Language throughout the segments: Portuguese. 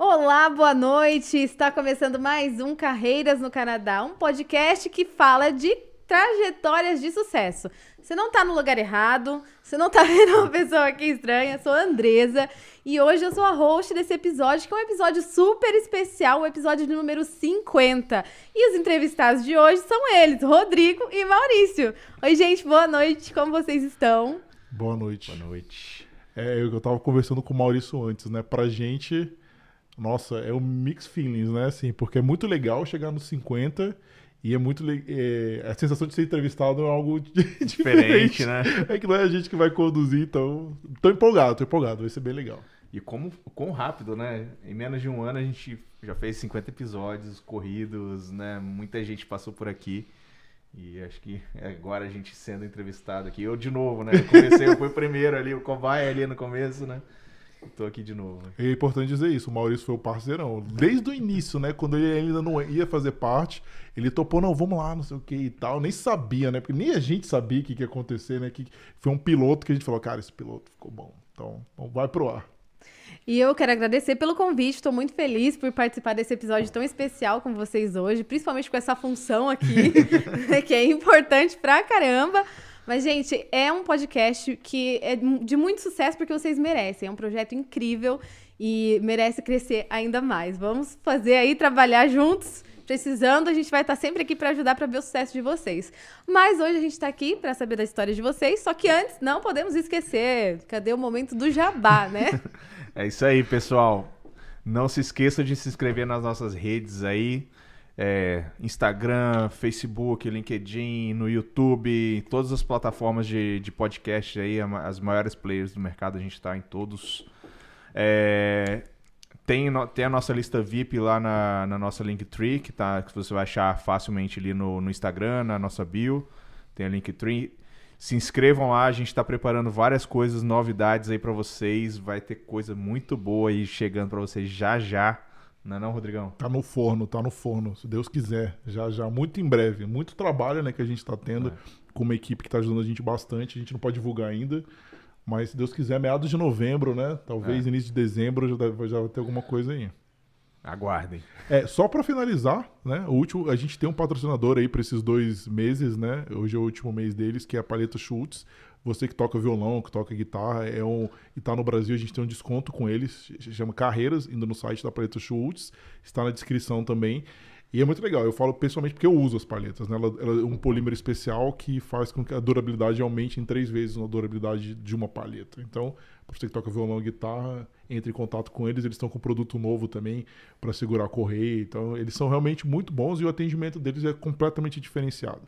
Olá, boa noite. Está começando mais um Carreiras no Canadá, um podcast que fala de trajetórias de sucesso. Você não está no lugar errado, você não está vendo uma pessoa aqui estranha, sou a Andresa e hoje eu sou a host desse episódio, que é um episódio super especial, o episódio número 50. E os entrevistados de hoje são eles, Rodrigo e Maurício. Oi, gente, boa noite, como vocês estão? Boa noite. Boa noite. É, eu tava conversando com o Maurício antes, né? Pra gente, nossa, é um mix feelings, né? Assim, porque é muito legal chegar nos 50 e é muito. É, a sensação de ser entrevistado é algo diferente, diferente, né? É que não é a gente que vai conduzir, então. Tô empolgado, tô empolgado, vai ser bem legal. E como quão rápido, né? Em menos de um ano a gente já fez 50 episódios corridos, né? Muita gente passou por aqui. E acho que agora a gente sendo entrevistado aqui. Eu de novo, né? Eu comecei, eu fui primeiro ali, o cobaia ali no começo, né? Tô aqui de novo. É importante dizer isso, o Maurício foi o parceirão. Desde o início, né? Quando ele ainda não ia fazer parte, ele topou, não, vamos lá, não sei o que e tal. Nem sabia, né? Porque nem a gente sabia o que, que ia acontecer, né? Que foi um piloto que a gente falou, cara, esse piloto ficou bom. Então, vai pro ar. E eu quero agradecer pelo convite, estou muito feliz por participar desse episódio tão especial com vocês hoje, principalmente com essa função aqui, que é importante pra caramba. Mas, gente, é um podcast que é de muito sucesso porque vocês merecem. É um projeto incrível e merece crescer ainda mais. Vamos fazer aí, trabalhar juntos. Precisando, a gente vai estar sempre aqui para ajudar para ver o sucesso de vocês. Mas hoje a gente está aqui para saber da história de vocês. Só que antes, não podemos esquecer. Cadê o momento do jabá, né? é isso aí, pessoal. Não se esqueça de se inscrever nas nossas redes aí é, Instagram, Facebook, LinkedIn, no YouTube, todas as plataformas de, de podcast aí, as maiores players do mercado, a gente está em todos. É, tem, tem a nossa lista VIP lá na, na nossa Linktree, que, tá, que você vai achar facilmente ali no, no Instagram, na nossa bio. Tem a Linktree. Se inscrevam lá, a gente está preparando várias coisas, novidades aí para vocês. Vai ter coisa muito boa aí chegando para vocês já já. Não é não, Rodrigão? Tá no forno, tá no forno, se Deus quiser. Já, já, muito em breve. Muito trabalho, né, que a gente tá tendo é. com uma equipe que tá ajudando a gente bastante. A gente não pode divulgar ainda. Mas se Deus quiser, meados de novembro, né? Talvez é. início de dezembro já, deve, já vai ter alguma coisa aí. Aguardem. É, só para finalizar, né? O último, a gente tem um patrocinador aí para esses dois meses, né? Hoje é o último mês deles, que é a Paleta Schultz. Você que toca violão, que toca guitarra, é um, e tá no Brasil, a gente tem um desconto com eles, chama Carreiras, indo no site da Paleta Schultz, está na descrição também. E é muito legal, eu falo pessoalmente porque eu uso as palhetas, né? Ela, ela, é um polímero especial que faz com que a durabilidade aumente em três vezes a durabilidade de uma palheta. Então, você que toca violão guitarra, entre em contato com eles, eles estão com produto novo também para segurar a correia. Então, eles são realmente muito bons e o atendimento deles é completamente diferenciado.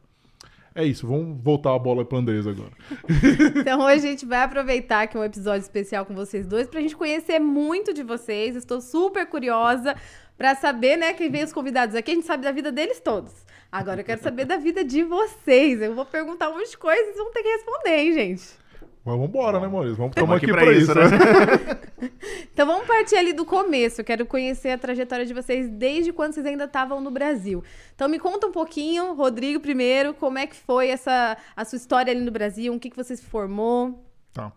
É isso, vamos voltar a bola para Andresa agora. então hoje a gente vai aproveitar que é um episódio especial com vocês dois para a gente conhecer muito de vocês. Estou super curiosa para saber, né, quem vem os convidados aqui. A gente sabe da vida deles todos. Agora eu quero saber da vida de vocês. Eu vou perguntar um monte de coisas e vão ter que responder, hein, gente. Mas vamos embora, né, Maurício? Vamos tomar aqui, aqui pra, isso, né? então vamos partir ali do começo. Eu quero conhecer a trajetória de vocês desde quando vocês ainda estavam no Brasil. Então me conta um pouquinho, Rodrigo, primeiro, como é que foi essa a sua história ali no Brasil, o que, que você se formou? Tá.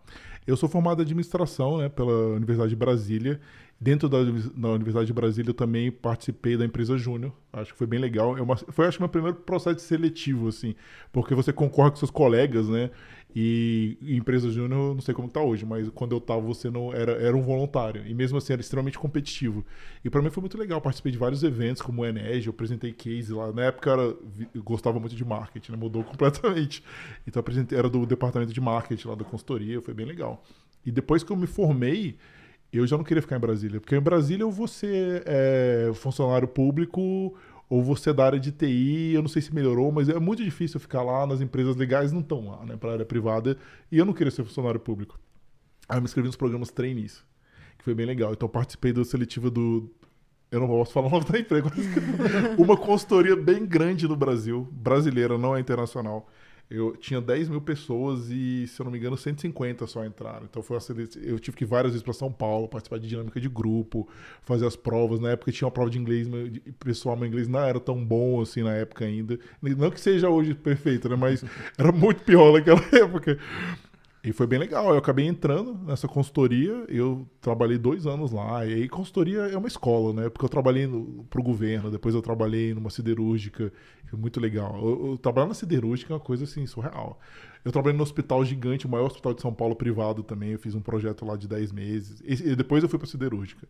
Eu sou formado em administração, né, pela Universidade de Brasília. Dentro da, da, Universidade de Brasília, eu também participei da empresa Júnior. Acho que foi bem legal. É uma, foi, acho que, meu primeiro processo seletivo, assim, porque você concorre com seus colegas, né? E, empresa Júnior, não sei como está hoje, mas quando eu estava, você não era, era um voluntário. E mesmo assim, era extremamente competitivo. E para mim foi muito legal. Participei de vários eventos, como o Enege, eu apresentei case lá. Na época, era, eu gostava muito de marketing, né? Mudou completamente. Então, apresentei, era do departamento de marketing lá da consultoria, foi bem legal. E depois que eu me formei eu já não queria ficar em Brasília, porque em Brasília ou você é funcionário público ou você é da área de TI, eu não sei se melhorou, mas é muito difícil ficar lá, nas empresas legais não estão lá, né, para a área privada, e eu não queria ser funcionário público. Aí eu me inscrevi nos programas trainees, que foi bem legal. Então participei da seletiva do eu não posso falar o nome da empresa, uma consultoria bem grande no Brasil, brasileira, não é internacional eu tinha 10 mil pessoas e, se eu não me engano, 150 só entraram. Então foi eu tive que ir várias vezes para São Paulo, participar de dinâmica de grupo, fazer as provas. Na época tinha uma prova de inglês, o pessoal meu inglês não era tão bom assim na época ainda. Não que seja hoje perfeito, né? Mas era muito pior naquela época. E foi bem legal. Eu acabei entrando nessa consultoria. Eu trabalhei dois anos lá. E aí, consultoria é uma escola, né? Porque eu trabalhei no, pro governo, depois eu trabalhei numa siderúrgica. Foi muito legal. Eu, eu, trabalhar na siderúrgica é uma coisa assim, surreal. Eu trabalhei no hospital gigante, o maior hospital de São Paulo privado também. Eu fiz um projeto lá de 10 meses. E, depois eu fui pra siderúrgica.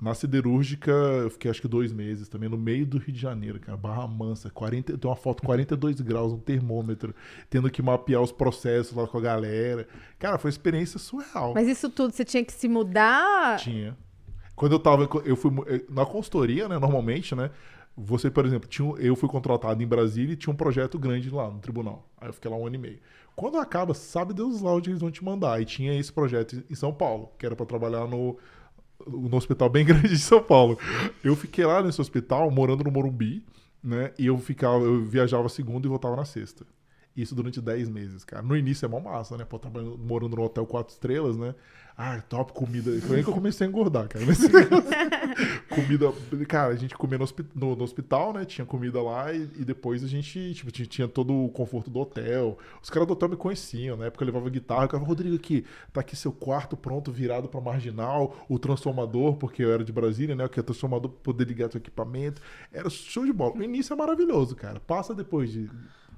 Na siderúrgica, eu fiquei acho que dois meses também, no meio do Rio de Janeiro, cara. Barra Mansa, 40, tem uma foto 42 graus, um termômetro, tendo que mapear os processos lá com a galera. Cara, foi uma experiência surreal. Mas isso tudo, você tinha que se mudar? Tinha. Quando eu tava, eu fui na consultoria, né, normalmente, né, você, por exemplo, tinha, eu fui contratado em Brasília e tinha um projeto grande lá no tribunal. Aí eu fiquei lá um ano e meio. Quando acaba, sabe Deus lá onde eles vão te mandar. E tinha esse projeto em São Paulo, que era para trabalhar no no hospital bem grande de São Paulo. Eu fiquei lá nesse hospital, morando no Morumbi, né? E eu ficava, eu viajava segunda e voltava na sexta. Isso durante 10 meses, cara. No início é mó massa, né? Pô, tava morando no hotel quatro estrelas, né? Ah, top comida. Foi aí que eu comecei a engordar, cara. Comida. Cara, a gente comia no, no, no hospital, né? Tinha comida lá e, e, depois a gente, tipo, tinha todo o conforto do hotel. Os caras do hotel me conheciam, na época eu levava guitarra. Eu falava, Rodrigo, aqui, tá aqui seu quarto pronto, virado pra marginal, o transformador, porque eu era de Brasília, né? Que é o transformador pra poder ligar seu equipamento. Era show de bola. O início é maravilhoso, cara. Passa depois de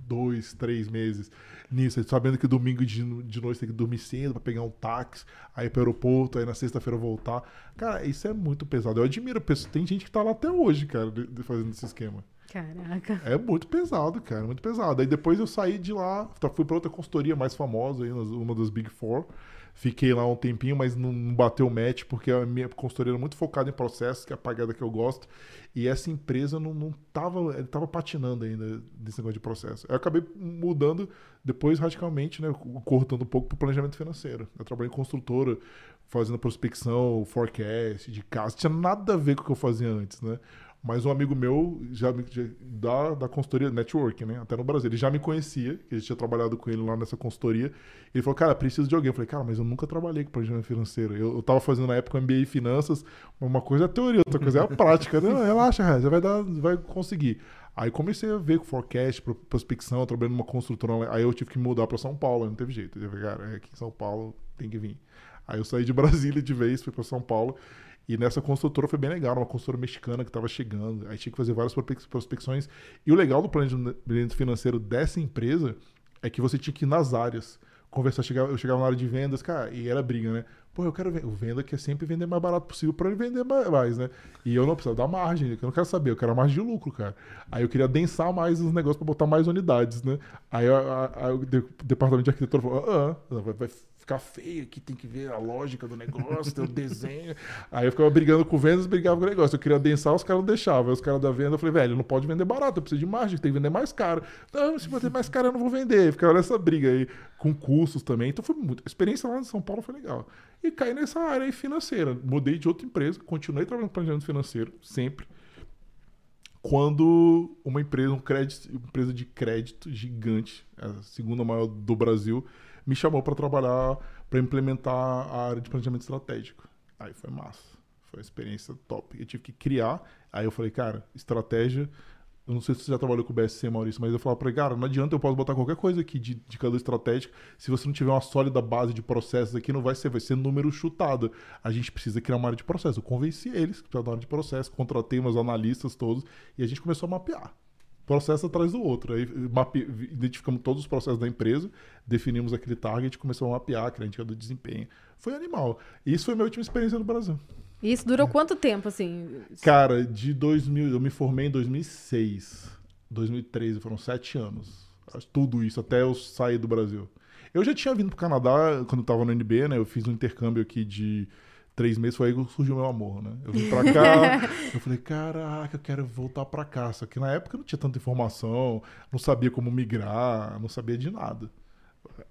dois, três meses nisso, sabendo que domingo de, de noite tem que dormir cedo para pegar um táxi, aí para o aeroporto, aí na sexta-feira voltar. Cara, isso é muito pesado. Eu admiro, tem gente que tá lá até hoje, cara, de, de fazendo esse esquema. Caraca. É muito pesado, cara, muito pesado. Aí depois eu saí de lá, fui para outra consultoria mais famosa, aí, uma das Big Four. Fiquei lá um tempinho, mas não bateu o match, porque a minha consultoria era muito focada em processos, que é a pagada que eu gosto. E essa empresa não, não tava, tava patinando ainda nesse negócio de processo. Eu acabei mudando depois radicalmente, né, cortando um pouco para o planejamento financeiro. Eu trabalhei em construtora, fazendo prospecção, forecast de casa. Tinha nada a ver com o que eu fazia antes, né? Mas um amigo meu, já, já da, da consultoria network, né? Até no Brasil, ele já me conhecia, que a gente tinha trabalhado com ele lá nessa consultoria. Ele falou, cara, preciso de alguém. Eu falei, cara, mas eu nunca trabalhei com planejamento financeiro. Eu, eu tava fazendo na época MBA em finanças, uma coisa é a teoria, outra coisa é a prática. Não, relaxa, já vai, dar, vai conseguir. Aí comecei a ver com forecast, prospecção, trabalhando numa construtora. Aí eu tive que mudar para São Paulo, não teve jeito. Eu falei, cara, é aqui em São Paulo tem que vir. Aí eu saí de Brasília de vez, fui para São Paulo. E nessa construtora foi bem legal, uma construtora mexicana que estava chegando. Aí tinha que fazer várias prospecções. E o legal do planejamento financeiro dessa empresa é que você tinha que ir nas áreas. Conversar, eu chegava na área de vendas, cara, e era briga, né? Pô, eu quero vender. O venda quer sempre vender mais barato possível para ele vender mais, né? E eu não precisava dar margem, eu não quero saber, eu quero a margem de lucro, cara. Aí eu queria densar mais os negócios para botar mais unidades, né? Aí o departamento de arquitetura falou: ah, vai, vai ficar feio aqui, tem que ver a lógica do negócio, tem o desenho. Aí eu ficava brigando com vendas, brigava com o negócio. Eu queria densar, os caras não deixavam. Aí os caras da venda, eu falei, velho, não pode vender barato, eu preciso de margem, tem que vender mais caro. Não, se vender mais caro, eu não vou vender. Ficava nessa briga aí, com custos também. Então foi muito. A experiência lá em São Paulo foi legal. E caí nessa área aí financeira. Mudei de outra empresa, continuei trabalhando com planejamento financeiro, sempre. Quando uma empresa, um crédito, uma empresa de crédito gigante, a segunda maior do Brasil, me chamou para trabalhar, para implementar a área de planejamento estratégico. Aí foi massa. Foi uma experiência top. Eu tive que criar. Aí eu falei, cara, estratégia. Eu não sei se você já trabalhou com o BSC, Maurício, mas eu falava para ele, cara, não adianta eu posso botar qualquer coisa aqui de indicador estratégico. Se você não tiver uma sólida base de processos aqui, não vai ser, vai ser número chutado. A gente precisa criar uma área de processo. Eu convenci eles que precisava uma área de processo, contratei meus analistas todos e a gente começou a mapear processo atrás do outro. Aí mape... identificamos todos os processos da empresa, definimos aquele target, começamos a mapear, criar indicador de desempenho. Foi animal. Isso foi a minha última experiência no Brasil. E isso durou quanto tempo, assim? Cara, de 2000, eu me formei em 2006. 2013, foram sete anos. Tudo isso, até eu sair do Brasil. Eu já tinha vindo pro Canadá quando eu tava no NB, né? Eu fiz um intercâmbio aqui de três meses foi aí que surgiu o meu amor, né? Eu vim pra cá, eu falei, caraca, eu quero voltar pra cá. Só que na época não tinha tanta informação, não sabia como migrar, não sabia de nada.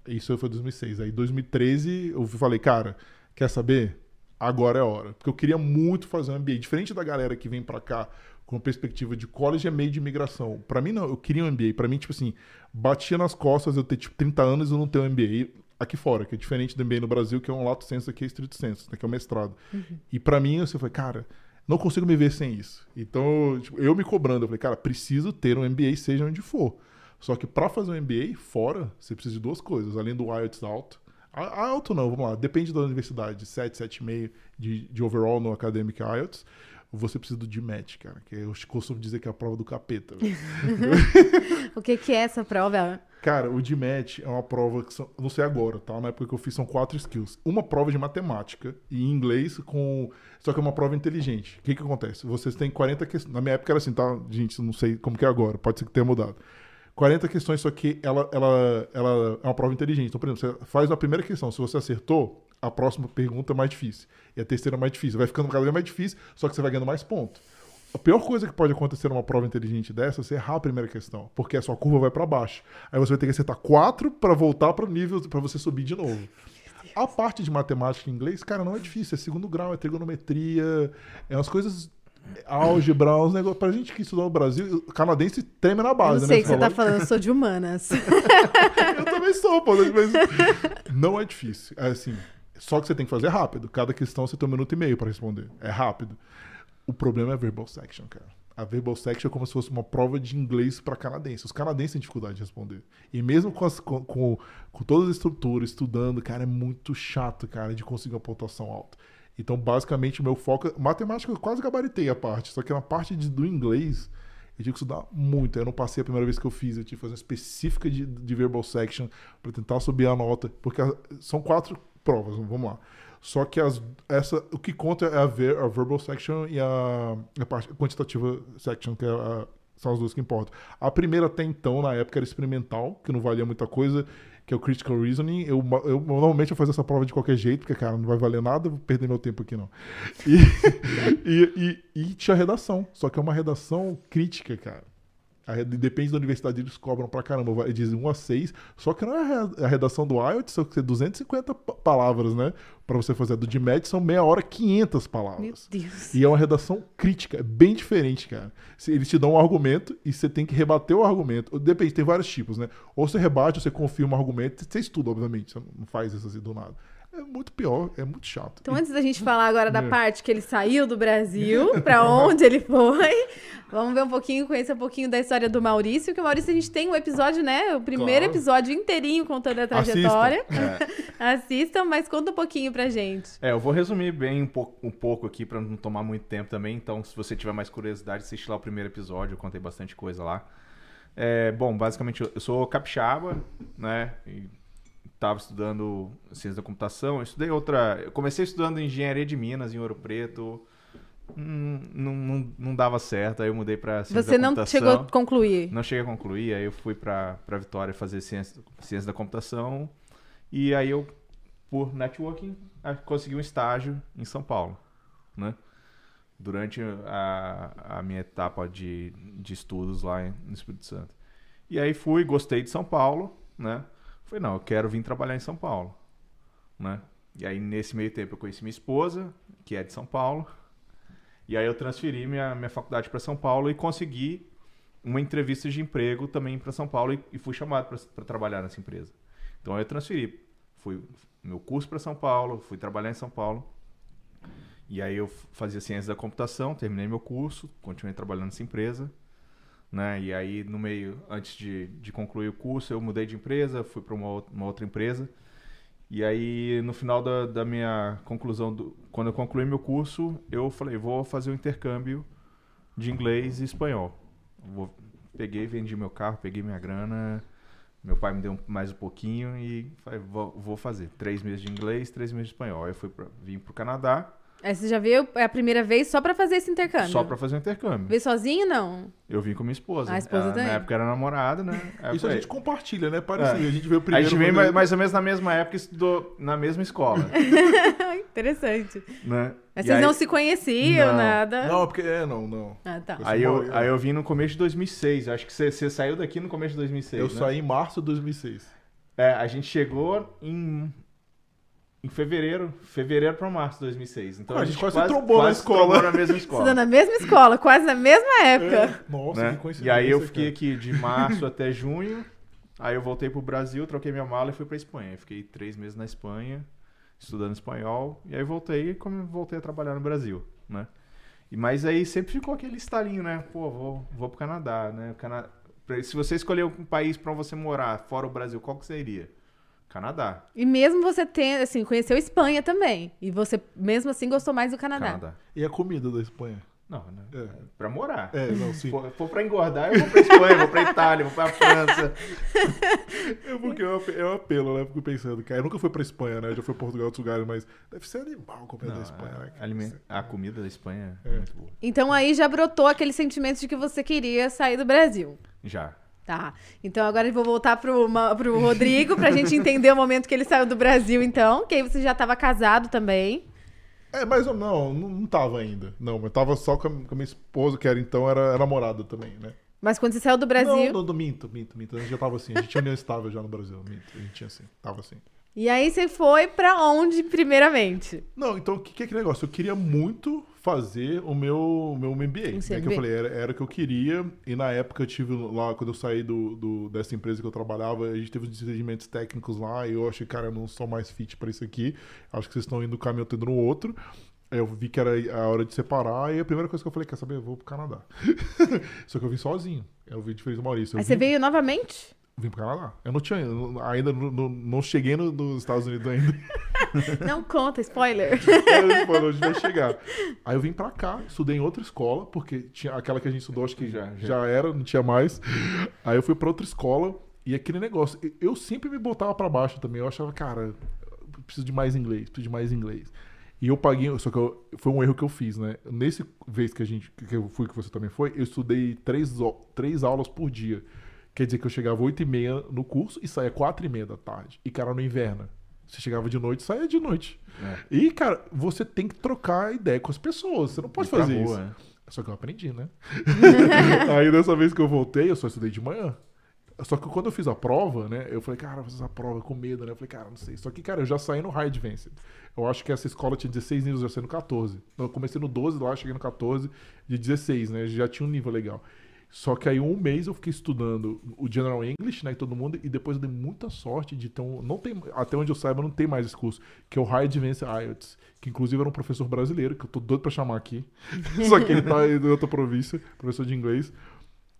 Isso foi 2006. Aí 2013 eu falei, cara, quer saber? Agora é a hora. Porque eu queria muito fazer um MBA. Diferente da galera que vem pra cá com perspectiva de college é meio de imigração. Para mim não, eu queria um MBA. Para mim, tipo assim, batia nas costas eu ter tipo 30 anos e eu não ter um MBA aqui fora, que é diferente do MBA no Brasil, que é um lato senso aqui é estrito senso, né, que é o mestrado. Uhum. E para mim, você foi, cara, não consigo me ver sem isso. Então, tipo, eu me cobrando, eu falei, cara, preciso ter um MBA seja onde for. Só que para fazer um MBA fora, você precisa de duas coisas, além do IELTS alto, A- IELTS não, vamos lá, depende da universidade, 7, 7,5 de, de overall no Academic IELTS. Você precisa do GMAT, cara, que eu costumo dizer que é a prova do capeta. O que, que é essa prova? Cara, o GMAT é uma prova que são, não sei agora, tá? Na época que eu fiz são quatro skills. Uma prova de matemática e inglês com. Só que é uma prova inteligente. O que que acontece? Vocês têm 40 questões. Na minha época era assim, tá? Gente, não sei como que é agora, pode ser que tenha mudado. 40 questões, só que ela, ela, ela é uma prova inteligente. Então, por exemplo, você faz a primeira questão, se você acertou, a próxima pergunta é mais difícil. E a terceira é mais difícil. Vai ficando cada vez mais difícil, só que você vai ganhando mais pontos. A pior coisa que pode acontecer numa prova inteligente dessa é você errar a primeira questão, porque a sua curva vai para baixo. Aí você vai ter que acertar quatro para voltar para o nível para você subir de novo. A parte de matemática e inglês, cara, não é difícil, é segundo grau, é trigonometria, é umas coisas álgebra, uns negócios. Pra gente que estudou no Brasil, o canadense treme na base, não sei né? que você tá fala, falando, eu sou de humanas. eu também sou, pô. Mas não é difícil. É assim, só que você tem que fazer rápido. Cada questão você tem um minuto e meio pra responder. É rápido. O problema é a verbal section, cara. A verbal section é como se fosse uma prova de inglês para canadense. Os canadenses têm dificuldade de responder. E mesmo com, as- com, com, com todas as estruturas, estudando, cara, é muito chato, cara, de conseguir uma pontuação alta. Então, basicamente, o meu foco... é- Matemática eu quase gabaritei a parte. Só que na parte de- do inglês, eu tive que estudar muito. Eu não passei a primeira vez que eu fiz. Eu tive que fazer uma específica de, de verbal section para tentar subir a nota. Porque são quatro provas, vamos lá. Só que as, essa, o que conta é a, ver, a verbal section e a, a parte quantitativa section, que é a- são as duas que importam. A primeira até então, na época, era experimental, que não valia muita coisa, que é o critical reasoning. Eu, eu normalmente eu fazia essa prova de qualquer jeito, porque, cara, não vai valer nada, vou perder meu tempo aqui, não. E, e, e, e tinha redação, só que é uma redação crítica, cara. Depende da universidade, eles cobram pra caramba. Eles dizem 1 a 6, só que não é a re- a redação do IELTS, são que ser 250 pa- palavras, né? Pra você fazer a do GMAT, são meia hora, 500 Meu palavras. Deus. E é uma redação crítica, é bem diferente, cara. Eles te dão um argumento e você tem que rebater o argumento. Depende, tem vários tipos, né? Ou você rebate, ou você confirma o argumento, você estuda, obviamente. Você não faz isso assim do nada. É muito pior, é muito chato. Então, antes da gente falar agora da É. parte que ele saiu do Brasil, pra onde ele foi, vamos ver um pouquinho, conhecer um pouquinho da história do Maurício, que o Maurício a gente tem um episódio, né? O primeiro Claro. episódio inteirinho contando a trajetória. Assistam, mas conta um pouquinho pra gente. É, eu vou resumir bem um pouco, um pouco aqui pra não tomar muito tempo também. Então, se você tiver mais curiosidade, assiste lá o primeiro episódio, eu contei bastante coisa lá. É, bom, basicamente eu eu sou capixaba, né? E tava estudando ciência da computação. Eu estudei outra. Eu comecei estudando engenharia de Minas em Ouro Preto. Hum, Não, não, não dava certo, aí eu mudei pra ciência Você da não computação. chegou a concluir. Não cheguei a concluir, aí eu fui pra Vitória fazer ciência, ciência da computação. E aí eu, por networking, consegui um estágio em São Paulo, né? Durante a, a minha etapa de, de estudos lá em, no Espírito Santo. E aí fui, gostei de São Paulo, né? Falei, não, eu quero vir trabalhar em São Paulo, né? E aí nesse meio tempo eu conheci minha esposa, que é de São Paulo. E aí eu transferi minha, minha faculdade para São Paulo e consegui uma entrevista de emprego também para São Paulo e, e fui chamado para trabalhar nessa empresa. Então eu transferi, fui meu curso para São Paulo, fui trabalhar em São Paulo. E aí eu fazia ciência da computação, terminei meu curso, continuei trabalhando nessa empresa, né? E aí no meio, antes de, de concluir o curso, eu mudei de empresa, fui para uma, uma outra empresa. E aí no final da, da minha conclusão, do, quando eu concluí meu curso, eu falei, vou fazer um intercâmbio de inglês e espanhol. Vou, peguei, vendi meu carro, peguei minha grana, meu pai me deu mais um pouquinho e falei, vou, vou fazer. Três meses de inglês, três meses de espanhol. Aí eu fui pra, vim pro Canadá Aí você já veio é a primeira vez só pra fazer esse intercâmbio? só pra fazer um intercâmbio. Veio sozinho, não? Eu vim com minha esposa. A esposa Ela, também? Na época era namorada, né? Aí Isso a falei, gente compartilha, né? Parecido. É. A gente veio a primeiro. gente veio mais, mais ou menos na mesma época e estudou na mesma escola, Interessante. né? Mas E vocês aí- não se conheciam, Não. nada? Não, porque. É, não, não. Ah, tá. Eu Aí eu, aí eu vim no começo de 2006. Eu acho que você, você saiu daqui no começo de 2006, Eu né? saí em março de 2006. É, a gente chegou em, em fevereiro, fevereiro para março de 2006. Então Ah, a gente quase se trombou na quase escola. trombou na mesma Estudando escola. na mesma escola, quase na mesma época. É, Nossa, né? que coincidência. E aí eu fiquei cara. aqui de março até junho. Aí eu voltei pro Brasil, troquei minha mala e fui pra Espanha. Fiquei três meses na Espanha, estudando espanhol. E aí voltei e voltei a trabalhar no Brasil, né? E, mas aí sempre ficou aquele estalinho, né? Pô, vou, vou pro Canadá, né? Cana... Se você escolher um país pra você morar fora o Brasil, qual que você iria? Canadá. E mesmo você tem, assim, conheceu Espanha também. E você, mesmo assim, gostou mais do Canadá. Canadá. E a comida da Espanha? Não, né? É. Pra morar. É, não, sim. Se for, for pra engordar, eu vou pra Espanha, vou pra Itália, vou pra França. É porque é um é apelo, né? Fico pensando, cara. Eu nunca fui pra Espanha, né? Eu já fui pra Portugal e outros lugares, mas deve ser animal a comida Não, da Espanha, né? a, cara? aliment- a comida da Espanha é É. muito boa. Então aí já brotou aquele sentimento de que você queria sair do Brasil. Já. Tá. Então agora eu vou voltar pro, pro Rodrigo pra gente entender o momento que ele saiu do Brasil, então. Que aí você já tava casado também. É, mas eu não, não, tava ainda. Não, mas tava só com a, com a minha esposa, que era então era, era namorada também, né? Mas quando você saiu do Brasil. Não, não, não, minto, minto, minto. A gente já tava assim. A gente tinha união estável já no Brasil. Minto, a gente tinha assim. Tava assim. E aí você foi pra onde, primeiramente? Não, então o que, que é aquele negócio? Eu queria muito fazer o meu, meu MBA. Né, que eu falei, era, era o que eu queria. E na época eu tive lá, quando eu saí do, do- dessa empresa que eu trabalhava, a gente teve uns entendimentos técnicos lá. E eu achei, cara, eu não sou mais fit pra isso aqui. Acho que vocês estão indo caminho, indo no outro. Aí eu vi que era a hora de separar. E a primeira coisa que eu falei, quer saber? Eu vou pro Canadá. Só que eu vim sozinho. Eu vim diferente do Maurício. Eu Aí você vim- veio novamente? Vim pro Canadá. Eu não tinha. ainda não, não- não cheguei no- nos Estados Unidos ainda. Não conta, spoiler. A gente vai chegar. Aí eu vim pra cá, estudei em outra escola, porque tinha aquela que a gente estudou, acho que já, Já, era, não tinha mais. Aí eu fui pra outra escola e aquele negócio, eu- sempre me botava pra baixo também. Eu achava, cara, eu preciso de mais inglês, preciso de mais inglês. E eu paguei, só que eu- foi um erro que eu fiz, né? Nesse vez que a gente, que eu fui, que você também foi, eu estudei três, três aulas por dia. Quer dizer que eu chegava 8 e meia no curso e saía 4 e meia da tarde. E, cara, no inverno. Você chegava de noite, saía de noite. É. E, cara, você tem que trocar ideia com as pessoas. Você não pode pra fazer rua, isso. né? Só que eu aprendi, né? Aí dessa vez que eu voltei, eu só estudei de manhã. Só que quando eu fiz a prova, né? Eu falei, cara, eu vou fazer essa prova com medo, né? Eu falei, cara, não sei. Só que, cara, eu já saí no High Advanced. Eu acho que essa escola tinha 16 níveis, eu já saí no 14. Então, Eu comecei no 12, lá cheguei no 14, de 16, né? Já tinha um nível legal. Só que aí um mês eu fiquei estudando o General English, né, todo mundo, e depois eu dei muita sorte de ter um, não tem, até onde eu saiba, não tem mais esse curso, que é o High Advanced IELTS, que inclusive era um professor brasileiro, que eu tô doido pra chamar aqui, só que ele tá em outra província, professor de inglês,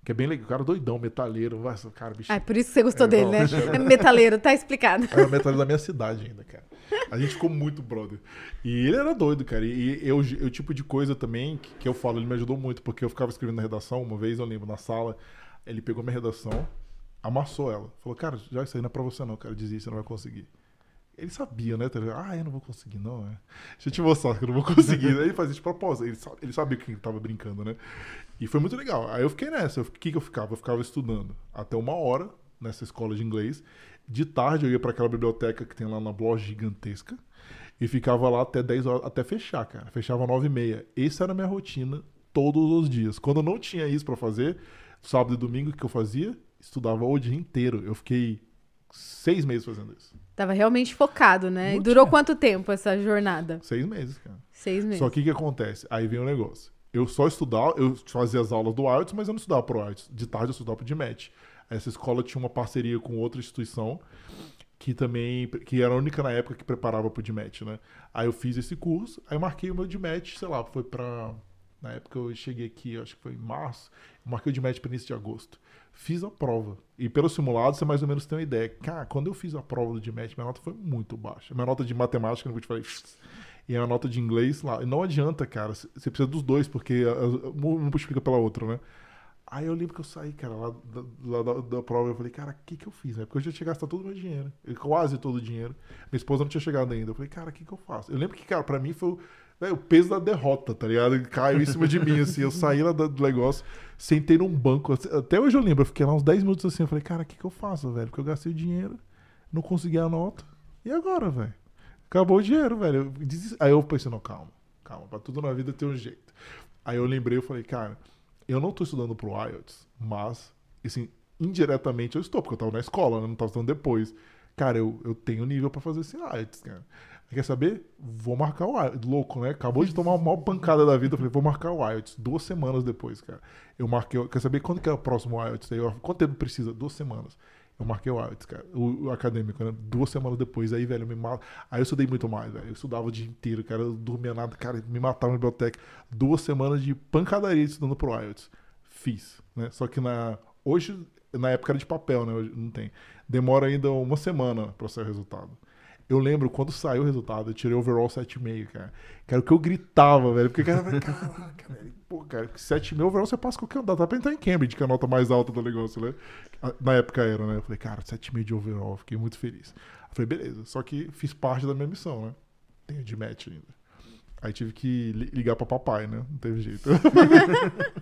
que é bem legal, o cara doidão, metalheiro, nossa, cara, bicho, Ah, por isso que você gostou É, dele, não, né? deixa- É metaleiro, tá explicado. era metade da minha cidade ainda, cara. A gente ficou muito brother. E ele era doido, cara. E eu, o tipo de coisa também que, que eu falo, ele me ajudou muito, porque eu ficava escrevendo na redação, uma vez eu lembro, na sala, ele pegou minha redação, amassou ela. Falou, cara, já isso aí não é pra você não, cara. Desiste, você não vai conseguir. Ele sabia, né? tá? Ah, eu não vou conseguir, não, é. Deixa eu te mostrar que eu não vou conseguir. Ele fazia de propósito. Ele, ele sabia que ele tava brincando, né? E foi muito legal. Aí eu fiquei nessa. O que, que eu ficava? Eu ficava estudando até uma hora nessa escola de inglês. De tarde eu ia para aquela biblioteca que tem lá na loja gigantesca. E ficava lá até 10 horas, até fechar, cara. Fechava 9 e meia. Essa era a minha rotina todos os dias. Quando eu não tinha isso para fazer, sábado e domingo, o que eu fazia? Estudava o dia inteiro. Eu fiquei seis meses fazendo isso. Tava realmente focado, né? E durou tinha. quanto tempo essa jornada? Seis meses, cara. Seis meses. Só que o que acontece? Aí vem o negócio. Eu só estudava, eu fazia as aulas do IELTS, mas eu não estudava pro IELTS. De tarde eu estudava pro DMAT. Essa escola tinha uma parceria com outra instituição que também, que era a única na época que preparava pro DMAT, né? Aí eu fiz esse curso, aí marquei o meu DMAT, sei lá, foi pra... Na época eu cheguei aqui, acho que foi em março, eu marquei o DMAT para início de agosto. Fiz a prova. E pelo simulado, você mais ou menos tem uma ideia. Cara, quando eu fiz a prova do DMAT, minha nota foi muito baixa. Minha nota de matemática, não vou te falar, e a nota de inglês lá. E não adianta, cara. Você precisa dos dois, porque uma multiplica pela outra, né? Aí eu lembro que eu saí, cara, lá da, lá da, da prova. Eu falei, cara, o que que eu fiz? Né? Porque eu já tinha gastado todo o meu dinheiro. Eu- Quase todo o dinheiro. Minha esposa não tinha chegado ainda. Eu falei, cara, o que que eu faço? Eu lembro que, cara, pra mim foi o peso da derrota, tá ligado? Caiu em cima de mim, assim. Eu saí lá do negócio, sentei num banco. assim, Até hoje eu lembro. Eu fiquei lá uns 10 minutos assim. Eu falei, cara, o que que eu faço, velho? Porque eu gastei o dinheiro, não consegui a nota. E agora, velho? Acabou o dinheiro, velho. Aí eu pensei, não, calma, calma, pra tudo na vida tem um jeito. Aí eu lembrei, eu falei, cara, eu não tô estudando pro IELTS, mas, assim, indiretamente eu estou, porque eu tava na escola, né? Não tava estudando depois. Cara, eu, eu tenho nível pra fazer esse IELTS, cara. Quer saber? Vou marcar o IELTS. Louco, né? Acabou de tomar uma maior pancada da vida. Eu falei, vou marcar o IELTS. Duas semanas depois, cara. Eu marquei. Quer saber quando que é o próximo? Aí eu, quanto tempo precisa? Duas semanas. Eu marquei o IELTS, cara. O, o acadêmico, né? Duas semanas depois. Aí, velho, eu me mata. Aí eu estudei muito mais, velho. Eu estudava o dia inteiro, cara. Eu dormia nada. Cara, me matava na biblioteca. Duas semanas de pancadaria estudando pro IELTS. Fiz, né? Só que na... Hoje Na época era de papel, né? Hoje não tem. Demora ainda uma semana pra sair o resultado. Eu lembro quando saiu o resultado, eu tirei overall 7,5, cara. Cara, o que eu gritava, velho. Porque, cara, caraca, velho. Pô, cara, 7,5 overall você passa qualquer. Dá pra entrar em Cambridge, que é a nota mais alta do negócio, né? Na época era, né? Eu falei, cara, 7,5 de overall. Fiquei muito feliz. Eu falei, beleza. Só que fiz parte da minha missão, né? Tenho de match ainda. Aí tive que ligar pra papai, né? Não teve jeito.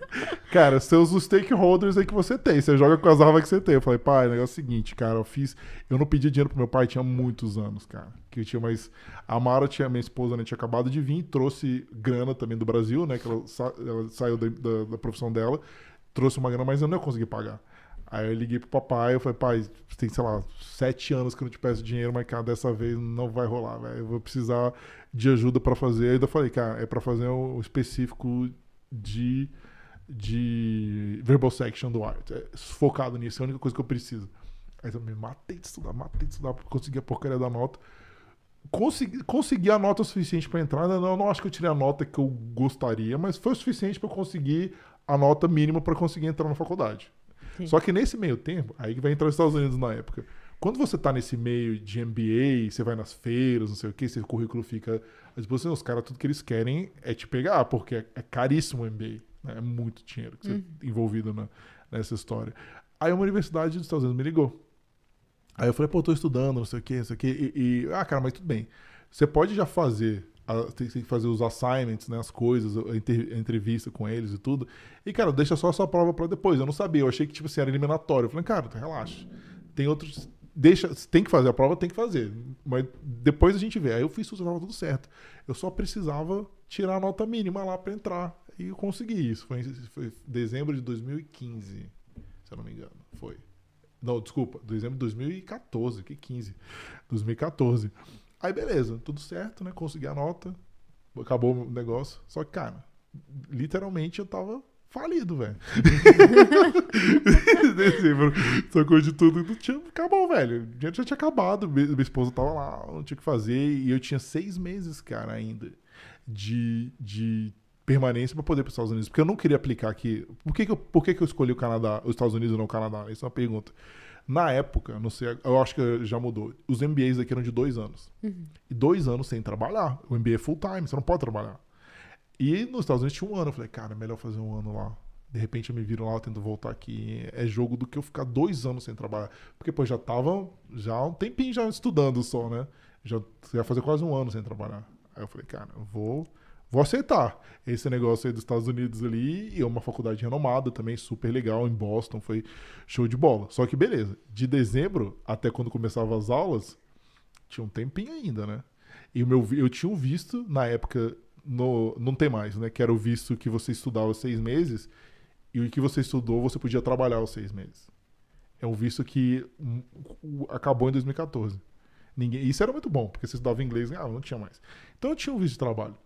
cara, seus os stakeholders aí que você tem. Você joga com as armas que você tem. Eu falei, pai, o negócio é o seguinte, cara, eu fiz. Eu não pedi dinheiro pro meu pai tinha muitos anos, cara. Que eu tinha mais. A Mara tinha, minha esposa, né, tinha acabado de vir, trouxe grana também do Brasil, né? Que ela, sa... ela saiu da, da, da, profissão dela, trouxe uma grana, mas eu não ia conseguir pagar. Aí eu liguei pro papai, eu falei, pai, tem, sei lá, sete anos que eu não te peço dinheiro, mas, cara, dessa vez não vai rolar, velho. Eu vou precisar de ajuda para fazer. Aí eu falei, cara, é para fazer um específico de, de verbal section do art. É focado nisso, é a única coisa que eu preciso. Aí eu me matei de estudar, matei de estudar pra conseguir a porcaria da nota. Consegui, consegui a nota suficiente para entrar. Não, eu não acho que eu tirei a nota que eu gostaria, mas foi o suficiente para conseguir a nota mínima para conseguir entrar na faculdade. Sim. Só que nesse meio tempo, aí que vai entrar os Estados Unidos na época. Quando você tá nesse meio de MBA, você vai nas feiras, não sei o que, seu currículo fica à disposição, os caras, tudo que eles querem é te pegar, porque é, é caríssimo o MBA. Né? É muito dinheiro que você uhum. envolvido na, nessa história. Aí uma universidade dos Estados Unidos me ligou. Aí eu falei, pô, tô estudando, não sei o que, não sei o que. E, e, ah, cara, mas tudo bem. Você pode já fazer tem que fazer os assignments, né, as coisas, a, entrevista com eles e tudo. E, cara, deixa só a sua prova para depois. Eu não sabia, eu achei que, tipo assim, era eliminatório. Eu falei, cara, relaxa. Tem outros deixa, tem que fazer a prova, tem que fazer. Mas depois a gente vê. Aí eu fiz tudo, estava tudo certo. Eu só precisava tirar a nota mínima lá para entrar. E eu consegui isso. Foi, foi dezembro de 2015, se eu não me engano. Foi. Não, desculpa, dezembro de 2014, que 15. 2014. Aí beleza, tudo certo, né? Consegui a nota. Acabou o negócio. Só que, cara, literalmente eu tava falido, velho. Dezembro, sacou de tudo. Tinha, acabou, velho. O dinheiro já tinha acabado. Minha esposa tava lá, não tinha o que fazer. E eu tinha seis meses, cara, ainda, de, de permanência para poder para os Estados Unidos. Porque eu não queria aplicar aqui. Por que, que, eu, por que, que eu escolhi o Canadá, os Estados Unidos e não o Canadá? Essa é uma pergunta. Na época, não sei, eu acho que já mudou. Os MBAs aqui eram de dois anos. Uhum. E dois anos sem trabalhar. O MBA é full time, você não pode trabalhar. E nos Estados Unidos tinha um ano. Eu falei, cara, é melhor fazer um ano lá. De repente eu me viro lá, eu tento voltar aqui. É jogo do que eu ficar dois anos sem trabalhar. Porque, pô, já tava já um tempinho já estudando só, né? Já ia fazer quase um ano sem trabalhar. Aí eu falei, cara, eu vou, vou aceitar esse negócio aí dos Estados Unidos ali. E é uma faculdade renomada também, super legal, em Boston. Foi show de bola. Só que beleza, de dezembro até quando começava as aulas, tinha um tempinho ainda, né? E o meu, eu tinha um visto, na época, no, não tem mais, né? Que era o visto que você estudava seis meses e o que você estudou você podia trabalhar os seis meses. É um visto que acabou em 2014. Ninguém, isso era muito bom, porque você estudava inglês, ah, não tinha mais. Então eu tinha um visto de trabalho.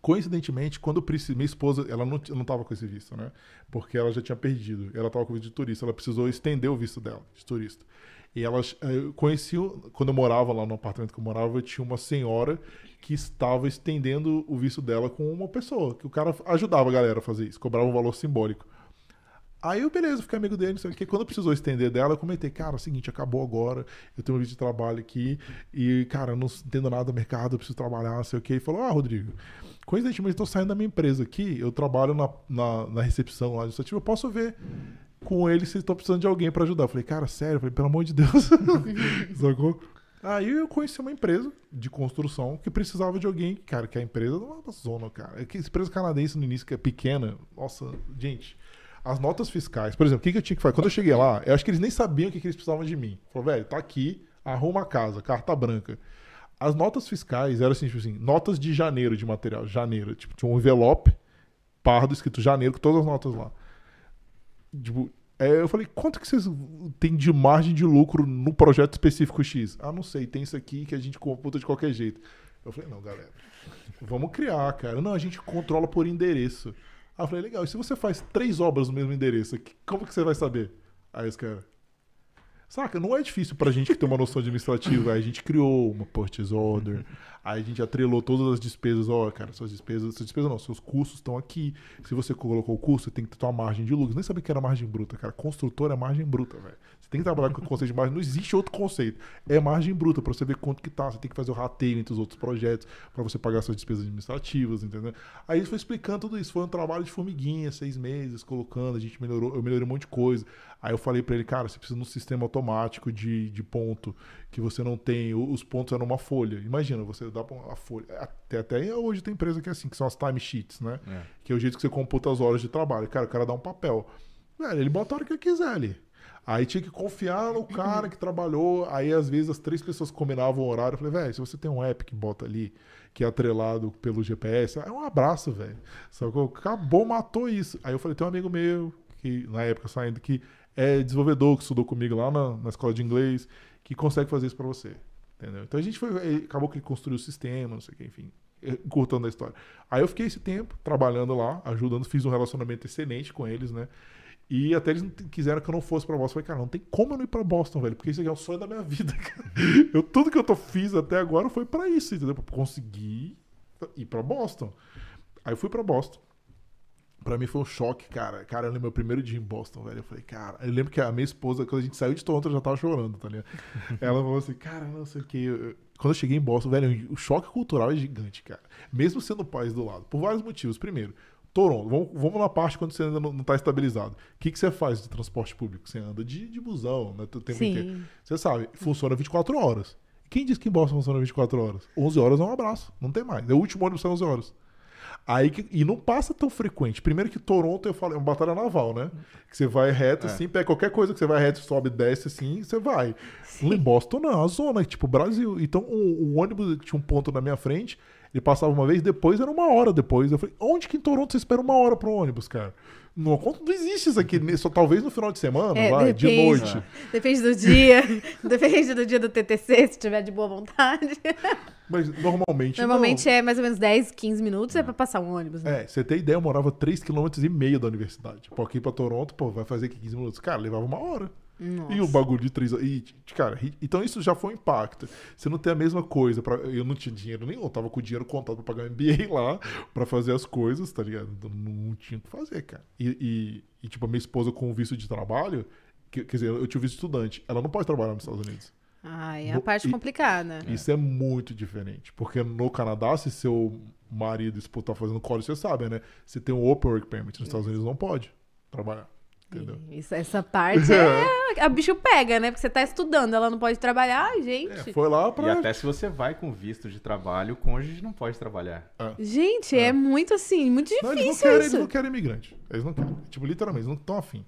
Coincidentemente, quando eu minha esposa, ela não estava com esse visto, né? Porque ela já tinha perdido. Ela estava com o visto de turista. Ela precisou estender o visto dela, de turista. E elas eu conheci, quando eu morava lá no apartamento que eu morava, eu tinha uma senhora que estava estendendo o visto dela com uma pessoa, que o cara ajudava a galera a fazer isso, cobrava um valor simbólico. Aí eu, beleza, fiquei amigo dele, não que. Quando precisou estender dela, eu comentei, cara, é o seguinte, acabou agora, eu tenho um visto de trabalho aqui, e, cara, não entendo nada do mercado, eu preciso trabalhar, não sei o que. Ele falou, ah, Rodrigo, coincidentemente, estou saindo da minha empresa aqui, eu trabalho na, na, na recepção lá administrativa, eu posso ver com ele se estão precisando de alguém para ajudar. Eu falei, cara, sério? Eu falei, pelo amor de Deus. Sacou? Aí eu conheci uma empresa de construção que precisava de alguém, cara, que a empresa não é uma zona, cara. É que empresa canadense no início que é pequena, nossa, gente, as notas fiscais, por exemplo, o que, que eu tinha que fazer? Quando eu cheguei lá, eu acho que eles nem sabiam o que, que eles precisavam de mim. Falou, velho, tá aqui, arruma a casa, carta branca. As notas fiscais eram assim, tipo assim, notas de janeiro de material, janeiro, tipo, tinha um envelope pardo escrito janeiro com todas as notas lá. Tipo, é, eu falei, quanto que vocês têm de margem de lucro no projeto específico X? Ah, não sei, tem isso aqui que a gente computa de qualquer jeito. Eu falei, não, galera, vamos criar, cara. Não, a gente controla por endereço. Aí eu falei, legal, e se você faz três obras no mesmo endereço, como que você vai saber? Aí os caras, Saca? Não é difícil pra gente que tem uma noção administrativa. Aí a gente criou uma purchase order, aí a gente atrelou todas as despesas. Ó, cara, suas despesas, suas despesas não, seus custos estão aqui. Se você colocou o custo, tem que ter tua margem de lucro. Nem sabia que era margem bruta, cara. Construtor é margem bruta, velho. Você tem que trabalhar com o conceito de margem. Não existe outro conceito. É margem bruta pra você ver quanto que tá. Você tem que fazer o rateio entre os outros projetos pra você pagar suas despesas administrativas, entendeu? Aí ele foi explicando tudo isso. Foi um trabalho de formiguinha, seis meses, colocando. A gente melhorou, eu melhorei um monte de coisa. Aí eu falei pra ele, cara, você precisa de um sistema automático de, de ponto que você não tem. Os pontos eram uma folha. Imagina, você dá a folha. Até, até hoje tem empresa que é assim, que são as timesheets, né? É. Que é o jeito que você computa as horas de trabalho. Cara, o cara dá um papel. Velho, ele bota a hora que ele quiser ali. Aí tinha que confiar no cara que trabalhou. Aí, às vezes, as três pessoas combinavam o horário. Eu falei, velho, se você tem um app que bota ali, que é atrelado pelo GPS, é um abraço, velho. Só que acabou, matou isso. Aí eu falei, tem um amigo meu, que na época saindo, que é desenvolvedor, que estudou comigo lá na, na escola de inglês, que consegue fazer isso pra você. Entendeu? Então a gente foi. ele- Acabou que ele construiu o sistema, não sei o que, enfim. Encurtando a história. Aí eu fiquei esse tempo trabalhando lá, ajudando, fiz um relacionamento excelente com eles, né? E até eles quiseram que eu não fosse pra Boston. Eu falei, cara, não tem como eu não ir pra Boston, velho, porque isso aqui é o sonho da minha vida, cara. Eu, tudo que eu tô, fiz até agora foi pra isso, entendeu? Pra conseguir ir pra Boston. Aí eu fui pra Boston. Pra mim foi um choque, cara. Cara, eu lembro meu primeiro dia em Boston, velho. Eu falei, cara, eu lembro que a minha esposa, quando a gente saiu de Toronto, eu já tava chorando, tá ligado? Ela falou assim, cara, não sei o que. Quando eu cheguei em Boston, velho, o choque cultural é gigante, cara. Mesmo sendo o país do lado. Por vários motivos. Primeiro, Toronto, vamos, vamos na parte quando você ainda não, não tá estabilizado. O que, que você faz de transporte público? Você anda de, de busão, né? Tu tem que- Sim. Você sabe, funciona 24 horas. Quem disse que em Boston funciona 24 horas? 11 horas é um abraço. Não tem mais. É o último ônibus são 11 horas. Aí que- e não passa tão frequente. Primeiro que Toronto, eu falo, é uma batalha naval, né? Que você vai reto É. assim, pega qualquer coisa que você vai reto, sobe, desce assim, você vai. Em Boston não, é uma zona, tipo Brasil. Então o, o ônibus tinha um ponto na minha frente, ele passava uma vez, depois era uma hora depois. Eu falei, onde que em Toronto você espera uma hora pro ônibus, cara? Não, não existe isso aqui, só talvez no final de semana, É, vai, de depende. noite. Depende do dia. Depende do dia do TTC, se tiver de boa vontade. Mas normalmente Normalmente é mais ou menos 10, 15 minutos é pra passar um ônibus. Né? É, você tem ideia, eu morava 3,5 km da universidade. Pô, aqui pra Toronto, pô, vai fazer aqui 15 minutos. Cara, levava uma hora. Nossa. E o bagulho de 3 E, cara, então isso já foi um impacto. Você não tem a mesma coisa. Pra, eu não tinha dinheiro nenhum, eu tava com o dinheiro contado pra pagar o MBA lá, pra fazer as coisas, tá ligado? Então, Não, não tinha o que fazer, cara. E, e- e, tipo, a minha esposa com o visto de trabalho, que- quer dizer, eu tinha o visto estudante, ela não pode trabalhar nos Estados Unidos. Ai, é a parte complicada. Isso é muito diferente. Porque no Canadá, se seu marido esposa tá fazendo college, você sabe, né? Você tem um Open Work Permit. Nos Estados Unidos não pode trabalhar. Entendeu? Isso, essa parte é. A bicho pega, né? Porque você tá estudando, ela não pode trabalhar. Gente. É, foi lá pra. E até se você vai com visto de trabalho, o cônjuge não pode trabalhar. Gente, é. muito assim, muito Não, eles não difícil querem, eles isso. não querem imigrante. Eles não querem. Tipo, literalmente, eles não estão afim.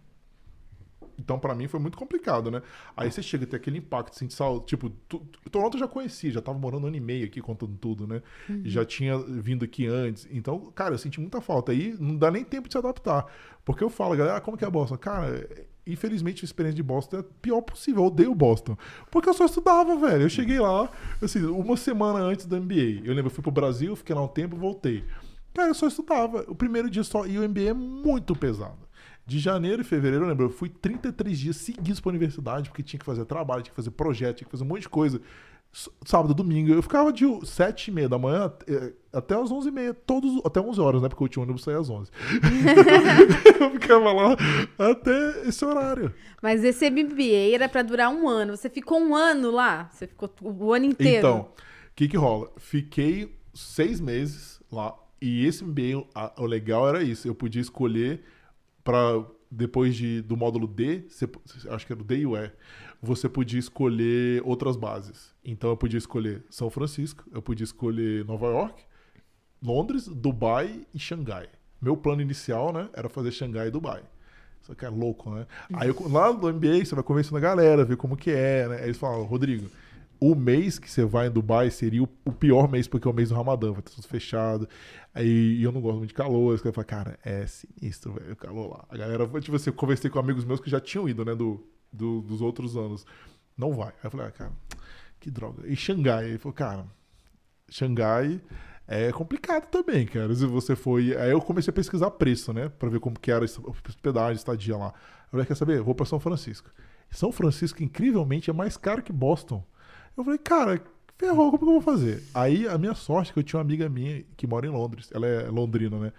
Então, pra mim, foi muito complicado, né? Aí você chega a ter aquele impacto, assim, de saúde. Tipo, tu, Toronto eu já conhecia, já tava morando um ano e meio aqui, contando tudo, né? Uhum. Já tinha vindo aqui antes. Então, cara, eu senti muita falta. Aí não dá nem tempo de se adaptar. Porque eu falo, galera, como que é Boston? Cara, infelizmente a experiência de Boston é a pior possível. Eu odeio Boston. Porque eu só estudava, velho. Eu cheguei lá, assim, uma semana antes do MBA. Eu lembro, eu fui pro Brasil, fiquei lá um tempo, voltei. Cara, eu só estudava. O primeiro dia só. E o MBA é muito pesado. De janeiro e fevereiro, eu lembro, eu fui 33 dias seguidos pra universidade, porque tinha que fazer trabalho, tinha que fazer projeto, tinha que fazer um monte de coisa. Sábado, domingo, eu ficava de 7 e meia da manhã eh, até as 11 e meia, todos, até 11 horas, né? Porque o último ônibus saía às 11. eu ficava lá até esse horário. Mas esse MBA era pra durar um ano. Você ficou um ano lá? Você ficou o ano inteiro? Então, o que que rola? Fiquei seis meses lá e esse MBA, a- o legal era isso. Eu podia escolher para depois de, do módulo D, você- acho que era o D e o E, você podia escolher outras bases. Então eu podia escolher São Francisco, eu podia escolher Nova York, Londres, Dubai e Xangai. Meu plano inicial, né, era fazer Xangai e Dubai. Só que é louco, né? Aí eu- lá no MBA você vai conversando a galera, ver como que é, né? Aí eles falam, Rodrigo, o mês que você vai em Dubai seria o, pior mês, porque é o mês do Ramadã, vai estar tudo fechado. Aí eu não gosto muito de calor. Aí eu falo, cara, é sinistro, velho, o calor lá. A galera, tipo assim, eu conversei com amigos meus que já tinham ido, né, do, do- dos outros anos. Não vai. Aí eu falei, ah, cara, que droga. E Xangai? Ele falou, cara, Xangai é complicado também, cara. Se você foi. Aí eu comecei a pesquisar preço, né? Pra ver como que era a hospedagem, estadia lá. Eu falei, quer saber? Vou pra São Francisco. São Francisco, incrivelmente, é mais caro que Boston. Eu falei, cara, ferrou, como que eu vou fazer? Aí a minha sorte é que eu tinha uma amiga minha que mora em Londres. Ela é londrina, né?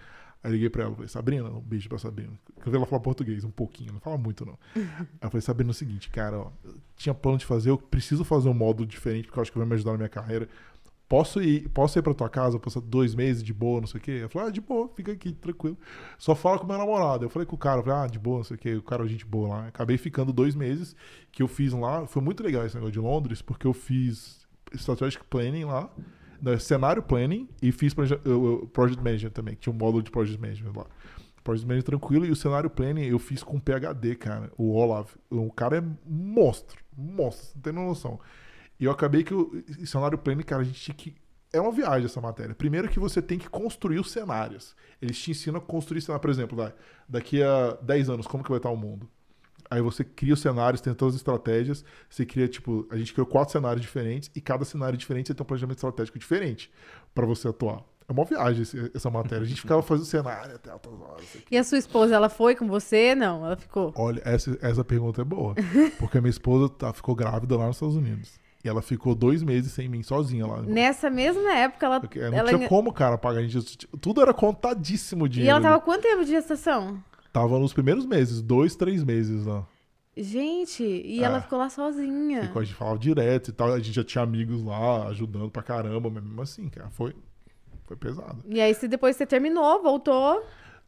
Aí liguei pra ela, falei, Sabrina, um beijo pra Sabrina. Eu vi ela falar português um pouquinho, não fala muito não. Aí eu falei, Sabrina, é o seguinte, cara, ó, eu tinha plano de fazer, eu preciso fazer um módulo diferente, porque eu acho que vai me ajudar na minha carreira. Posso ir, posso ir pra tua casa, passar dois meses de boa, não sei o quê? Ela falou, ah, de boa, fica aqui, tranquilo. Só fala com meu namorado. Eu falei com o cara, eu falei, ah, de boa, não sei o quê. O cara, gente boa lá. Acabei ficando dois meses que eu fiz lá. Foi muito legal esse negócio de Londres, porque eu fiz strategic planning lá, né, cenário planning e fiz proje- eu- eu- project management também, que tinha um módulo de project management lá. Project management tranquilo e o cenário planning eu fiz com PhD, cara. O Olaf, o cara é monstro, monstro, não tem noção. E eu acabei que o cenário planning, cara, a gente tinha que é uma viagem essa matéria. Primeiro que você tem que construir os cenários. Eles te ensinam a construir cenário, por exemplo, daqui a 10 anos, como que vai estar o mundo? Aí você cria os cenários, tem todas as estratégias. Você cria, tipo, a gente criou quatro cenários diferentes e cada cenário diferente você tem um planejamento estratégico diferente pra você atuar. É uma viagem essa matéria. A gente ficava fazendo cenário até altas horas. aqui. E a sua esposa, ela foi com você? Não, ela ficou. Olha, essa, essa pergunta é boa. Porque a minha esposa tá, ficou grávida lá nos Estados Unidos. E ela ficou dois meses sem mim, sozinha lá. Nessa mesma época, ela. Porque não ela tinha como, cara, pagar. A gente, tudo era contadíssimo de E ela tava quanto tempo de gestação? Tava nos primeiros meses, dois, três meses lá. Gente, e É. ela ficou lá sozinha. Ficou, a gente falava direto e tal. A gente já tinha amigos lá ajudando pra caramba, mas mesmo assim, cara, foi, foi pesado. E aí, se depois você terminou, voltou.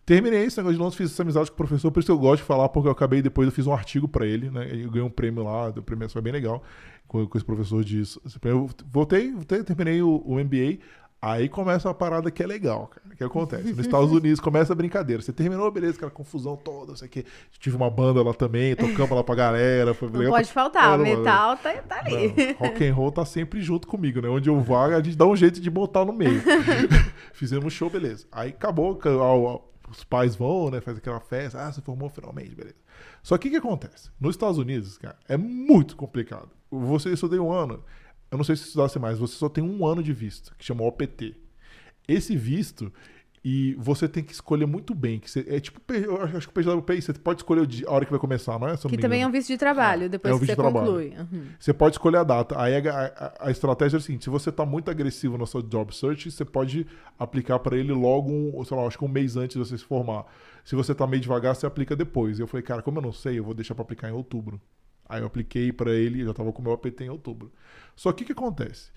Terminei esse negócio de Londres, fiz essa amizade com o professor, por isso que eu gosto de falar, porque eu acabei depois, eu fiz um artigo pra ele, né? Eu ganhei um prêmio lá, o prêmio foi bem legal, com, com esse professor disso. Eu voltei, voltei terminei o, o MBA, aí começa uma parada que é legal, cara. Que acontece? Nos Estados Unidos começa a brincadeira. Você terminou, beleza, aquela confusão toda, não sei o quê. Tive uma banda lá também, tocamos lá pra galera. Foi Não legal pode faltar. O caramba. metal tá, tá ali. Não, rock and roll tá sempre junto comigo, né? Onde eu vou, a gente dá um jeito de botar no meio. Fizemos show, beleza. Aí acabou, os pais vão, né? Faz aquela festa. Ah, você formou finalmente, beleza. Só que o que acontece? Nos Estados Unidos, cara, é muito complicado. Você estudei um ano, eu não sei se estudasse mais, você só tem um ano de visto, que chama OPT. Esse visto, e você tem que escolher muito bem. Que você- é tipo, eu acho que o PWP, você pode escolher o a hora que vai começar, não é? Que também é um visto de trabalho, depois é que você conclui. Uhum. Você pode escolher a data. Aí a, a- a estratégia é a seguinte: se você está muito agressivo na sua job search, você pode aplicar para ele logo, um, sei lá, acho que um mês antes de você se formar. Se você está meio devagar, você aplica depois. Eu falei, cara, como eu não sei, eu vou deixar para aplicar em outubro. Aí eu apliquei para ele, já estava com o meu APT em outubro. Só que o que acontece?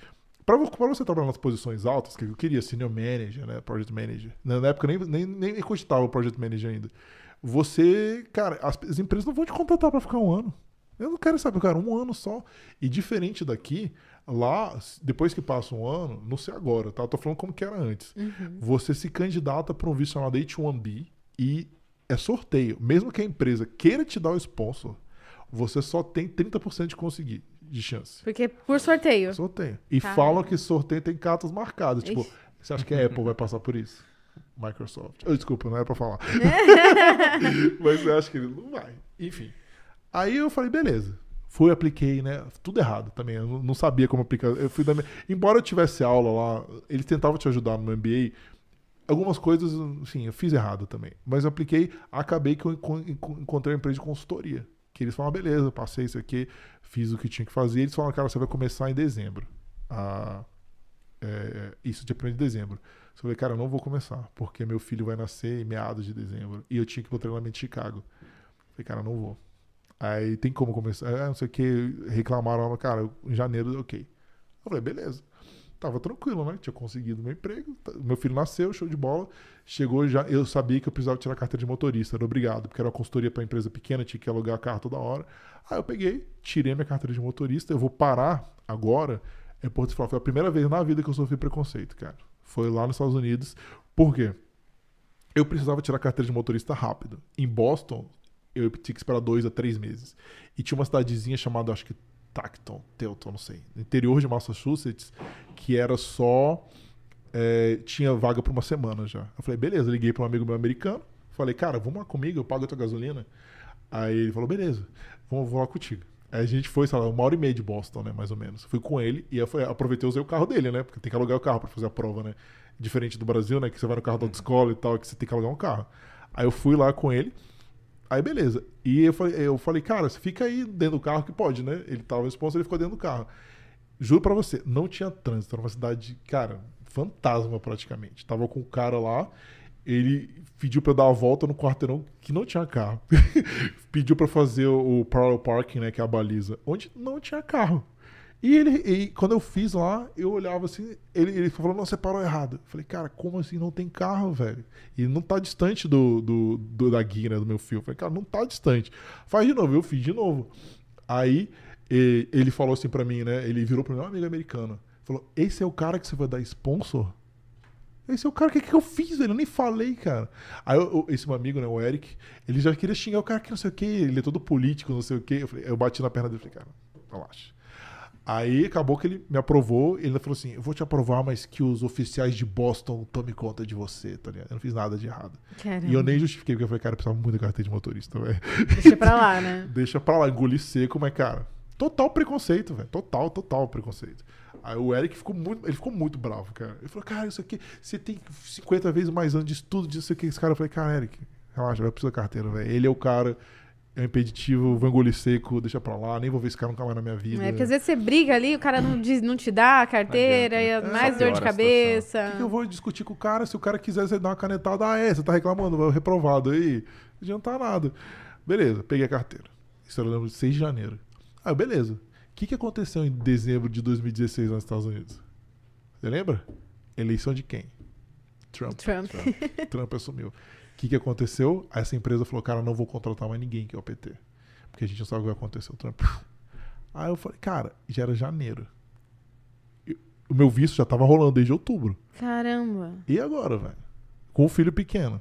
Para você trabalhar nas posições altas, que eu queria senior manager, né, project manager. Na época eu nem, nem, nem cogitava o project manager ainda. Você, cara, as, as empresas não vão te contratar para ficar um ano. Eu não quero saber, cara, um ano só. E diferente daqui, lá, depois que passa um ano, não sei agora, tá? Eu tô falando como que era antes. Você se candidata para um visto chamado H1B e é sorteio. Mesmo que a empresa queira te dar o sponsor, você só tem 30% de conseguir de chance. Porque por sorteio. Sorteio. E Caramba. falam que sorteio tem cartas marcadas. Tipo, Ixi. você acha que a Apple vai passar por isso? Microsoft. Oh, desculpa, não era pra falar. Mas eu acho que ele não vai. Enfim. Aí eu falei, beleza. Fui, apliquei, né? Tudo errado também. Eu não- sabia como aplicar. Eu fui da minha- Embora eu tivesse aula lá, eles tentavam te ajudar no MBA. Algumas coisas, sim, eu fiz errado também. Mas eu apliquei, acabei que eu enco- enco- encontrei uma empresa de consultoria. Que eles falaram, beleza, passei isso aqui, fiz o que tinha que fazer. Eles falaram, cara, você vai começar em dezembro. Ah, é, isso, dia 1 de dezembro. Eu falei, cara, eu não vou começar, porque meu filho vai nascer em meados de dezembro. E eu tinha que ir pro treinamento de Chicago. Eu falei, cara, eu não vou. Aí tem como começar. Ah, não sei o que, reclamaram, cara, em janeiro, ok. Eu falei, beleza. Tava tranquilo, né? Tinha conseguido meu emprego. tá- Meu filho nasceu, show de bola. Chegou já. Eu sabia que eu precisava tirar a carteira de motorista, era obrigado, porque era uma consultoria para empresa pequena, tinha que alugar carro toda hora. Aí eu peguei, tirei minha carteira de motorista. Eu vou parar agora. É Porto Fala. Foi a primeira vez na vida que eu sofri preconceito, cara. Foi lá nos Estados Unidos. Por quê? Eu precisava tirar a carteira de motorista rápido. Em Boston, eu tinha que esperar dois a três meses. E tinha uma cidadezinha chamada, acho que Tacton, Telton, não sei, no interior de Massachusetts, que era só. é, tinha vaga por uma semana já. Eu falei, beleza, liguei para um amigo meu americano. Falei, cara, vamos lá comigo, eu pago a tua gasolina. Aí ele falou, beleza, vamos, lá contigo. Aí a gente foi, sei lá, uma hora e meia de Boston, né, mais ou menos. Fui com ele e eu aproveitei e usei o carro dele, né, porque tem que alugar o carro para fazer a prova, né. Diferente do Brasil, né, que você vai no carro da autoescola e tal, que você tem que alugar um carro. Aí eu fui lá com ele Aí beleza. E eu falei, eu falei, cara, você fica aí dentro do carro que pode, né? Ele tava responsável, ele ficou dentro do carro. Juro pra você, não tinha trânsito. Era uma cidade, cara, fantasma praticamente. Tava com o cara lá, ele pediu pra eu dar a volta no quarteirão que não tinha carro. pediu pra fazer o parallel parking, né, que é a baliza, onde não tinha carro. E ele, e quando eu fiz lá, eu olhava assim, ele, ele falou, não, você parou errado. Eu falei, cara, como assim não tem carro, velho? E não tá distante do, do, do da guia, né, do meu fio. Eu falei, cara, não tá distante. Faz de novo, eu fiz de novo. Aí e, ele falou assim pra mim, né? Ele virou pro meu amigo americano. Falou, esse é o cara que você vai dar sponsor? Esse é o cara, o que, que eu fiz, velho? Eu nem falei, cara. Aí eu- esse meu amigo, né, o Eric, ele já queria xingar o cara que não sei o que, ele é todo político, não sei o que. Eu, falei- eu bati na perna dele e falei, cara, relaxa. Aí acabou que ele me aprovou, ele falou assim: Eu vou te aprovar, mas que os oficiais de Boston tomem conta de você, tá ligado? Eu não fiz nada de errado. Caramba. E eu nem justifiquei, porque eu falei, cara, eu precisava muito da carteira de motorista, velho. Deixa pra lá, né? Deixa pra lá, engolir seco, mas, cara, total preconceito, velho. Total, total preconceito. Aí o Eric ficou muito, ele ficou muito bravo, cara. Ele falou, cara, isso aqui, você tem 50 vezes mais anos de estudo disso aqui. Esse cara, eu falei, cara, Eric, relaxa, vai precisar da carteira, velho. Ele é o cara, é um impeditivo, vou engolir seco, deixa pra lá, nem vou ver esse cara nunca mais na minha vida. É, porque às vezes você briga ali, o cara não, diz, não te dá a carteira, é mais dor de cabeça. Que, que eu vou discutir com o cara? Se o cara quiser você dar uma canetada, ah, é, você tá reclamando, vai reprovado aí. Não adianta nada. Beleza, peguei a carteira. Isso eu lembro de 6 de janeiro. Ah, beleza. O que, que aconteceu em dezembro de 2016 nos Estados Unidos? Você lembra? Eleição de quem? Trump. Trump. Trump assumiu. O que, que aconteceu? Essa empresa falou, cara, não vou contratar mais ninguém que é o PT. Porque a gente não sabe o que vai acontecer. O Trump. Aí eu falei, cara, já era janeiro. E O meu visto já tava rolando desde outubro. Caramba. E agora, velho? Com o filho pequeno.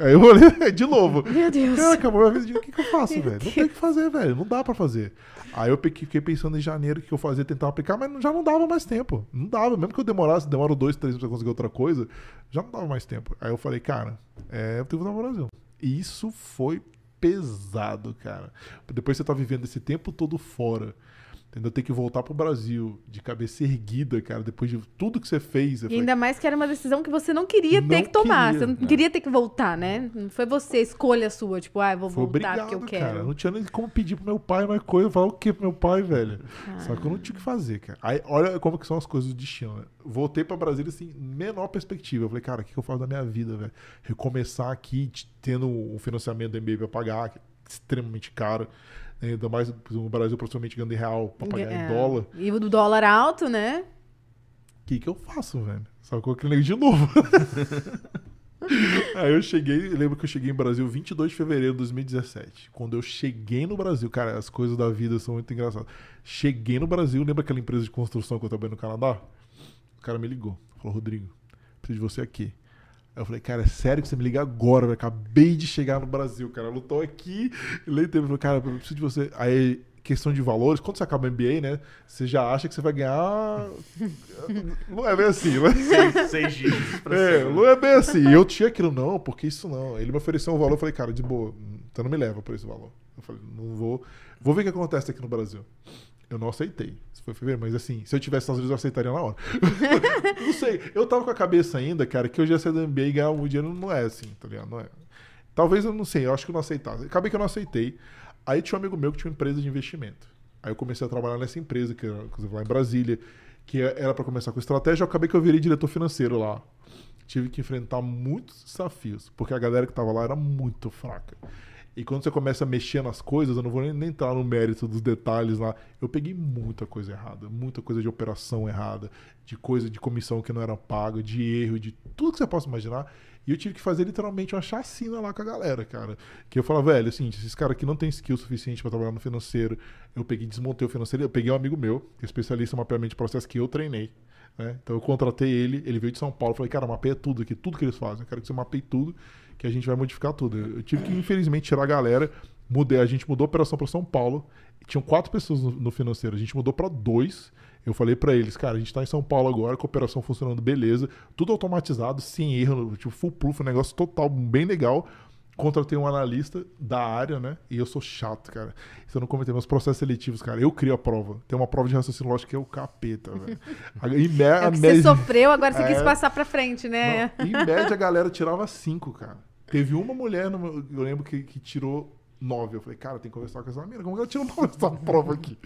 Aí eu olhei de novo. Meu Deus. Cara, acabou a vida. O que, que eu faço, Meu velho? Não Deus. tem o que fazer, velho. Não dá pra fazer. Aí eu fiquei pensando em janeiro o que eu fazia, tentar aplicar, mas já não dava mais tempo. Não dava. Mesmo que eu demorasse, demora dois, três meses pra conseguir outra coisa, já não dava mais tempo. Aí eu falei, cara, é, eu tenho que voltar pro Brasil. E isso foi pesado, cara. Depois você tá vivendo esse tempo todo fora. Entendeu? Ter que voltar pro Brasil de cabeça erguida, cara, depois de tudo que você fez. E falei, ainda mais que era uma decisão que você não queria ter Não que tomar. queria, você não né? queria ter que voltar, né? Não foi você, escolha sua. Tipo, ah, eu vou Foi voltar obrigado, porque eu quero. cara. Não tinha nem como pedir pro meu pai mais coisa. Eu falar o que pro meu pai, velho? Ah. Só que eu não tinha o que fazer, cara. Aí, olha como que são as coisas do destino, né? Voltei pra Brasília, assim, menor perspectiva. Eu falei, cara, o que eu faço da minha vida, velho? Recomeçar aqui, tendo um financiamento do MBA pra pagar, que é extremamente caro. Né? Ainda mais no Brasil, provavelmente ganhando em real pra pagar É. em dólar. E o do dólar alto, né? O que que eu faço, velho? Só que eu cliquei de novo. Aí eu cheguei, lembro que eu cheguei em Brasil 22 de fevereiro de 2017. Quando eu cheguei no Brasil, cara, as coisas da vida são muito engraçadas. Cheguei no Brasil, lembra aquela empresa de construção que eu trabalhei no Canadá? O cara me ligou, falou: Rodrigo, preciso de você aqui. Aí eu falei, cara, é sério que você me liga agora, velho? Acabei de chegar no Brasil, cara. Eu não tô aqui. Ele teve, falou, cara, eu preciso de você. Aí, questão de valores, quando você acaba o MBA, né? Você já acha que você vai ganhar. não é bem assim, né? Seis, seis dígitos pra É, cima. não é bem assim. Eu tinha aquilo, não, porque isso não. Ele me ofereceu um valor, eu falei, cara, de boa, então não me leva por esse valor. Eu falei, não vou. Vou ver o que acontece aqui no Brasil. Eu não aceitei. Foi fevereiro, mas assim, se eu tivesse Estados Unidos, eu aceitaria na hora. não sei. Eu tava com a cabeça ainda, cara, que eu já saí do MBA e ganhar muito dinheiro não é assim, tá ligado? Não é. Talvez eu não sei, eu acho que eu não aceitasse. Acabei que eu não aceitei. Aí tinha um amigo meu que tinha uma empresa de investimento. Aí eu comecei a trabalhar nessa empresa, que era, inclusive lá em Brasília, que era para começar com estratégia. Eu acabei que eu virei diretor financeiro lá. Tive que enfrentar muitos desafios, porque a galera que tava lá era muito fraca. E quando você começa a mexer nas coisas, eu não vou nem, nem entrar no mérito dos detalhes lá. Eu peguei muita coisa errada, muita coisa de operação errada, de coisa de comissão que não era paga, de erro, de tudo que você possa imaginar. E eu tive que fazer literalmente uma chacina lá com a galera, cara. Que eu falava, velho, seguinte, esses caras aqui não tem skill suficiente para trabalhar no financeiro. Eu peguei, desmontei o financeiro, eu peguei um amigo meu, que especialista em mapeamento de processo que eu treinei. né? Então eu contratei ele, ele veio de São Paulo, falei, cara, mapeia tudo aqui, tudo que eles fazem. Eu quero que você mapeie tudo, que a gente vai modificar tudo. Eu tive que, infelizmente, tirar a galera. Mudei, a gente mudou a operação para São Paulo. Tinham quatro pessoas no, no financeiro, a gente mudou para dois. Eu falei para eles, cara, a gente tá em São Paulo agora, com a operação funcionando beleza, tudo automatizado, sem erro, tipo full proof, um negócio total bem legal. Contratei um analista da área, né? E eu sou chato, cara. Isso eu não comentei. Meus processos seletivos, cara, eu crio a prova. Tem uma prova de raciocínio lógico que é o capeta, velho. Em me- É média- você sofreu, agora você É. quis passar pra frente, né? não, em média, a galera tirava cinco, cara. Teve uma mulher, meu- eu lembro, que, que tirou nove. Eu falei, cara, tem que conversar com essa menina. Como que ela tirou nove nessa prova aqui?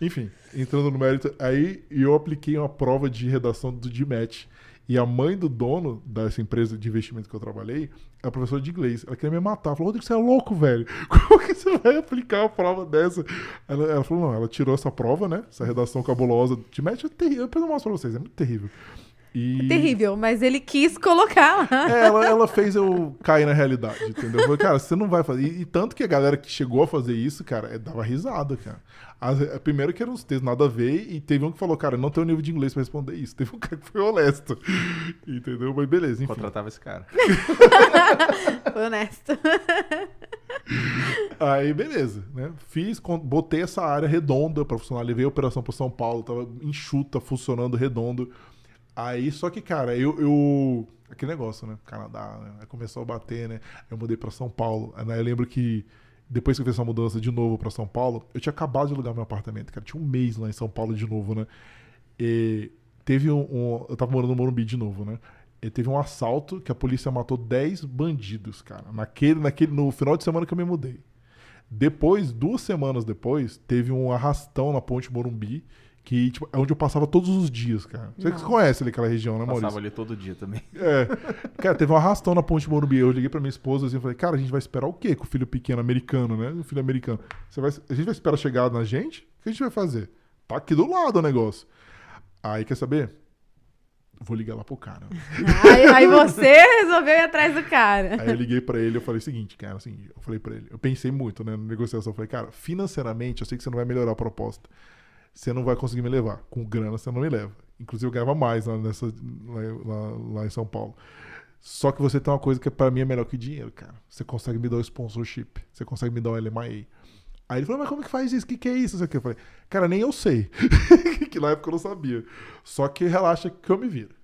Enfim, entrando no mérito. Aí eu apliquei uma prova de redação do DMAT. E a mãe do dono dessa empresa de investimento que eu trabalhei é professora de inglês. Ela queria me matar. Falou, Rodrigo, você é louco, velho. Como que você vai aplicar uma prova dessa? Ela, ela falou, não, ela tirou essa prova, né? Essa redação cabulosa do DMAT é terrível. Eu mostro pra vocês, é muito terrível. E... Terrível, mas ele quis colocar lá. É, ela, ela fez eu cair na realidade, entendeu? Eu falei, cara, você não vai fazer. E, e tanto que a galera que chegou a fazer isso, cara, é, dava risada, cara. As, é, primeiro que eram uns textos nada a ver, e teve um que falou, cara, não tenho nível de inglês pra responder isso. Teve um cara que foi honesto. Entendeu? Mas beleza, enfim. Contratava esse cara. Foi honesto. Aí, beleza, né? Fiz, botei essa área redonda pra funcionar. Levei a operação pra São Paulo, tava enxuta, funcionando redondo. Aí, só que, cara, eu. eu aquele negócio, né? Canadá, né? Aí começou a bater, né? Eu mudei pra São Paulo. Aí, né, eu lembro que depois que eu fiz essa mudança de novo pra São Paulo, eu tinha acabado de alugar meu apartamento, cara. Tinha um mês lá em São Paulo de novo, né? E teve um, um- Eu tava morando no Morumbi de novo, né? E teve um assalto que a polícia matou 10 bandidos, cara. Naquele, naquele, no final de semana que eu me mudei. Depois, duas semanas depois, teve um arrastão na Ponte Morumbi, que tipo, é onde eu passava todos os dias, cara. Você que conhece ali aquela região, né, Passava Maurício? ali todo dia também. É. Cara, teve um arrastão na Ponte Morumbi. Eu liguei pra minha esposa assim, e falei, cara, a gente vai esperar o quê com o filho pequeno americano, né? O filho americano. Você vai, a gente vai esperar chegar na gente? O que a gente vai fazer? Tá aqui do lado o negócio. Aí, quer saber? Vou ligar lá pro cara. Aí, aí você resolveu ir atrás do cara. Aí eu liguei pra ele e eu falei o seguinte, cara, assim, eu falei pra ele, eu pensei muito, né, na negociação, eu falei, cara, financeiramente eu sei que você não vai melhorar a proposta. Você não vai conseguir me levar. Com grana você não me leva. Inclusive eu ganhava mais lá, nessa, lá, lá- lá em São Paulo. Só que você tem uma coisa que pra mim é melhor que dinheiro, cara. Você consegue me dar o sponsorship. Você consegue me dar o LMIA. Aí ele falou, mas como que faz isso? O que, que é isso? Eu falei, cara, nem eu sei. que na época eu não sabia. Só que relaxa que eu me viro.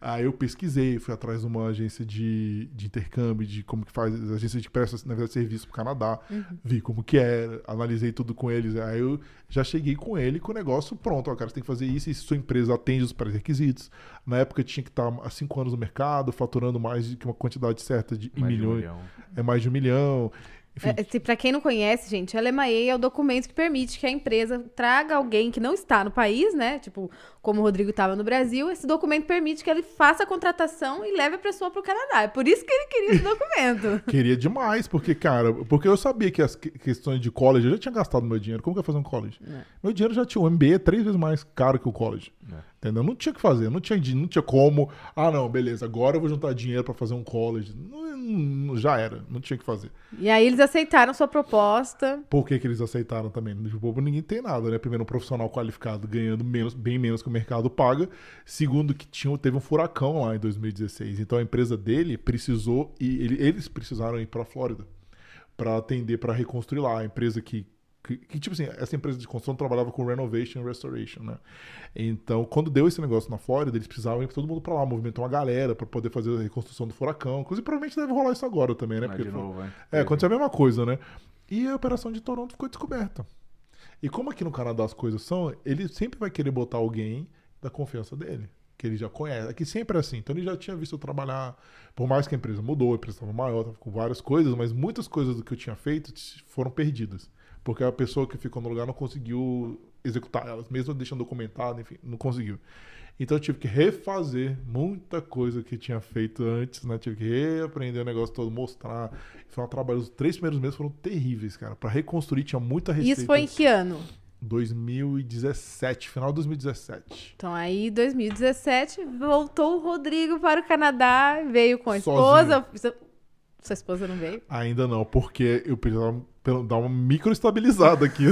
Aí eu pesquisei, fui atrás de uma agência de, de intercâmbio, de como que faz, agência de presta, na verdade, serviço pro Canadá. Vi como que era, analisei tudo com eles. Aí eu já cheguei com ele com o negócio pronto. Ó, cara, você tem que fazer isso e se sua empresa atende os pré-requisitos. Na época tinha que estar há cinco anos no mercado, faturando mais de que uma quantidade certa de Mais de um milhões. milhão. É mais de um milhão. Enfim, É, se- Pra quem não conhece, gente, a LMAE é o documento que permite que a empresa traga alguém que não está no país, né? Tipo, como o Rodrigo estava no Brasil, esse documento permite que ele faça a contratação e leve a pessoa para o Canadá. É por isso que ele queria esse documento. Queria demais, porque, cara, porque eu sabia que as que- questões de college, eu já tinha gastado meu dinheiro. Como que eu ia fazer um college? É. Meu dinheiro já tinha. O MBA é três vezes mais caro que o college. É. Entendeu? Não tinha o que fazer, não tinha, não tinha como. Ah, não, beleza, agora eu vou juntar dinheiro pra fazer um college. Não, não- já era, não tinha o que fazer. E aí eles aceitaram sua proposta. Por que, que eles aceitaram também? De bobo ninguém tem nada, né? Primeiro, um profissional qualificado ganhando menos, bem menos que o mercado paga. Segundo, que tinha, teve um furacão lá em 2016. Então a empresa dele precisou e ele- eles precisaram ir pra Flórida para atender, para reconstruir lá. A empresa que, que, que, tipo assim, essa empresa de construção trabalhava com renovation and restoration, né? Então, quando deu esse negócio na Flórida, eles precisavam ir todo mundo pra lá, movimentar uma galera para poder fazer a reconstrução do furacão. Inclusive, provavelmente deve rolar isso agora também, né? Porque de novo, é. é, aconteceu a mesma coisa, né? E a operação de Toronto ficou descoberta. E como aqui no Canadá as coisas são, ele sempre vai querer botar alguém da confiança dele, que ele já conhece. Aqui sempre é assim. Então ele já tinha visto eu trabalhar, por mais que a empresa mudou, a empresa estava maior, estava com várias coisas, mas muitas coisas do que eu tinha feito foram perdidas. Porque a pessoa que ficou no lugar não conseguiu executar elas, mesmo deixando documentado, enfim, não conseguiu. Então eu tive que refazer muita coisa que tinha feito antes, né? Tive que reaprender o negócio todo, mostrar. Foi um trabalho. Os três primeiros meses foram terríveis, cara. Pra reconstruir tinha muita receita. Isso foi em que ano? 2017, final de 2017. Então aí, 2017, voltou o Rodrigo para o Canadá, veio com a Sozinho. Sua esposa não veio? Ainda não, porque eu precisava dar uma microestabilizada aqui.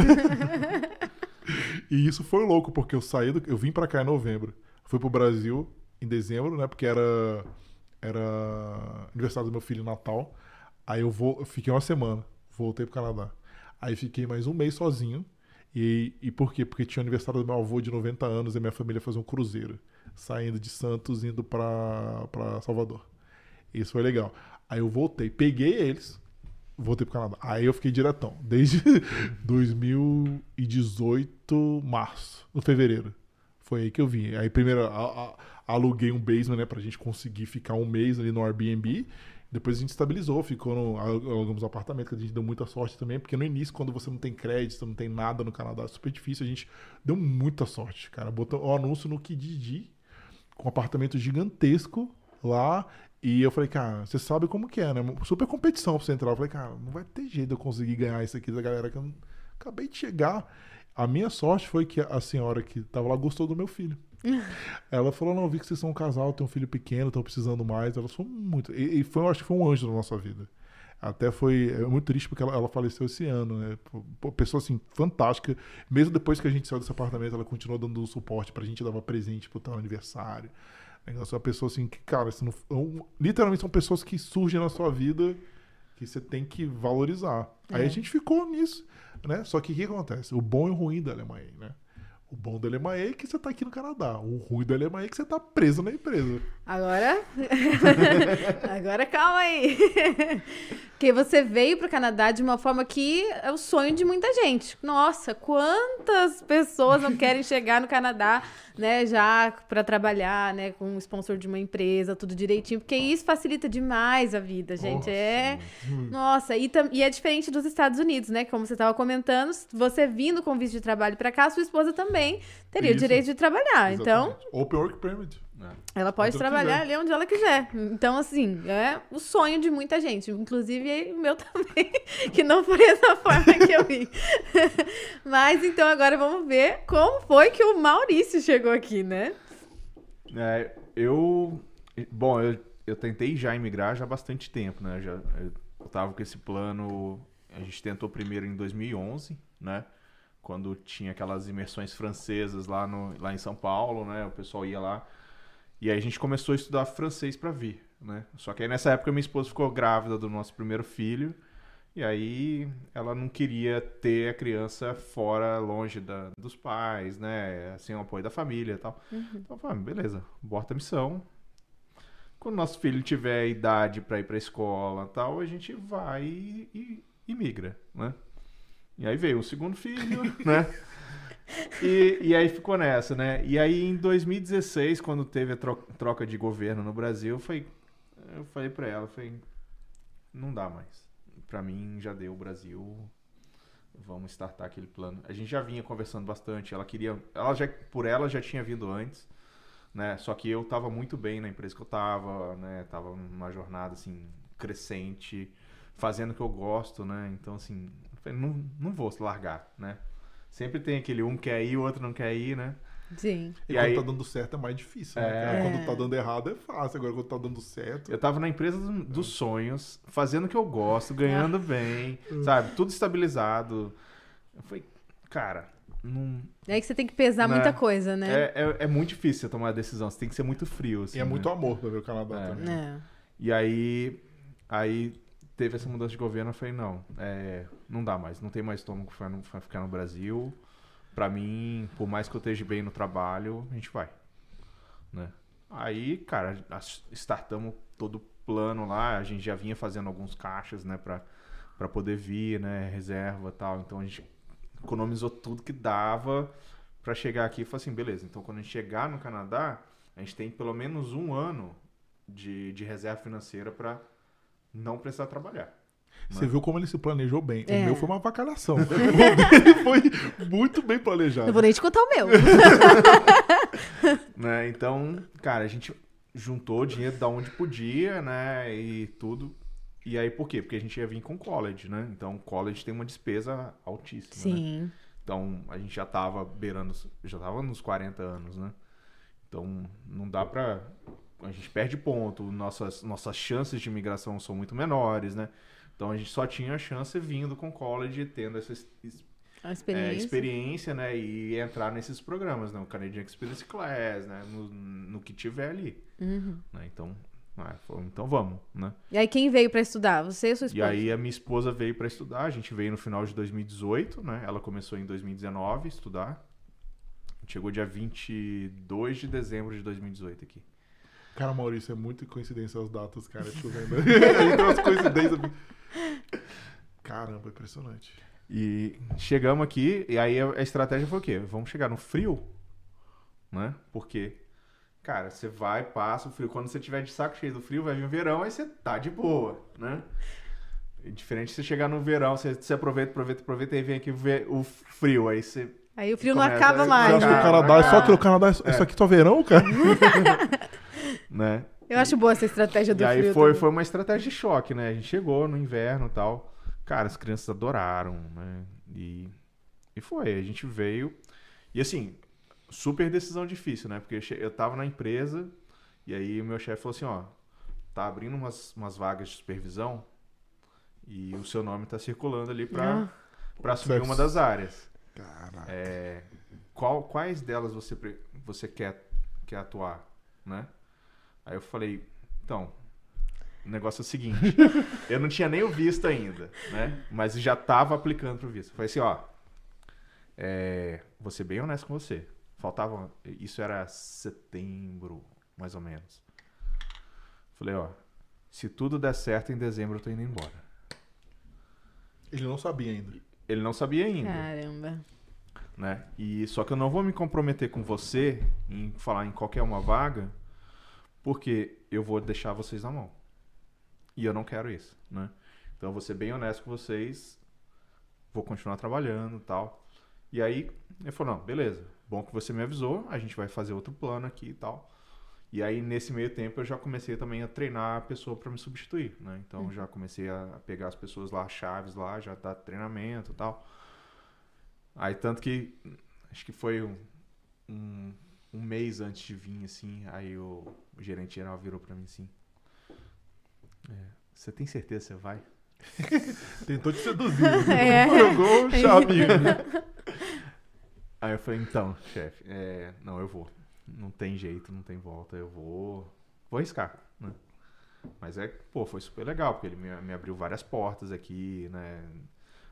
e isso foi louco, porque eu saí do, eu vim pra cá em novembro. Fui pro Brasil em dezembro, né? Porque era era aniversário do meu filho Natal. Aí eu vou, eu fiquei uma semana, voltei pro Canadá. Aí fiquei mais um mês sozinho. E, e por quê? Porque tinha aniversário do meu avô de 90 anos e minha família fazia um cruzeiro, saindo de Santos indo pra Salvador. Isso foi legal. Aí eu voltei, peguei eles, voltei pro Canadá. Aí eu fiquei diretão, desde 2018, março, no fevereiro. Foi aí que eu vim. Aí primeiro a- a- aluguei um basement, né, pra gente conseguir ficar um mês ali no Airbnb. Depois a gente estabilizou, ficou no alguns apartamentos que a gente deu muita sorte também, porque no início, quando você não tem crédito, não tem nada no Canadá, é super difícil. A gente deu muita sorte, cara. Botou o anúncio no Kijiji, com um apartamento gigantesco lá. E eu falei, cara, você sabe como que é, né? Super competição pra você entrar. Eu falei, cara, não vai ter jeito de eu conseguir ganhar isso aqui da galera que eu acabei de chegar. A minha sorte foi que a senhora que tava lá gostou do meu filho. ela falou: Não, vi que vocês são um casal, tem um filho pequeno, estão precisando mais. Ela falou muito. E, e, foi, eu acho que foi um anjo na nossa vida. Até foi é muito triste porque ela, ela faleceu esse ano, né? Pô, pessoa assim, fantástica. Mesmo depois que a gente saiu desse apartamento, ela continuou dando suporte pra gente, dava presente pro tal aniversário. É uma pessoa assim que, cara, não, literalmente são pessoas que surgem na sua vida que você tem que valorizar. É. Aí a gente ficou nisso né? Só que o que acontece? O bom e o ruim da Alemanha, né? O bom da Alemanha é que você tá aqui no Canadá. O ruim da Alemanha é que você tá preso na empresa. Agora. Agora calma aí. Porque você veio para o Canadá de uma forma que é o sonho de muita gente. Nossa, quantas pessoas não querem chegar no Canadá, né, já para trabalhar, né, com um sponsor de uma empresa, tudo direitinho, porque isso facilita demais a vida, gente. Nossa. É, nossa, e, e é diferente dos Estados Unidos, né, como você estava comentando, você vindo com visto de trabalho para cá, sua esposa também teria isso. o direito de trabalhar. Então, Exatamente. Então, Open Work Permit. É. Ela pode trabalhar ali onde ela quiser. Então, assim, é o sonho de muita gente, inclusive o meu também, que não foi essa forma que eu vi. Mas então agora vamos ver como foi que o Maurício chegou aqui, né? É, eu. Bom, eu, eu tentei já imigrar já há bastante tempo, né? Já, eu tava com esse plano. A gente tentou primeiro em 2011, né? Quando tinha aquelas imersões francesas lá, no, lá em São Paulo, né? O pessoal ia lá. E aí a gente começou a estudar francês para vir, né? Só que aí nessa época minha esposa ficou grávida do nosso primeiro filho. E aí ela não queria ter a criança fora, longe da, dos pais, né? Assim, o apoio da família e tal. Uhum. Então, falei, ah, beleza, bota a missão. Quando nosso filho tiver idade para ir para escola tal, a gente vai e, e, e migra, né? E aí veio o segundo filho, né? E, e aí ficou nessa, né? E aí em 2016, quando teve a troca de governo no Brasil, foi, eu falei pra ela, falei, não dá mais. Pra mim já deu o Brasil, vamos startar aquele plano. A gente já vinha conversando bastante, ela queria, ela já, por ela já tinha vindo antes, né? Só que eu tava muito bem na empresa que eu tava, né? Tava numa jornada assim crescente, fazendo o que eu gosto, né? Então assim, não, não vou largar, né? Sempre tem aquele um quer ir, o outro não quer ir, né? Sim. E, e quando aí... tá dando certo é mais difícil, né? É... Quando tá dando errado é fácil, agora quando tá dando certo. Eu tava na empresa dos sonhos, fazendo o que eu gosto, ganhando bem, sabe? Tudo estabilizado. Eu falei, cara, não. É aí que você tem que pesar né? muita coisa, né? É, é, é, muito difícil você tomar a decisão, você tem que ser muito frio. Assim, e é né? muito amor pra ver o Canadá é. também. É. E aí, aí teve essa mudança de governo, eu falei, não, é, não dá mais, não tem mais estômago para ficar no Brasil. Para mim, por mais que eu esteja bem no trabalho, a gente vai, né? Aí, cara, startamos todo o plano lá, a gente já vinha fazendo alguns caixas, né, para poder vir, né, reserva tal. Então a gente economizou tudo que dava para chegar aqui e falou assim, beleza, então quando a gente chegar no Canadá, a gente tem pelo menos um ano de, de reserva financeira para não precisar trabalhar. Você viu como ele se planejou bem. É. O meu foi uma vacalhação. o dele foi muito bem planejado. Não vou nem te contar o meu. né? Então, cara, a gente juntou dinheiro da onde podia, né? E tudo. E aí, por quê? Porque a gente ia vir com college, né? Então, college tem uma despesa altíssima. Né? Sim. Né? Então, a gente já tava beirando, já tava nos 40 anos, né? Então, não dá pra a gente perde ponto, nossas, nossas chances de imigração são muito menores, né? Então a gente só tinha a chance vindo com college, tendo essa experiência. É, experiência, né? E entrar nesses programas, né? O Canadian Experience Class, né? No, no que tiver ali. Uhum. Né? Então, ah, então vamos, né? E aí quem veio para estudar? Você e sua esposa? E aí a minha esposa veio para estudar. A gente veio no final de 2018, né? Ela começou em 2019 a estudar. Chegou dia 22 de dezembro de 2018 aqui. Cara, Maurício, é muito coincidência as datas, cara. Tô vendo. Tem umas coincidências. Caramba, impressionante. E chegamos aqui, e aí a estratégia foi o quê? Vamos chegar no frio, né? Porque Cara, você vai, passa o frio. Quando você tiver de saco cheio do frio, vai vir o verão, aí você tá de boa, né? É diferente de você chegar no verão, você, você aproveita, aproveita, aproveita, aí vem aqui ver o frio, aí você. Aí o frio não acaba Você mais. acha que o Canadá é só que o Canadá é... Isso aqui só verão, cara? né? Eu acho boa essa estratégia do E aí frio. foi, também. foi uma estratégia de choque, né? A gente chegou no inverno e tal. Cara, as crianças adoraram, né? E, e foi, a gente veio. E assim, super decisão difícil, né? Porque eu tava na empresa e aí o meu chefe falou assim, ó, tá abrindo umas, umas vagas de supervisão e o seu nome tá circulando ali pra, Ah. pra assumir uma das áreas. Caraca. É, qual, quais delas você, você quer, quer atuar, né? Aí eu falei, então, o negócio é o seguinte, eu não tinha nem o visto ainda, né? Mas já tava aplicando pro visto. Eu falei assim, ó, é, vou ser bem honesto com você. Faltava, isso era setembro, mais ou menos. Falei, ó, se tudo der certo em dezembro eu tô indo embora. Ele não sabia ainda. Ele não sabia ainda. Caramba. né? E só que eu não vou me comprometer com você em falar em qualquer uma vaga, porque eu vou deixar vocês na mão. E eu não quero isso, né? Então eu vou ser bem honesto com vocês, vou continuar trabalhando, e tal. E aí ele falou: "Não, beleza. Bom que você me avisou, a gente vai fazer outro plano aqui e tal". E aí nesse meio tempo eu já comecei também a treinar a pessoa para me substituir, né? Então eu já comecei a pegar as pessoas lá, chaves lá, já dar treinamento e tal. Aí tanto que acho que foi um, um, um mês antes de vir, assim, aí o, o gerente geral virou pra mim assim. "É, Você tem certeza que você vai? Tentou te seduzir. É. Jogou o chave. Aí eu falei, então, chefe, é, não, eu vou. Não tem jeito, não tem volta, eu vou. Vou arriscar, né? Mas é, pô, foi super legal, porque ele me, me abriu várias portas aqui, né?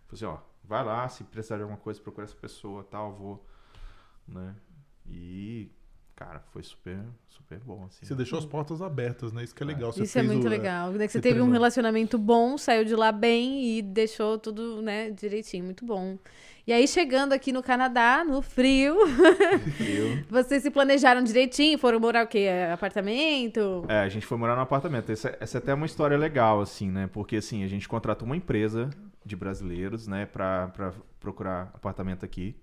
Falei assim, ó, vai lá, se precisar de alguma coisa, procura essa pessoa tal, vou. Né? E, cara, foi super, super bom, assim. Você deixou as portas abertas, né? Isso que é legal. Você Isso é muito o- legal. Né, que Você você teve um relacionamento bom, saiu de lá bem e deixou tudo, né, direitinho. Muito bom. E aí, chegando aqui no Canadá, no frio, Eu, vocês se planejaram direitinho? Foram morar o quê? Apartamento? É, a gente foi morar no apartamento. Essa, essa é até uma história legal, assim, né? Porque, assim, a gente contratou uma empresa de brasileiros, né? Pra, pra procurar apartamento aqui.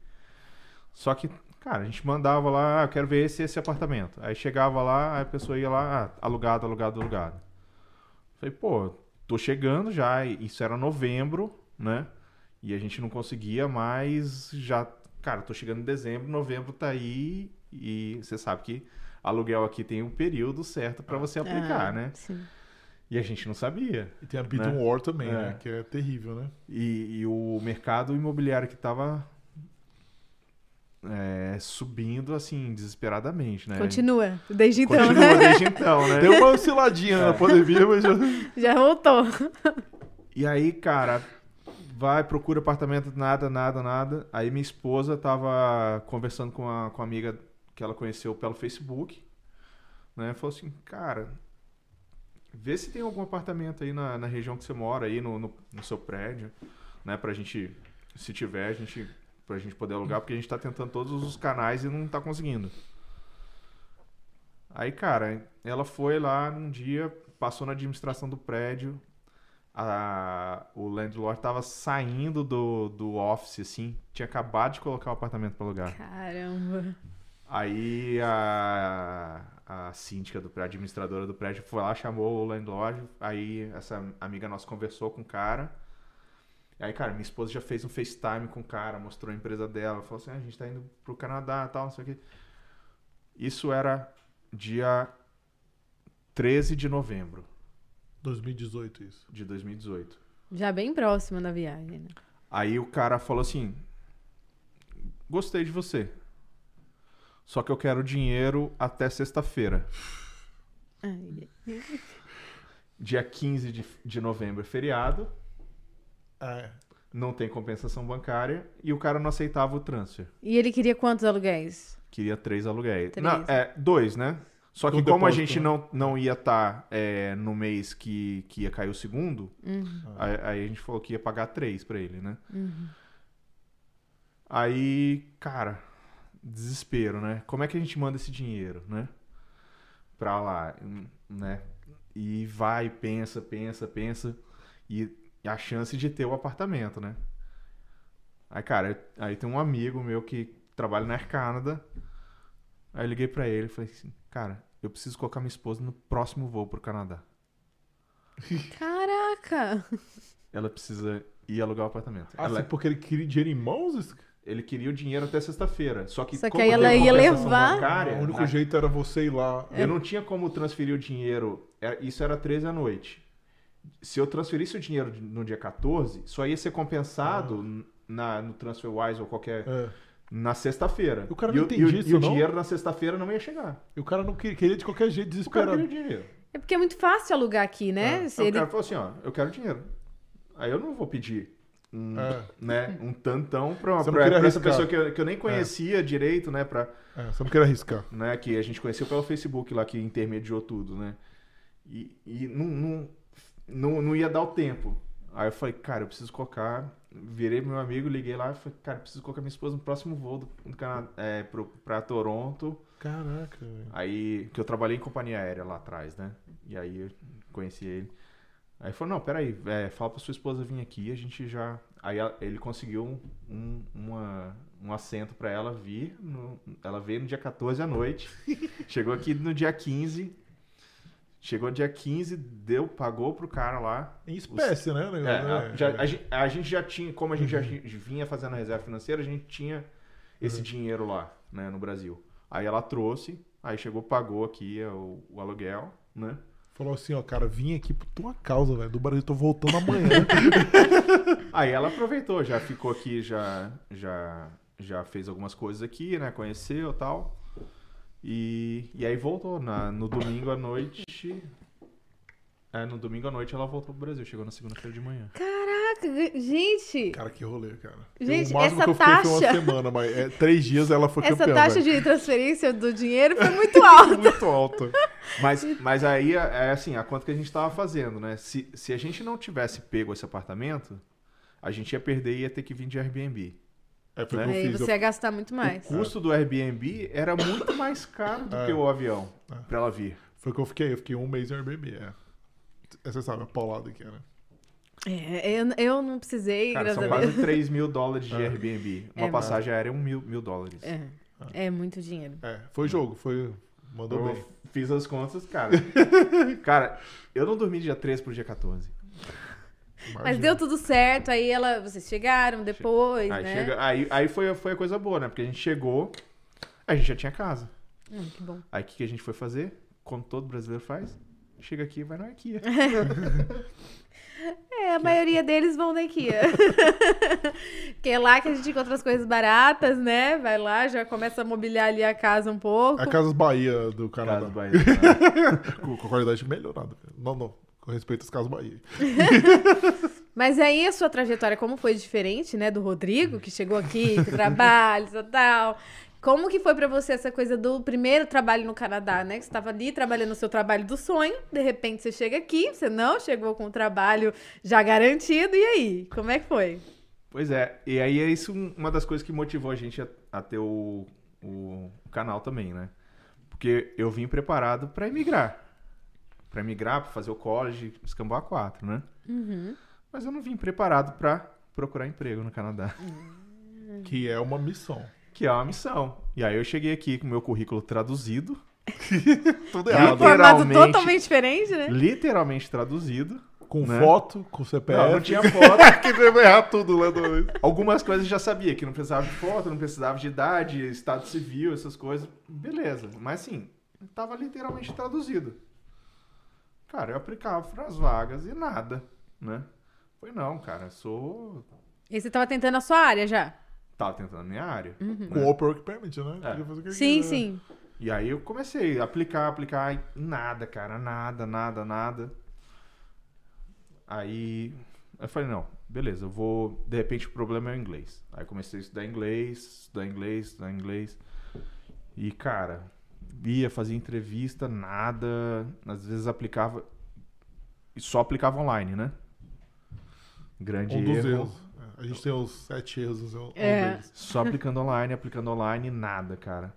Só que, cara, a gente mandava lá, ah, eu quero ver esse esse apartamento. Aí chegava lá, aí a pessoa ia lá, ah, alugado, alugado, alugado. Falei, pô, tô chegando já. Isso era novembro, né? E a gente não conseguia mais já... Cara, tô chegando em dezembro, novembro tá aí e você sabe que aluguel aqui tem um período certo pra você aplicar, Ah, né? Sim. E a gente não sabia. E tem a Beaton Né? War também, É. né? Que é terrível, né? E, e o mercado imobiliário que tava é, subindo assim desesperadamente, né? Continua, desde então, Continua né? desde então, né? Deu uma osciladinha na pandemia, mas já... Já voltou. E aí, cara, vai, procura apartamento, nada, nada, nada. Aí minha esposa tava conversando com a, com a amiga que ela conheceu pelo Facebook, né? Falou assim, cara, vê se tem algum apartamento aí na, na região que você mora, aí no, no, no seu prédio, né? Pra gente, se tiver, a gente, pra gente poder alugar, porque a gente tá tentando todos os canais e não tá conseguindo. Aí, cara, ela foi lá num dia, passou na administração do prédio, a- o landlord tava saindo do, do office, assim, tinha acabado de colocar o apartamento para alugar. Caramba. Aí a, a síndica do prédio, administradora do prédio, foi lá, chamou o landlord, aí essa amiga nossa conversou com o cara. Aí, cara, minha esposa já fez um FaceTime com o cara, mostrou a empresa dela, falou assim, "Ah, a gente tá indo pro Canadá e tal, não sei o quê. Isso era dia 13 de novembro 2018 isso. de 2018. Já bem próximo da viagem, né? Aí o cara falou assim: Gostei de você. Só que eu quero dinheiro até sexta-feira. Ai, Dia 15 de, de novembro é feriado, É. não tem compensação bancária e o cara não aceitava o transfer. E ele queria quantos aluguéis? Queria três aluguéis. Três. Não, é, dois, né? Só que Com como a gente né? não, não ia estar no mês que, que ia cair o segundo, Uhum, aí, aí a gente falou que ia pagar três pra ele, né? uhum. Aí, cara, desespero, né? Como é que a gente manda esse dinheiro, né? pra lá, né? E vai, pensa, pensa, pensa. E, e a chance de ter o apartamento, né? Aí, cara, aí tem um amigo meu que trabalha na Air Canada. Aí eu liguei pra ele e falei assim, cara, eu preciso colocar minha esposa no próximo voo pro Canadá. Caraca! Ela precisa ir alugar o apartamento. Ah, Ela- sim, porque ele queria dinheiro em mãos? ele queria o dinheiro até sexta-feira. Só que, Só que aí ela ia levar- bancária, o único na- jeito era você ir lá. Eu não tinha como transferir o dinheiro. é- Isso era 13 à noite. Se eu transferisse o dinheiro no dia 14, só ia ser compensado n- na, no TransferWise ou qualquer. É. Na sexta-feira. O cara e não o, e o- entendia e isso, o não? dinheiro na sexta-feira não ia chegar. E o cara não queria, queria de qualquer jeito, O cara desesperado. queria o dinheiro. É porque é muito fácil alugar aqui, né? É. Se ele... O cara falou assim: ó, eu quero dinheiro. Aí eu não vou pedir um, É. né, um tantão pra, Você não pra, pra essa pessoa que eu, que eu nem conhecia direito, né? Pra, É, você não queria arriscar. né, que a gente conheceu pelo Facebook lá, que intermediou tudo, né? E, e não, não, não, não ia dar o tempo. Aí eu falei, cara, eu preciso colocar. Virei pro meu amigo, liguei lá e falei, cara, eu preciso colocar minha esposa no próximo voo do, do Canadá, é, pro, pra Toronto. Caraca, velho. Aí, que eu trabalhei em companhia aérea lá atrás, né? E aí eu conheci ele. Aí falou, não, peraí, é, fala pra sua esposa vir aqui, a gente já... Aí ele conseguiu um, um, uma- um assento pra ela vir, no- ela veio no dia 14 à noite, chegou aqui no dia 15, chegou dia 15, deu, pagou pro cara lá, Em espécie, né? o é, negócio, a, né? já- a gen- a gente já tinha, como a gente já ti- vinha fazendo a reserva financeira, a gente tinha esse dinheiro lá, né, no Brasil. Aí ela trouxe, aí chegou, pagou aqui é, o, o aluguel, né? Falou assim, ó, cara, vim aqui por tua causa, velho. Do Brasil, tô voltando amanhã. Aí ela aproveitou, já ficou aqui, já, já, já fez algumas coisas aqui, né? Conheceu e tal. E, e aí voltou. Na, no domingo à noite. É, no domingo à noite ela voltou pro Brasil. Chegou na segunda-feira de manhã. Caraca, gente! cara, que rolê, cara. Gente, o essa que eu fiquei foi uma taxa- semana, mas é, três dias ela foi Essa campeã, taxa velho. de transferência do dinheiro foi muito alta. Muito alta. Mas, mas aí é é assim, a conta que a gente tava fazendo, né? Se, se a gente não tivesse pego esse apartamento, a gente ia perder e ia ter que vir de Airbnb. É, foi o Né? que eu Aí fiz. você ia gastar muito O mais. custo do Airbnb era muito mais caro do É. que o avião É. pra ela vir. Foi o que eu fiquei. Eu fiquei um mês em Airbnb, é. É, Você sabe a paulada que era. É, eu, eu não precisei, Cara, são quase 3 mil dólares de É. Airbnb. É, Uma passagem aérea é um mil, mil dólares. É, é muito dinheiro. É, foi jogo, foi. Mandou Eu bem. fiz as contas, cara. cara, eu não dormi dia 13 pro dia 14. Mas Imagina. deu tudo certo, aí ela, vocês chegaram depois, Aí, né? chega- aí, aí foi, foi a coisa boa, né? Porque a gente chegou, a gente já tinha casa. Hum, que bom. Aí o que, que a gente foi fazer? Como todo brasileiro faz? Chega aqui e vai na IKEA. É, a maioria deles vão na IKEA. Porque é lá que a gente encontra as coisas baratas, né? Vai lá, já começa a mobiliar ali a casa um pouco. A Casas Bahia do Canadá. Casa Bahia. né? Com, com qualidade melhorada. Não, não. Com respeito às Casas Bahia. Mas aí a sua trajetória, como foi diferente, né, do Rodrigo, que chegou aqui, com trabalhos e tal. Como que foi pra você essa coisa do primeiro trabalho no Canadá, né? Que você estava ali trabalhando o seu trabalho do sonho, de repente você chega aqui, você não chegou com o trabalho já garantido, e aí? Como é que foi? Pois é, e aí é isso uma das coisas que motivou a gente a, a ter o, o canal também, né? Porque eu vim preparado pra emigrar. Pra emigrar, pra fazer o college, escambar 4, né? Uhum. Mas eu não vim preparado pra procurar emprego no Canadá, Que é uma missão. que é uma missão. E aí eu cheguei aqui com meu currículo traduzido, Tudo Um errado. formato Literalmente. totalmente diferente, né? literalmente traduzido. Com Né? foto, com CPF. Não, não tinha foto. que vai errar tudo lá do... Algumas coisas eu já sabia, que não precisava de foto, não precisava de idade, estado civil, essas coisas. Beleza. Mas assim, tava literalmente traduzido. Cara, eu aplicava para as vagas e nada, né? Foi não, cara, eu sou. E você tava tentando a sua área já? Tava tentando a minha área. Com o Open Work Permit, né? É. Podia fazer o que Sim, quiser. sim. E aí eu comecei a aplicar, aplicar, e nada, cara, nada, nada, nada. Aí eu falei, não, beleza, eu vou. De repente o problema é o inglês. Aí comecei a estudar inglês, estudar inglês, estudar inglês. E, cara, ia fazer entrevista, nada. Às vezes aplicava. E só aplicava online, né? Grande Um dos erro. erros. É, A gente tem os sete erros. É. deles. Só aplicando online, aplicando online, nada, cara.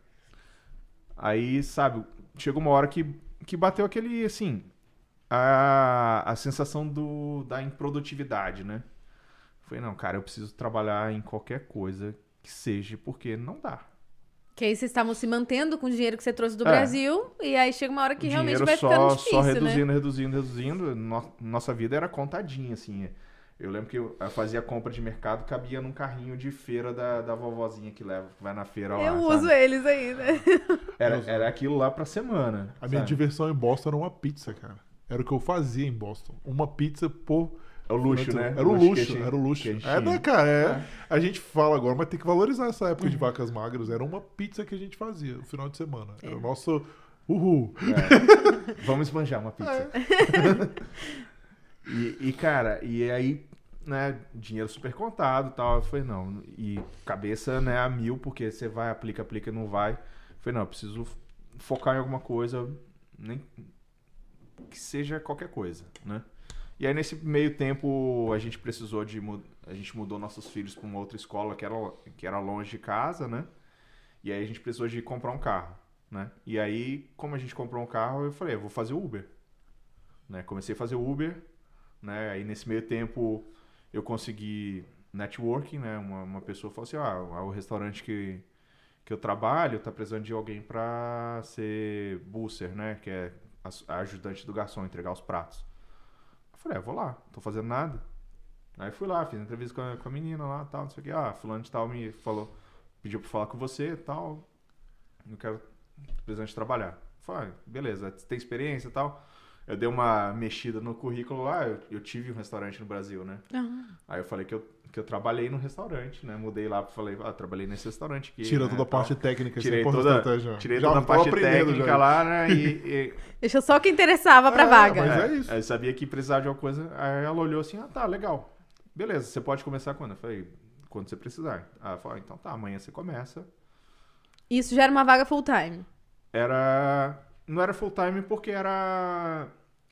Aí, sabe, chegou uma hora que que bateu aquele, assim, a, a sensação do, da improdutividade, né? Falei, não, cara, eu preciso trabalhar em qualquer coisa que seja, porque não dá. Que aí vocês estavam se mantendo com o dinheiro que você trouxe do É. Brasil, e aí chega uma hora que O realmente dinheiro vai só, ficando difícil, só né? reduzindo, reduzindo, reduzindo. No- nossa vida era contadinha, assim. Eu lembro que eu fazia compra de mercado, cabia num carrinho de feira da, da vovozinha que leva, vai na feira lá. Eu sabe? uso eles ainda. Era, era aquilo lá pra semana. A minha sabe? diversão em Boston era uma pizza, cara. Era o que eu fazia em Boston. Uma pizza por. É o luxo, né? Era o luxo, gente- era o luxo. É, né, cara? é- A gente fala agora, mas tem que valorizar essa época de vacas magras. Era uma pizza que a gente fazia no final de semana. Era o nosso. Uhul. É. Vamos esbanjar uma pizza. É. e, e, cara, e aí, né, dinheiro super contado e tal. Eu falei, não. E cabeça, né, a mil, porque você vai, aplica, aplica, não vai. Eu falei, não, eu preciso focar em alguma coisa, nem que seja qualquer coisa, né? E aí, nesse meio tempo, a gente precisou de. A gente mudou nossos filhos para uma outra escola que era, que era longe de casa, né? E aí a gente precisou de comprar um carro, né? E aí, como a gente comprou um carro, eu falei, eu vou fazer Uber. Né? Comecei a fazer Uber, né? Aí nesse meio tempo eu consegui networking, né? Uma, uma pessoa falou assim, ah, o restaurante que, que eu trabalho tá precisando de alguém para ser busser, né? Que é a ajudante do garçom, entregar os pratos. Eu falei, é, vou lá, não tô fazendo nada. Aí fui lá, fiz entrevista com a, com a menina lá, tal, não sei o que. Ah, fulano de tal me falou, pediu pra falar com você e tal. Eu quero, precisando de trabalhar. Falei, ah, beleza, tem experiência e tal. Eu dei uma mexida no currículo lá, eu, eu tive um restaurante no Brasil, né? Ah, Aí eu falei que eu, que eu trabalhei no restaurante, né? Mudei lá, falei, ah, trabalhei nesse restaurante aqui. Tira né, toda a parte técnica. Tirei é toda, estratégia. tirei Já toda a parte técnica já. lá, né? E, e- Deixa só o que interessava pra É, vaga. mas é isso. Aí eu sabia que precisava de alguma coisa. Aí ela olhou assim, ah, tá, legal. Beleza, você pode começar quando? Eu falei, quando você precisar. Aí ela falou, ah, então tá, amanhã você começa. Isso já era uma vaga full time. Era. Não era full time porque era.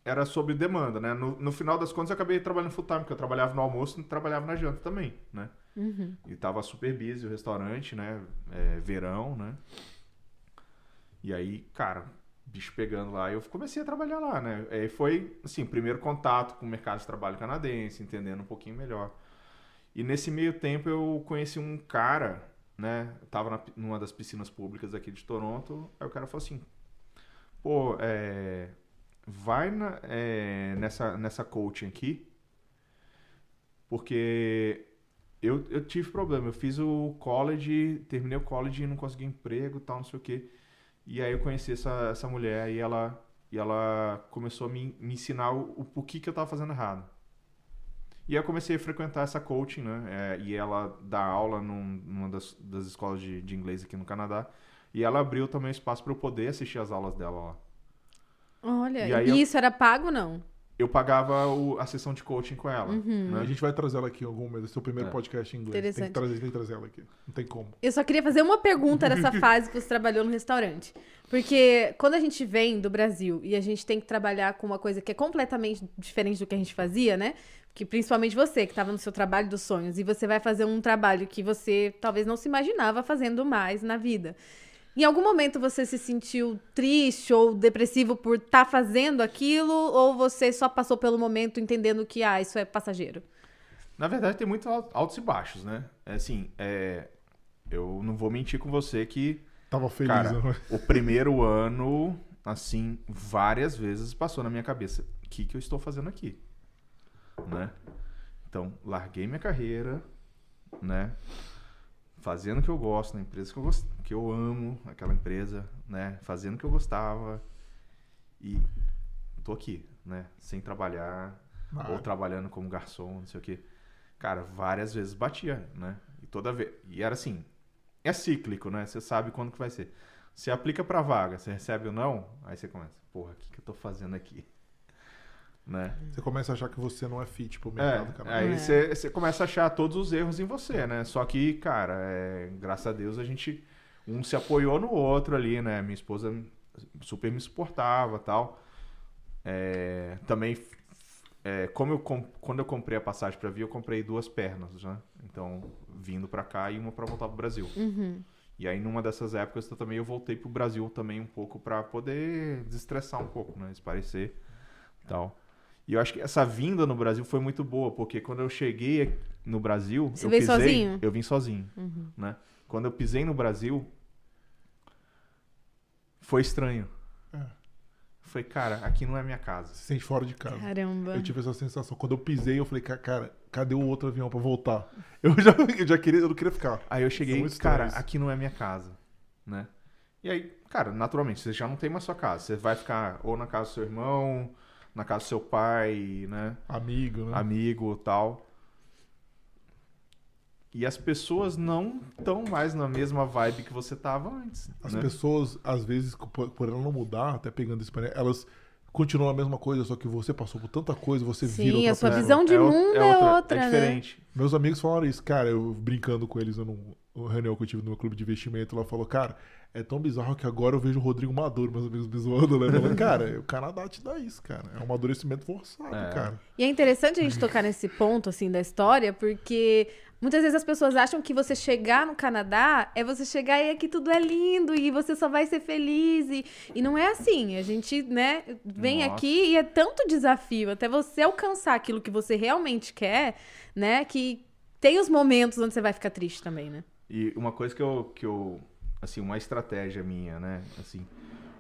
Era sobre demanda, né? No, no final das contas eu acabei trabalhando full time, porque eu trabalhava no almoço e trabalhava na janta também, né? Uhum. E tava super busy o restaurante, né? É, verão, né? E aí, cara, bicho pegando lá, eu comecei a trabalhar lá, né? Aí foi, assim, primeiro contato com o mercado de trabalho canadense, entendendo um pouquinho melhor. E nesse meio tempo eu conheci um cara, né? Eu tava na, numa das piscinas públicas aqui de Toronto, aí o cara falou assim, pô, é, vai na- é, nessa, nessa coaching aqui, porque eu, eu tive problema. Eu fiz o college, terminei o college e não consegui emprego tal, não sei o quê. E aí eu conheci essa, essa mulher e ela, e ela começou a me, me ensinar o, porquê que eu tava fazendo errado. E aí eu comecei a frequentar essa coaching, né? É, e ela dá aula num- numa das, das escolas de, de inglês aqui no Canadá. E ela abriu também espaço para eu poder assistir as aulas dela lá. Olha, E e, aí eu- isso era pago ou não? Eu pagava o- a sessão de coaching com ela. Uhum. A Né? gente vai trazer ela aqui em algum momento. Esse é o primeiro É. podcast em inglês. Tem que, trazer, tem que trazer ela aqui. Não tem como. Eu só queria fazer uma pergunta dessa fase que você trabalhou no restaurante. Porque quando a gente vem do Brasil e a gente tem que trabalhar com uma coisa que é completamente diferente do que a gente fazia, né? Que principalmente você, que estava no seu trabalho dos sonhos, e você vai fazer um trabalho que você talvez não se imaginava fazendo mais na vida. Em algum momento você se sentiu triste ou depressivo por estar fazendo aquilo, ou você só passou pelo momento entendendo que, ah, isso é passageiro? Na verdade, tem muitos al- altos e baixos, né? É assim, é, eu não vou mentir com você que Tava feliz, Cara, né? o primeiro ano, assim, várias vezes passou na minha cabeça: o que, que eu estou fazendo aqui? Né? Então, larguei minha carreira, né? Fazendo o que eu gosto, na empresa que eu, gost... que eu amo, aquela empresa, né? Fazendo o que eu gostava. E tô aqui, né? Sem trabalhar, Ah, ou trabalhando como garçom, não sei o quê. Cara, várias vezes batia, né? E toda vez. E era assim, é cíclico, né? Você sabe quando que vai ser. Você aplica pra vaga, você recebe ou não, aí você começa, porra, o que, que eu tô fazendo aqui? Né? Você começa a achar que você não é fit pro É, mercado, cara. aí É. você, você começa a achar todos os erros em você, né? Só que, cara, é, graças a Deus a gente. Um se apoiou no outro ali, né? Minha esposa super me suportava tal. É, também, é, como eu, quando eu comprei a passagem pra vir, eu comprei duas pernas, né? Então, vindo pra cá e uma pra voltar pro Brasil. Uhum. E aí, numa dessas épocas, eu também eu voltei pro Brasil também um pouco para poder desestressar um pouco, né? Esparecer e tal. E eu acho que essa vinda no Brasil foi muito boa, porque quando eu cheguei no Brasil, Você eu veio pisei, sozinho? eu vim sozinho, Uhum. né? Quando eu pisei no Brasil, foi estranho. É. Foi, cara, aqui não é minha casa. Se sente fora de casa. Caramba. Eu tive essa sensação. Quando eu pisei, eu falei, "Ca- cara, cadê o outro avião pra voltar? Eu já, eu já queria, eu não queria ficar. Aí eu cheguei, muito cara, isso. aqui não é minha casa, né? E aí, cara, naturalmente, você já não tem mais sua casa. Você vai ficar ou na casa do seu irmão, na casa do seu pai, né? Amigo, né? Amigo tal. E as pessoas não estão mais na mesma vibe que você tava antes. As né? pessoas, às vezes, por, por ela não mudar, até pegando isso elas continuam a mesma coisa, só que você passou por tanta coisa, você vira Sim, outra a sua visão de o- mundo é outra, é né? diferente. Meus amigos falaram isso, cara, eu brincando com eles num numa reunião que eu tive no meu clube de investimento, ela falou, cara, é tão bizarro que agora eu vejo o Rodrigo Maduro, meus amigos me zoando, né? Falando, cara, o Canadá te dá isso, cara. É um amadurecimento forçado, É. cara. E é interessante a gente tocar nesse ponto, assim, da história, porque muitas vezes as pessoas acham que você chegar no Canadá é você chegar e aqui tudo é lindo e você só vai ser feliz. E, e não é assim. A gente, né, vem Nossa. aqui e é tanto desafio até você alcançar aquilo que você realmente quer, né, que tem os momentos onde você vai ficar triste também, né? E uma coisa que eu, que eu. Assim, uma estratégia minha, né? Assim.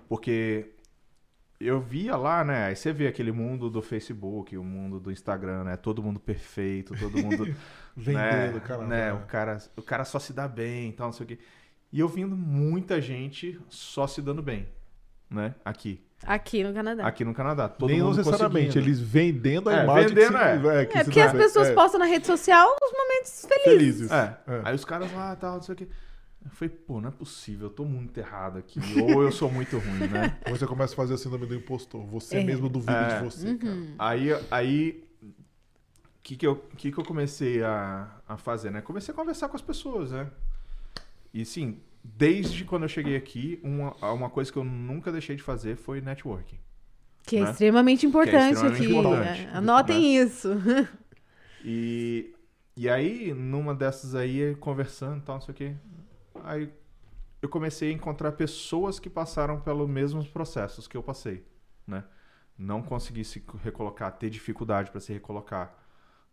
Porque eu via lá, né? Aí você vê aquele mundo do Facebook, o mundo do Instagram, né? Todo mundo perfeito, todo mundo. Vendendo, né, cara. né, o cara. O cara só se dá bem e tal, não sei o quê. E eu vindo muita gente só se dando bem, né? Aqui. Aqui no Canadá. Aqui no Canadá. Todo Nem mundo necessariamente, eles vendendo a É, imagem vendendo, que se, é. que É se porque dá as bem. pessoas É, postam na rede social os momentos felizes. felizes. É. É. Aí os caras lá, tal, não sei o quê. Eu falei, pô, não é possível, eu tô muito errado aqui. Ou eu sou muito ruim, né? Você começa a fazer a síndrome do impostor. Você É. mesmo duvida É. de você, cara. Uhum. Aí, aí o que, que, eu, que, que eu comecei a, a fazer, né? Comecei a conversar com as pessoas, né? E sim, desde quando eu cheguei aqui, uma, uma coisa que eu nunca deixei de fazer foi networking. Que é Né? extremamente importante extremamente aqui. importante, né? Anotem isso. E, e aí, numa dessas aí, conversando e tal, não sei o quê, aí eu comecei a encontrar pessoas que passaram pelos mesmos processos que eu passei, né? Não consegui se recolocar, ter dificuldade para se recolocar,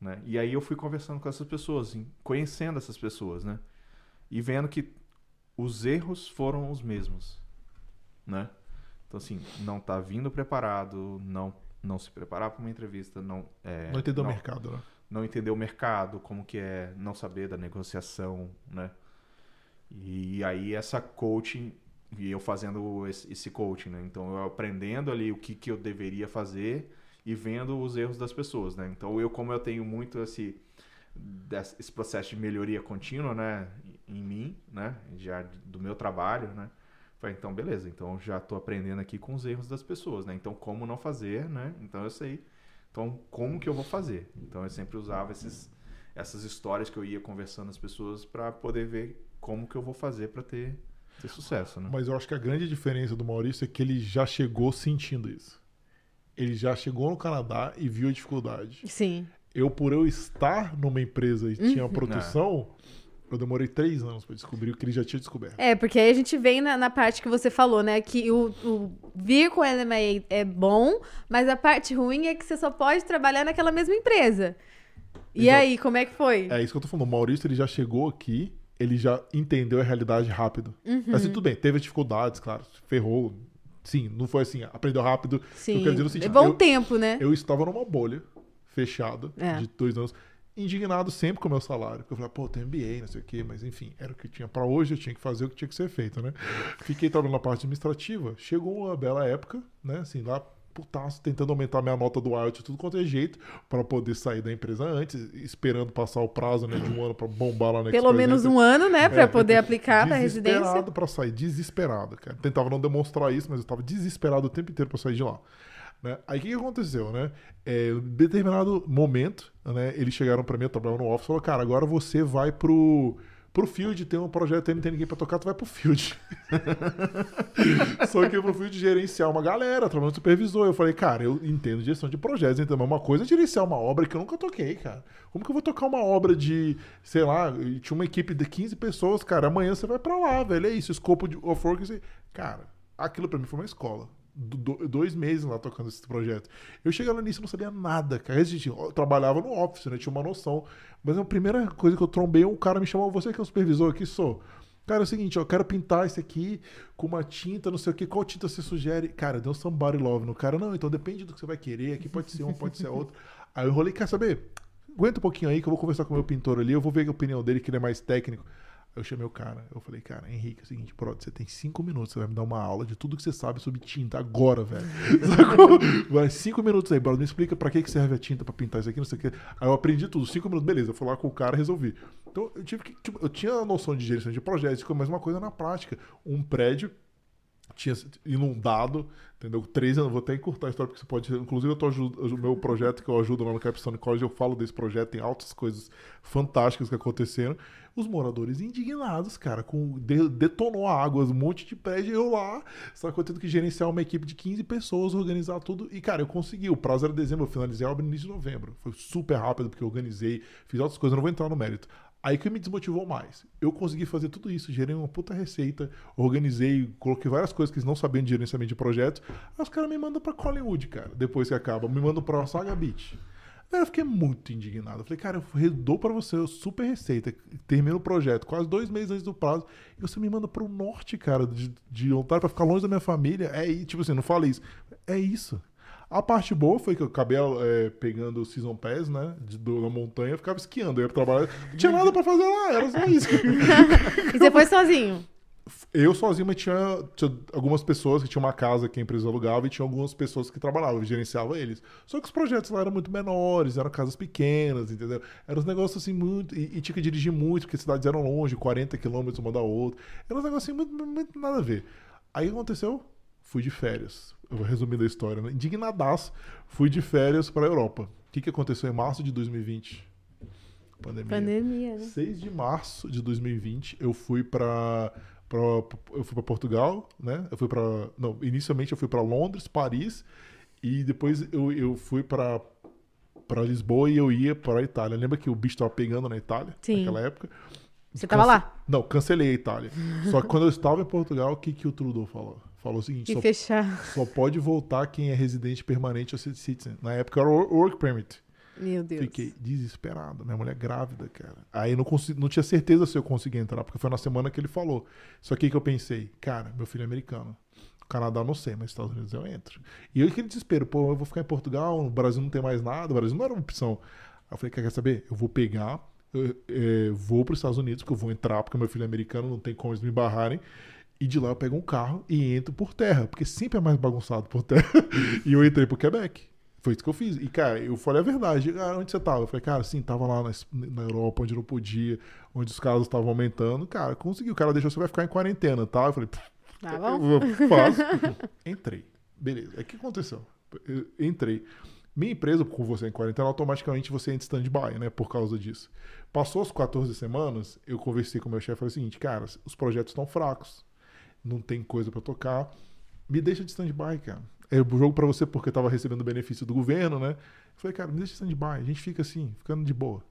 né? E aí eu fui conversando com essas pessoas, conhecendo essas pessoas, né? E vendo que os erros foram os mesmos, né? Então assim, não tá vindo preparado, não não se preparar para uma entrevista, não é, Não entendeu o mercado, né? não entender o mercado, como que é, não saber da negociação, né? E aí essa coaching, e eu fazendo esse, coaching, né? Então eu aprendendo ali o que, que eu deveria fazer e vendo os erros das pessoas, né? Então eu, como eu tenho muito esse, esse processo de melhoria contínua, né? Em mim, né? Já do meu trabalho, né? Falei, então beleza, então já estou aprendendo aqui com os erros das pessoas, né? Então como não fazer, né? Então eu sei então, como que eu vou fazer? Então, eu sempre usava esses, essas histórias que eu ia conversando as pessoas para poder ver como que eu vou fazer para ter, ter sucesso, né? Mas eu acho que a grande diferença do Maurício é que ele já chegou sentindo isso. Ele já chegou no Canadá e viu a dificuldade. Sim. Eu, por eu estar numa empresa e tinha Uhum. produção, eu demorei três anos pra descobrir o que ele já tinha descoberto. É, porque aí a gente vem na, na parte que você falou, né? Que o, o vir com o LMA é bom, mas a parte ruim é que você só pode trabalhar naquela mesma empresa. E Exato. aí, como é que foi? É isso que eu tô falando. O Maurício, ele já chegou aqui, ele já entendeu a realidade rápido. Assim, tudo bem, teve dificuldades, claro, ferrou. Sim, não foi assim, aprendeu rápido. Sim. quero dizer no sentido, Levou um eu- tempo, né? Eu estava numa bolha fechada É. de dois anos, indignado sempre com o meu salário. Porque eu falei, pô, tem MBA, não sei o quê, mas enfim, era o que tinha pra hoje, eu tinha que fazer o que tinha que ser feito, né? Fiquei trabalhando na parte administrativa. Chegou uma bela época, né? Assim, lá putaço, tentando aumentar minha nota do IELTS de tudo quanto é jeito, para poder sair da empresa antes, esperando passar o prazo né, de um ano para bombar lá na Pelo menos um ano, né? Pra É. poder aplicar pra residência. Desesperado pra sair, desesperado, cara. Tentava não demonstrar isso, mas eu tava desesperado o tempo inteiro pra sair de lá. Né? Aí o que, que aconteceu, né? É, em determinado momento, né, eles chegaram pra mim, eu trabalhava no office, e falaram, cara, agora você vai pro, Pro Field tem um projeto não tem ninguém pra tocar, tu vai pro Field. Só que pro Field gerenciar uma galera, trabalhando supervisor. Eu falei, cara, eu entendo gestão de projetos, então uma coisa é gerenciar uma obra que eu nunca toquei, cara. Como que eu vou tocar uma obra de, sei lá, tinha uma equipe de 15 pessoas, cara, amanhã você vai pra lá, velho. É isso, escopo de off-work. Cara, aquilo pra mim foi uma escola do, dois meses lá tocando esse projeto. Eu chegava no início não sabia nada, cara. Eu trabalhava no office, né? Tinha uma noção. Mas a primeira coisa que eu trombei, um cara me chamou, você que é o supervisor aqui, sou. Cara, é o seguinte, eu quero pintar esse aqui com uma tinta, não sei o que, qual tinta você sugere? Cara, deu somebody love no cara. Não, então depende do que você vai querer, aqui pode ser um, pode ser outro. Aí eu rolei, quer saber? Aguenta um pouquinho aí que eu vou conversar com o meu pintor ali, eu vou ver a opinião dele, que ele é mais técnico. Eu chamei o cara, eu falei, cara, Henrique, é o seguinte, pronto, você tem cinco minutos, você vai me dar uma aula de tudo que você sabe sobre tinta agora, velho. vai, cinco minutos aí, brother, me explica pra que, que serve a tinta pra pintar isso aqui, não sei o que. Aí eu aprendi tudo, cinco minutos, beleza, eu fui lá com o cara resolvi. Então eu tive que, tipo, eu tinha a noção de gestão de projetos, mas uma coisa na prática. Um prédio tinha inundado, entendeu? Três anos, vou até encurtar a história, porque você pode. Inclusive, eu tô o meu projeto que eu ajudo lá no Capstone College, eu falo desse projeto, tem altas coisas fantásticas que aconteceram. Os moradores indignados, cara, com detonou a água, um monte de prédio, eu lá, só eu tendo que gerenciar uma equipe de 15 pessoas, organizar tudo. E, cara, eu consegui. O prazo era dezembro, eu finalizei a obra no início de novembro. Foi super rápido, porque eu organizei, fiz outras coisas, eu não vou entrar no mérito. Aí que me desmotivou mais. Eu consegui fazer tudo isso, gerei uma puta receita, organizei, coloquei várias coisas que eles não sabiam de gerenciamento de projetos. Aí os caras me mandam pra Collingwood, cara, depois que acaba. Me mandam pra Saga Beach. Aí eu fiquei muito indignado. Falei, cara, eu dou pra você eu super receita, termino o projeto quase dois meses antes do prazo, e você me manda pro norte, cara, de, de Ontário pra ficar longe da minha família. É, tipo assim, não falei isso. É isso. A parte boa foi que eu acabei é, pegando o Season Pass, né? De, do, na montanha, ficava esquiando. Eu ia trabalhar. Não tinha nada pra fazer lá, era só isso. e você foi sozinho? Eu sozinho, mas tinha, tinha, algumas pessoas que tinham uma casa que a empresa alugava e tinha algumas pessoas que trabalhavam, eu gerenciava eles. Só que os projetos lá eram muito menores, eram casas pequenas, entendeu? Eram uns negócios assim muito. E, e tinha que dirigir muito, porque as cidades eram longe, 40 quilômetros uma da outra. Era um negócio assim, muito, muito nada a ver. Aí o que aconteceu? Fui de férias eu vou resumir a história, né? indignadaço, fui de férias para a Europa. O que, que aconteceu em março de 2020? Pandemia. Pandemia, né? 6 de março de 2020, eu fui para eu fui para Portugal, né? Eu fui para não, inicialmente eu fui para Londres, Paris e depois eu, eu fui para para Lisboa e eu ia para a Itália. Lembra que o bicho estava pegando na Itália Sim. naquela época? Você estava lá? Não, cancelei a Itália. Só que quando eu estava em Portugal, o que que o Trudeau falou? Falou o seguinte: só, fechar. só pode voltar quem é residente permanente ou citizen. Na época era work permit. Meu Deus. Fiquei desesperado. Minha mulher grávida, cara. Aí não, consegui, não tinha certeza se eu conseguia entrar, porque foi na semana que ele falou. Só que que eu pensei, cara, meu filho é americano. Canadá não sei, mas Estados Unidos eu entro. E eu aquele desespero, pô, eu vou ficar em Portugal, no Brasil não tem mais nada, o Brasil não era uma opção. Aí eu falei, quer saber? Eu vou pegar, eu, eu, vou para os Estados Unidos, porque eu vou entrar, porque meu filho é americano, não tem como eles me barrarem. E de lá eu pego um carro e entro por terra, porque sempre é mais bagunçado por terra. e eu entrei pro Quebec. Foi isso que eu fiz. E, cara, eu falei a verdade. Ah, onde você tava? Eu falei, cara, sim, tava lá na, na Europa, onde não podia, onde os casos estavam aumentando. Cara, consegui. O cara deixou, você vai ficar em quarentena, tá? Eu falei, tá bom. Eu faço. Entrei. Beleza. O que aconteceu? Eu entrei. Minha empresa, com você em quarentena, automaticamente você entra em stand-by, né? Por causa disso. Passou as 14 semanas, eu conversei com o meu chefe e falei o seguinte, cara, os projetos estão fracos não tem coisa para tocar, me deixa de stand-by, cara. É o jogo para você porque tava recebendo benefício do governo, né? Eu falei, cara, me deixa de stand-by, a gente fica assim, ficando de boa.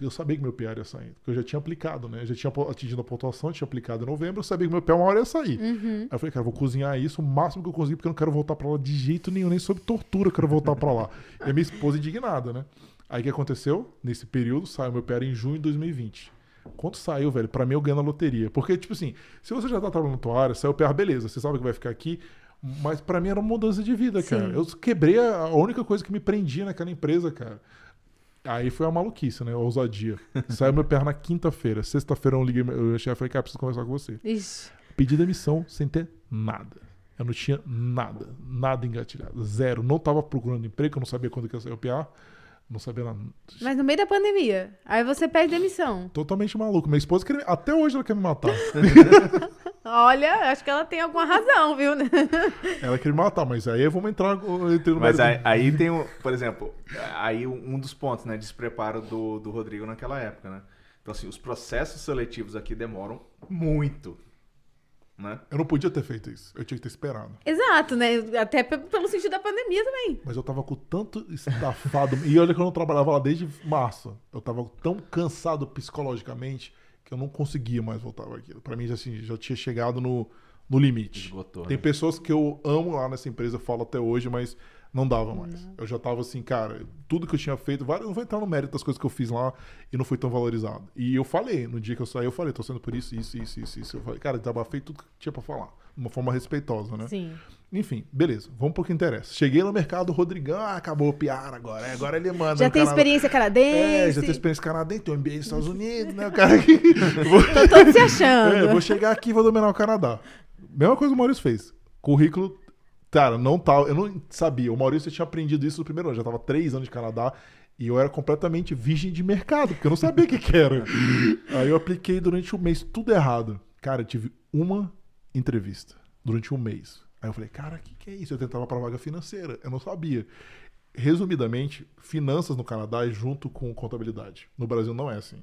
Eu sabia que meu PR ia sair, porque eu já tinha aplicado, né? Eu já tinha atingido a pontuação, tinha aplicado em novembro, eu sabia que meu PR uma hora ia sair. Uhum. Aí eu falei, cara, vou cozinhar isso o máximo que eu conseguir, porque eu não quero voltar para lá de jeito nenhum, nem sob tortura eu quero voltar para lá. e a minha esposa indignada, né? Aí o que aconteceu? Nesse período, saiu meu PR em junho de 2020. Quanto saiu, velho? Pra mim eu ganho na loteria. Porque, tipo assim, se você já tá trabalhando na tua área, saiu o PR, beleza, você sabe que vai ficar aqui. Mas para mim era uma mudança de vida, cara. Sim. Eu quebrei a, única coisa que me prendia naquela empresa, cara. Aí foi a maluquice, né? A ousadia. Saiu meu PR na quinta-feira. Sexta-feira eu liguei, eu chefe e falei, cara, preciso conversar com você. Isso. Pedi demissão sem ter nada. Eu não tinha nada, nada engatilhado. Zero. Não tava procurando emprego, eu não sabia quando que ia sair o PR. Não sabia nada. Mas no meio da pandemia. Aí você pede demissão. Totalmente maluco. Minha esposa, quer... até hoje ela quer me matar. Olha, acho que ela tem alguma razão, viu? ela quer me matar, mas aí vamos entrar no Mas aí, aí, tem, um, por exemplo, aí um dos pontos, né, despreparo do, do Rodrigo naquela época, né? Então, assim, os processos seletivos aqui demoram muito. Né? Eu não podia ter feito isso. Eu tinha que ter esperado. Exato, né? Até pe- pelo sentido da pandemia também. Mas eu tava com tanto estafado. e olha que eu não trabalhava lá desde março. Eu tava tão cansado psicologicamente que eu não conseguia mais voltar para aquilo. Pra mim, já, assim, já tinha chegado no, no limite. Esgotou, Tem né? pessoas que eu amo lá nessa empresa, eu falo até hoje, mas não dava mais. Eu já tava assim, cara, tudo que eu tinha feito, vários, não vou entrar no mérito das coisas que eu fiz lá e não foi tão valorizado. E eu falei, no dia que eu saí, eu falei, tô sendo por isso, isso, isso, isso, isso. Eu falei, cara, desabafei tudo que tinha pra falar. De uma forma respeitosa, né? Sim. Enfim, beleza, vamos pro que interessa. Cheguei no mercado, o Rodrigão, ah, acabou o piar agora. é, Agora ele manda. Já tem Canadá. experiência É, canadense. já tem experiência canadense, tem um MBA nos Estados Unidos, né? O cara que. Tô todo se achando. É, vou chegar aqui e vou dominar o Canadá. Mesma coisa que o Maurício fez. Currículo, cara, não tá. Eu não sabia. O Maurício tinha aprendido isso no primeiro ano. Já tava três anos de Canadá. E eu era completamente virgem de mercado, porque eu não sabia o que, que era. Aí eu apliquei durante um mês, tudo errado. Cara, eu tive uma entrevista durante um mês. Aí eu falei, cara, o que, que é isso? Eu tentava pra vaga financeira. Eu não sabia. Resumidamente, finanças no Canadá é junto com contabilidade. No Brasil não é assim.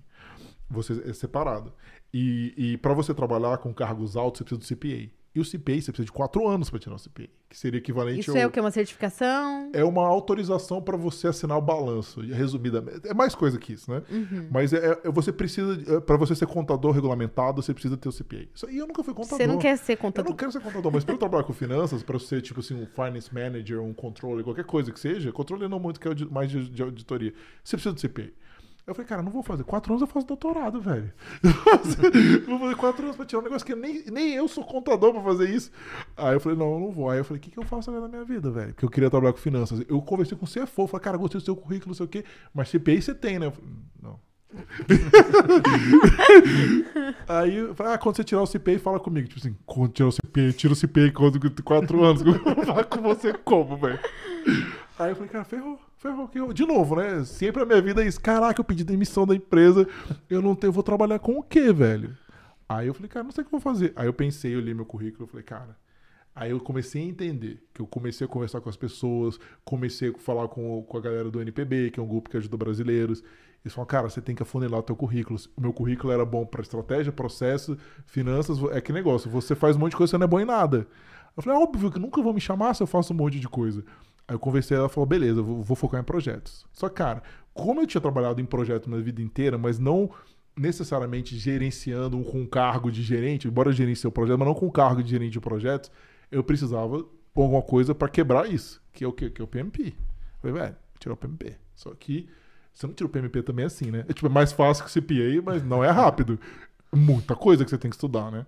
Você é separado. E, e para você trabalhar com cargos altos, você precisa do CPA. E o CPA, você precisa de quatro anos para tirar o CPA, que seria equivalente Isso ao... é o que? Uma certificação? É uma autorização para você assinar o balanço, resumidamente. É mais coisa que isso, né? Uhum. Mas é, é- você precisa, para você ser contador regulamentado, você precisa ter o CPA. Isso aí eu nunca fui contador. Você não quer ser Eu contador? não quero ser contador, mas para eu trabalhar com finanças, para eu ser tipo assim, um finance manager, um controller, qualquer coisa que seja, controller não muito, que é mais de, de auditoria, você precisa do CPA. Eu falei, cara, não vou fazer. Quatro anos eu faço doutorado, velho. vou fazer quatro anos pra tirar um negócio que nem, nem eu sou contador pra fazer isso. Aí eu falei, não, eu não vou. Aí eu falei, o que, que eu faço agora na minha vida, velho? Porque eu queria trabalhar com finanças. Eu conversei com o CFO, falei, cara, gostei do seu currículo, não sei o quê, mas CPA você tem, né? Eu falei, não. Aí ah, quando você tirar o CPA, fala comigo. Tipo assim, quando tirar o CPA, tira o CPA quando quatro anos. Falar com você como, velho? Aí eu falei, cara, ferrou, ferrou. De novo, né? Sempre a minha vida é isso. Caraca, eu pedi demissão da empresa. Eu não tenho, vou trabalhar com o quê, velho? Aí eu falei, cara, não sei o que eu vou fazer. Aí eu pensei, eu li meu currículo, eu falei, cara. Aí eu comecei a entender, que eu comecei a conversar com as pessoas, comecei a falar com, com a galera do NPB, que é um grupo que ajuda brasileiros. Eles falaram, cara, você tem que afunilar o teu currículo. O meu currículo era bom para estratégia, processo, finanças, é que negócio. Você faz um monte de coisa, você não é bom em nada. Eu falei, óbvio que nunca vão me chamar se eu faço um monte de coisa. Aí eu conversei, ela falou, beleza, vou, vou focar em projetos. Só que, cara, como eu tinha trabalhado em projetos minha vida inteira, mas não necessariamente gerenciando com cargo de gerente, embora eu gerencie o projeto, mas não com cargo de gerente de projetos, eu precisava alguma coisa para quebrar isso, que é o quê? Que é o PMP. Eu falei, velho, tirar o PMP. Só que você não tira o PMP também assim, né? É, tipo, é mais fácil que o CPA, mas não é rápido. Muita coisa que você tem que estudar, né?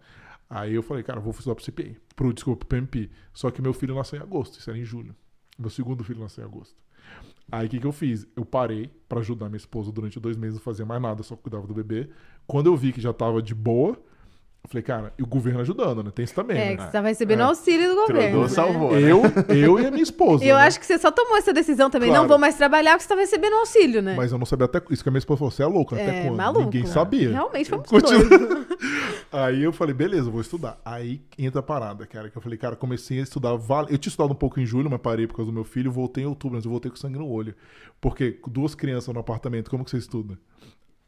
Aí eu falei, cara, vou estudar pro CPA, pro, desculpa, pro PMP. Só que meu filho nasceu em agosto, isso era em julho. Meu segundo filho nasceu em agosto. Aí o que, que eu fiz? Eu parei pra ajudar minha esposa durante dois meses, não fazia mais nada, só cuidava do bebê. Quando eu vi que já tava de boa, falei, cara, e o governo ajudando, né? Tem isso também, É, né? que você tava recebendo É. auxílio do governo. Trudeau né? salvou, né? Eu, eu e a minha esposa. Eu né? acho que você só tomou essa decisão também. Claro. Não vou mais trabalhar porque você tava recebendo auxílio, né? Mas eu não sabia até. Isso que a minha esposa falou, você é louco, até É, quando? maluco. Ninguém sabia. Realmente foi muito Continua. doido. Aí eu falei, beleza, vou estudar. Aí entra a parada, cara, que eu falei, cara, comecei a estudar. vale- Eu tinha estudado um pouco em julho, mas parei por causa do meu filho, voltei em outubro, mas eu voltei com sangue no olho. Porque duas crianças no apartamento, como que você estuda?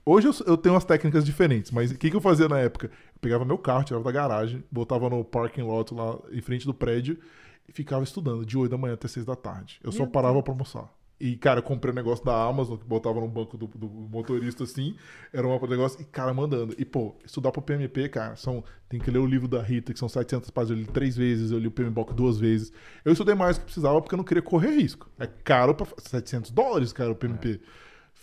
Hoje eu, eu tenho umas técnicas diferentes, mas o que, que eu fazia na época? Eu pegava meu carro, tirava da garagem, botava no parking lot lá em frente do prédio e ficava estudando de 8 da manhã até 6 da tarde. Eu só Meu parava pra almoçar. E, cara, eu comprei um negócio da Amazon, que botava no banco do, do motorista assim, era um negócio, e, cara, mandando. E, pô, estudar pro PMP, cara, são, tem que ler o livro da Rita, que são 700 páginas, eu li três vezes, eu li o PMBOK duas vezes. Eu estudei mais do que precisava porque eu não queria correr risco. É caro pra. 700 dólares, cara, o PMP.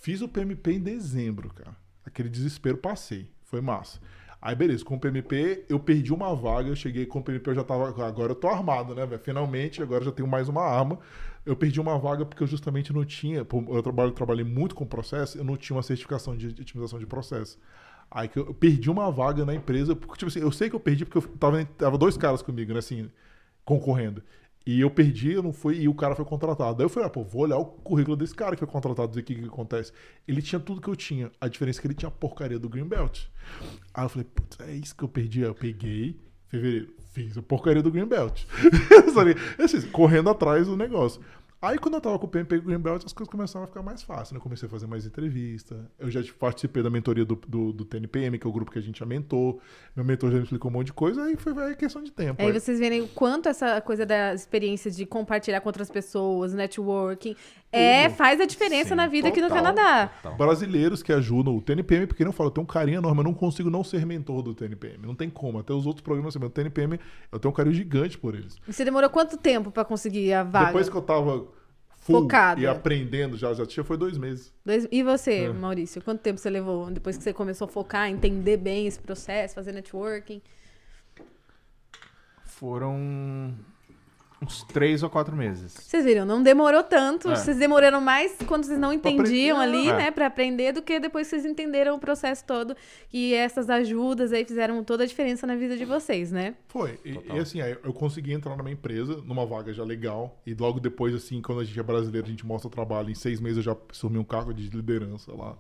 Fiz o PMP em dezembro, cara. Aquele desespero passei. Foi massa. Aí, beleza, com o PMP eu perdi uma vaga. Eu cheguei com o PMP, eu já tava. Agora eu tô armado, né, velho? Finalmente, agora eu já tenho mais uma arma. Eu perdi uma vaga porque eu justamente não tinha. Eu trabalho, trabalhei muito com processo, eu não tinha uma certificação de, de otimização de processo. Aí que eu, eu perdi uma vaga na empresa, porque, tipo assim, eu sei que eu perdi porque eu tava, tava dois caras comigo, né, assim, concorrendo. E eu perdi, eu não fui, e o cara foi contratado. Aí eu falei, ah, pô, vou olhar o currículo desse cara que foi contratado, ver o que, que acontece. Ele tinha tudo que eu tinha. A diferença é que ele tinha a porcaria do Greenbelt. Aí eu falei, putz, é isso que eu perdi. Aí eu peguei, fevereiro, fiz a porcaria do Greenbelt. Assim, correndo atrás do negócio. Aí quando eu tava com o PMP e o Greenbelt, as coisas começaram a ficar mais fáceis, né? Eu comecei a fazer mais entrevista. Eu já participei da mentoria do, do, do TNPM, que é o grupo que a gente já mentou. Meu mentor já me explicou um monte de coisa, aí foi aí questão de tempo. Aí vocês verem o quanto essa coisa da experiência de compartilhar com outras pessoas, networking, é, faz a diferença Sim, na vida aqui no total, Canadá. total. Brasileiros que ajudam o TNPM, porque não falo, eu tenho um carinho enorme, eu não consigo não ser mentor do TNPM. Não tem como. Até os outros programas, assim, mas o TNPM, eu tenho um carinho gigante por eles. E você demorou quanto tempo pra conseguir a vaga? Depois que eu tava full Focado. e aprendendo já, já tinha, foi dois meses. Dois- E você, É. Maurício, quanto tempo você levou depois que você começou a focar, entender bem esse processo, fazer networking? Foram uns três ou quatro meses. Vocês viram, não demorou tanto. É. Vocês demoraram mais quando vocês não entendiam ali, é. né, pra aprender, do que depois que vocês entenderam o processo todo. E essas ajudas aí fizeram toda a diferença na vida de vocês, né? Foi. E, e assim, aí eu consegui entrar numa empresa, numa vaga já legal. E logo depois, assim, quando a gente é brasileiro, a gente mostra o trabalho. Em seis meses eu já assumi um cargo de liderança lá.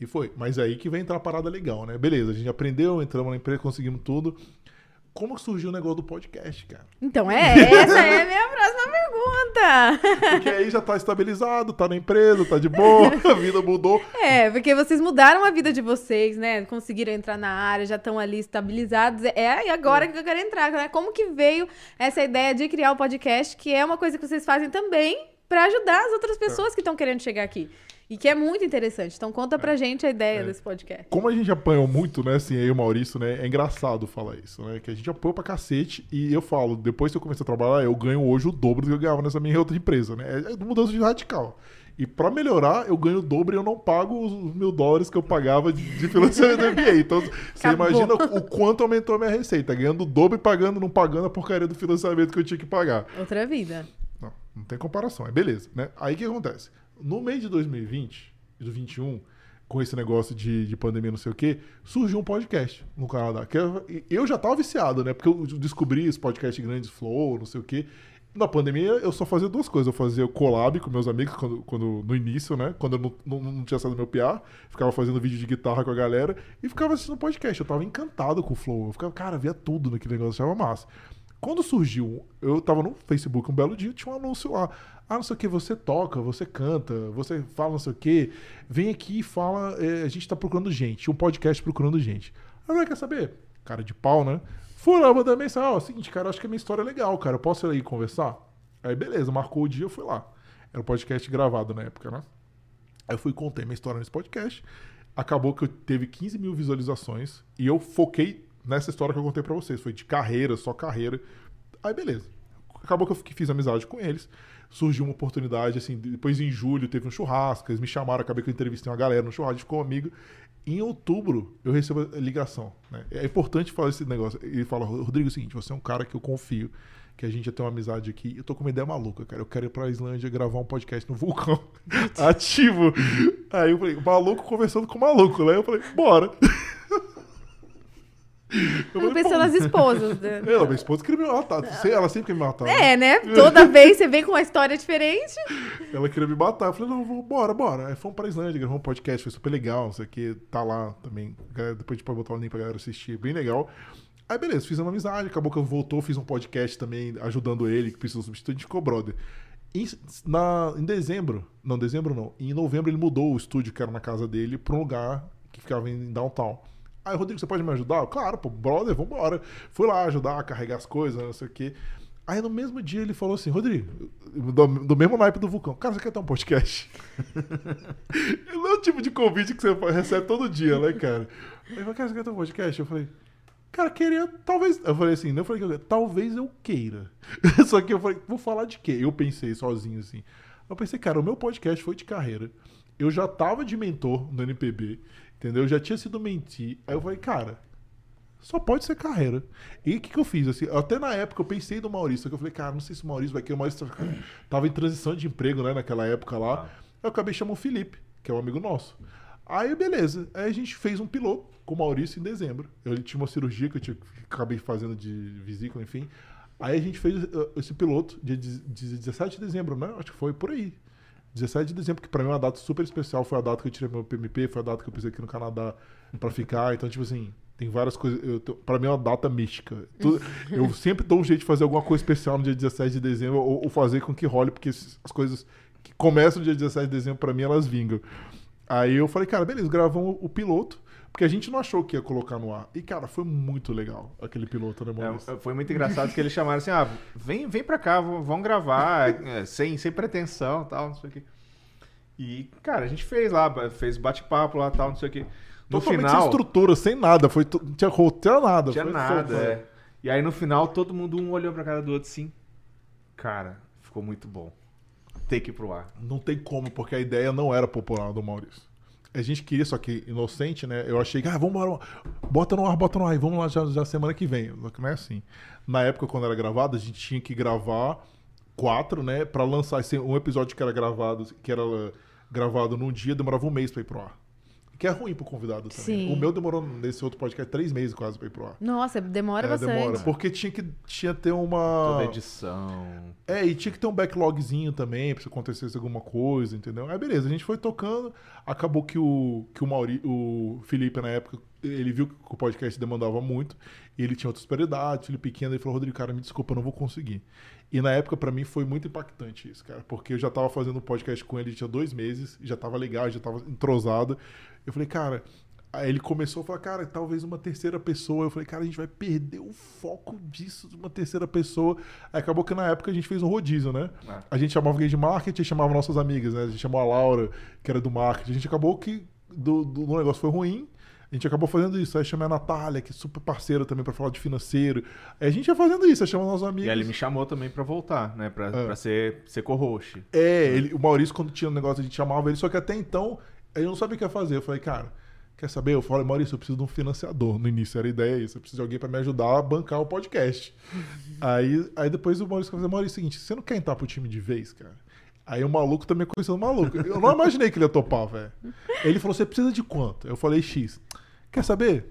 E foi. Mas aí que vem entrar a parada legal, né? Beleza, a gente aprendeu, entramos na empresa, conseguimos tudo. Como surgiu o negócio do podcast, cara? Então, é, essa é a minha próxima pergunta. Porque aí já tá estabilizado, tá na empresa, tá de boa, a vida mudou. É, porque vocês mudaram a vida de vocês, né? Conseguiram entrar na área, já estão ali estabilizados. É e agora que eu quero entrar, né? Como que veio essa ideia de criar o podcast, que é uma coisa que vocês fazem também pra ajudar as outras pessoas que estão querendo chegar aqui. E que é muito interessante. Então conta pra gente a ideia É. desse podcast. Como a gente apanhou muito, né, assim, aí o Maurício, né, é engraçado falar isso, né, que a gente apanhou pra cacete e eu falo, depois que eu comecei a trabalhar, eu ganho hoje o dobro do que eu ganhava nessa minha outra empresa, né, é mudança de radical. E pra melhorar, eu ganho o dobro e eu não pago os mil dólares que eu pagava de, de financiamento do MBA. Então, você Acabou. imagina o quanto aumentou a minha receita, ganhando o dobro e pagando, não pagando a porcaria do financiamento que eu tinha que pagar. Outra vida. Não, não tem comparação, é beleza, né? Aí o que acontece? No mês de 2020, do 21, com esse negócio de, de pandemia, não sei o quê, surgiu um podcast no Canadá. Que eu, eu já tava viciado, né? Porque eu descobri esse podcast grandes flow, não sei o quê. Na pandemia, eu só fazia duas coisas. Eu fazia collab com meus amigos quando, quando- no início, né? Quando eu não, não, não tinha saído do meu PA. Ficava fazendo vídeo de guitarra com a galera e ficava assistindo podcast. Eu tava encantado com o flow. Eu ficava, cara, via tudo naquele negócio, achava massa. Quando surgiu, eu tava no Facebook um belo dia, tinha um anúncio lá. Ah, não sei o que, você toca, você canta, você fala não sei o que. Vem aqui e fala, é, a gente tá procurando gente, um podcast procurando gente. Aí eu quer saber? Cara de pau, né? Fui lá, mandei mensagem, ó, seguinte, cara, acho que a minha história é legal, cara, eu posso ir aí conversar? Aí beleza, marcou o dia, eu fui lá. Era um podcast gravado na época, né? Aí eu fui contei minha história nesse podcast. Acabou que eu teve 15 mil visualizações e eu foquei nessa história que eu contei pra vocês. Foi de carreira, só carreira. Aí beleza. Acabou que eu fi- fiz amizade com eles. Surgiu uma oportunidade, assim, depois em julho teve um churrasco, eles me chamaram, acabei que eu entrevistei uma galera no churrasco, ficou amigo. Em outubro, eu recebo a ligação. Né? É importante falar esse negócio. Ele fala, Rodrigo, é o seguinte, você é um cara que eu confio, que a gente já tem uma amizade aqui. Eu tô com uma ideia maluca, cara. Eu quero ir pra Islândia gravar um podcast no vulcão ativo. Aí eu falei, maluco conversando com maluco, né? Eu falei, bora. Eu pensando "Bom." nas esposas. né? Ela, minha esposa queria me matar. Ela sempre quer me matar. É, né? Toda vez você vem com uma história diferente. Ela queria me matar. Eu falei, não, vou, bora, bora. Aí fomos pra Islândia, gravamos um podcast, foi super legal, não sei o que. Tá lá também. Depois a gente pode botar o link pra galera assistir, bem legal. Aí beleza, fiz uma amizade, acabou que eu voltou, fiz um podcast também, ajudando ele, que precisou substituir, a gente ficou brother. Em, na, em dezembro, não, dezembro não, em novembro ele mudou o estúdio que era na casa dele pra um lugar que ficava em downtown. Aí, Rodrigo, você pode me ajudar? Eu, Claro, pô, brother, vambora. Fui lá ajudar, carregar as coisas, não sei o quê. Aí no mesmo dia ele falou assim, Rodrigo, do, do mesmo naipe do vulcão, cara, você quer ter um podcast? Não é o tipo de convite que você recebe todo dia, né, cara? Ele falou, cara, você quer ter um podcast? Eu falei, cara, queria, talvez. Eu falei assim, não falei, que talvez eu queira. Só que eu falei, vou falar de quê? Eu pensei sozinho assim. Eu pensei, cara, o meu podcast foi de carreira. Eu já tava de mentor no NPB, entendeu? Eu já tinha sido mentir. Aí eu falei, cara, só pode ser carreira. E o que, que eu fiz? Assim, até na época eu pensei no Maurício, que eu falei, cara, não sei se o Maurício vai querer. O Maurício tava- em transição de emprego, né, naquela época lá. Eu acabei chamando o Felipe, que é um amigo nosso. Aí, beleza. Aí a gente fez um piloto com o Maurício em dezembro. Eu ele tinha uma cirurgia que eu tinha, que acabei fazendo de vesícula, enfim. Aí a gente fez uh, esse piloto dia de- de 17 de dezembro, né? Acho que foi por aí. 17 de dezembro, que pra mim é uma data super especial. Foi a data que eu tirei meu PMP, foi a data que eu pisei aqui no Canadá pra ficar. Então, tipo assim, Tem várias coisas. Pra mim é uma data mística. Eu sempre dou um jeito de fazer alguma coisa especial no dia 17 de dezembro ou, ou fazer com que role, porque as coisas que começam no dia 17 de dezembro, pra mim, elas vingam. Aí eu falei, cara, beleza, gravamos o piloto, porque a gente não achou que ia colocar no ar. E, cara, foi muito legal aquele piloto, né, Maurício? É, foi muito engraçado que eles chamaram assim, ah, vem, vem pra cá, v- vamos gravar, é, sem, sem pretensão tal, não sei o quê. E, cara, a gente fez lá, fez bate-papo lá tal, não sei o quê. No Totalmente final, sem estrutura, sem nada. Foi, não tinha roteiro, nada. tinha nada, só- é. E aí no final, todo mundo um olhou pra cara do outro assim, cara, ficou muito bom. Tem que ir pro ar. Não tem como, porque a ideia não era popular do Maurício. A gente queria, só que inocente, né? Eu achei que, ah, vamos embora, bota no ar, bota no ar, e vamos lá já, já semana que vem. Não é assim. Na época, quando era gravado, a gente tinha que gravar quatro, né? Pra lançar esse, um episódio que era gravado, que era gravado num dia, demorava um mês pra ir pro ar. Que é ruim pro convidado também. Sim. O meu demorou nesse outro podcast três meses quase pra ir pro ar. Nossa, demora É, bastante. demora. Porque tinha que tinha ter uma. Toda edição. É, e tinha que ter um backlogzinho também, pra se acontecesse alguma coisa, entendeu? Aí beleza, a gente foi tocando, acabou que o, que o, Mauri, o Felipe, na época, ele viu que o podcast demandava muito, e ele tinha outras prioridades, Felipe pequeno, ele falou, Rodrigo, cara, me desculpa, eu não vou conseguir. E na época, pra mim, foi muito impactante isso, cara, porque eu já tava fazendo um podcast com ele, tinha dois meses, já tava legal, já tava entrosado. Eu falei, cara... Aí ele começou a falar, cara, talvez uma terceira pessoa. Eu falei, cara, a gente vai perder o foco disso de uma terceira pessoa. Aí acabou que na época a gente fez um rodízio, né? É. A gente chamava alguém de marketing e chamava nossas amigas, né? A gente chamou a Laura, que era do marketing. A gente acabou que do, do, do negócio foi ruim. A gente acabou fazendo isso. Aí chamei a Natália, que é super parceira também pra falar de financeiro. Aí a gente ia fazendo isso, aí chamava nossos amigos. E aí ele me chamou também pra voltar, né? Pra, É. pra ser, ser co-host. É, ele, o Maurício, quando tinha um negócio, a gente chamava ele, só que até então ele não sabia o que ia fazer. Eu falei, cara, quer saber? Eu falei, Maurício, eu preciso de um financiador. No início era a ideia isso, eu preciso de alguém pra me ajudar a bancar o podcast. aí, aí depois o Maurício falou, Maurício, é o seguinte, você não quer entrar pro time de vez, cara? Aí o maluco também conheceu o maluco. Eu não imaginei que ele ia topar, velho. Ele falou, você precisa de quanto? Eu falei, X. Quer saber?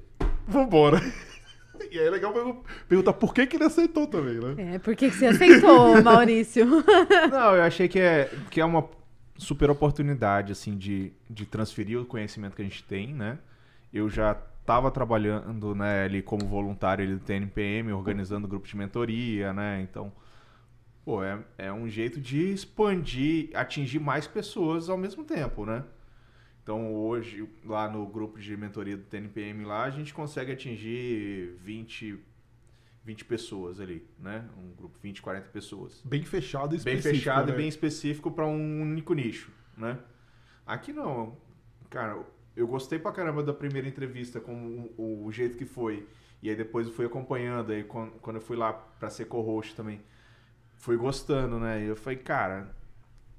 Vambora. E aí é legal pergun- perguntar por que, que ele aceitou também, né? É, por que, que você aceitou, Maurício? Não, eu achei que é, que é uma super oportunidade, assim, de, de transferir o conhecimento que a gente tem, né? Eu já estava trabalhando, né, ali como voluntário ali do TNPM, organizando grupo de mentoria, né? Então, pô, é, é um jeito de expandir, atingir mais pessoas ao mesmo tempo, né? Então, hoje, lá no grupo de mentoria do TNPM lá, a gente consegue atingir 20, 20 pessoas ali, né? Um grupo 20, 40 pessoas Bem fechado e bem específico, fechado né? e bem específico para um único nicho, né? Aqui não, cara, eu gostei pra caramba da primeira entrevista com o, o jeito que foi e aí depois eu fui acompanhando aí quando, quando eu fui lá para ser co-host também, fui gostando, né? E eu falei, cara,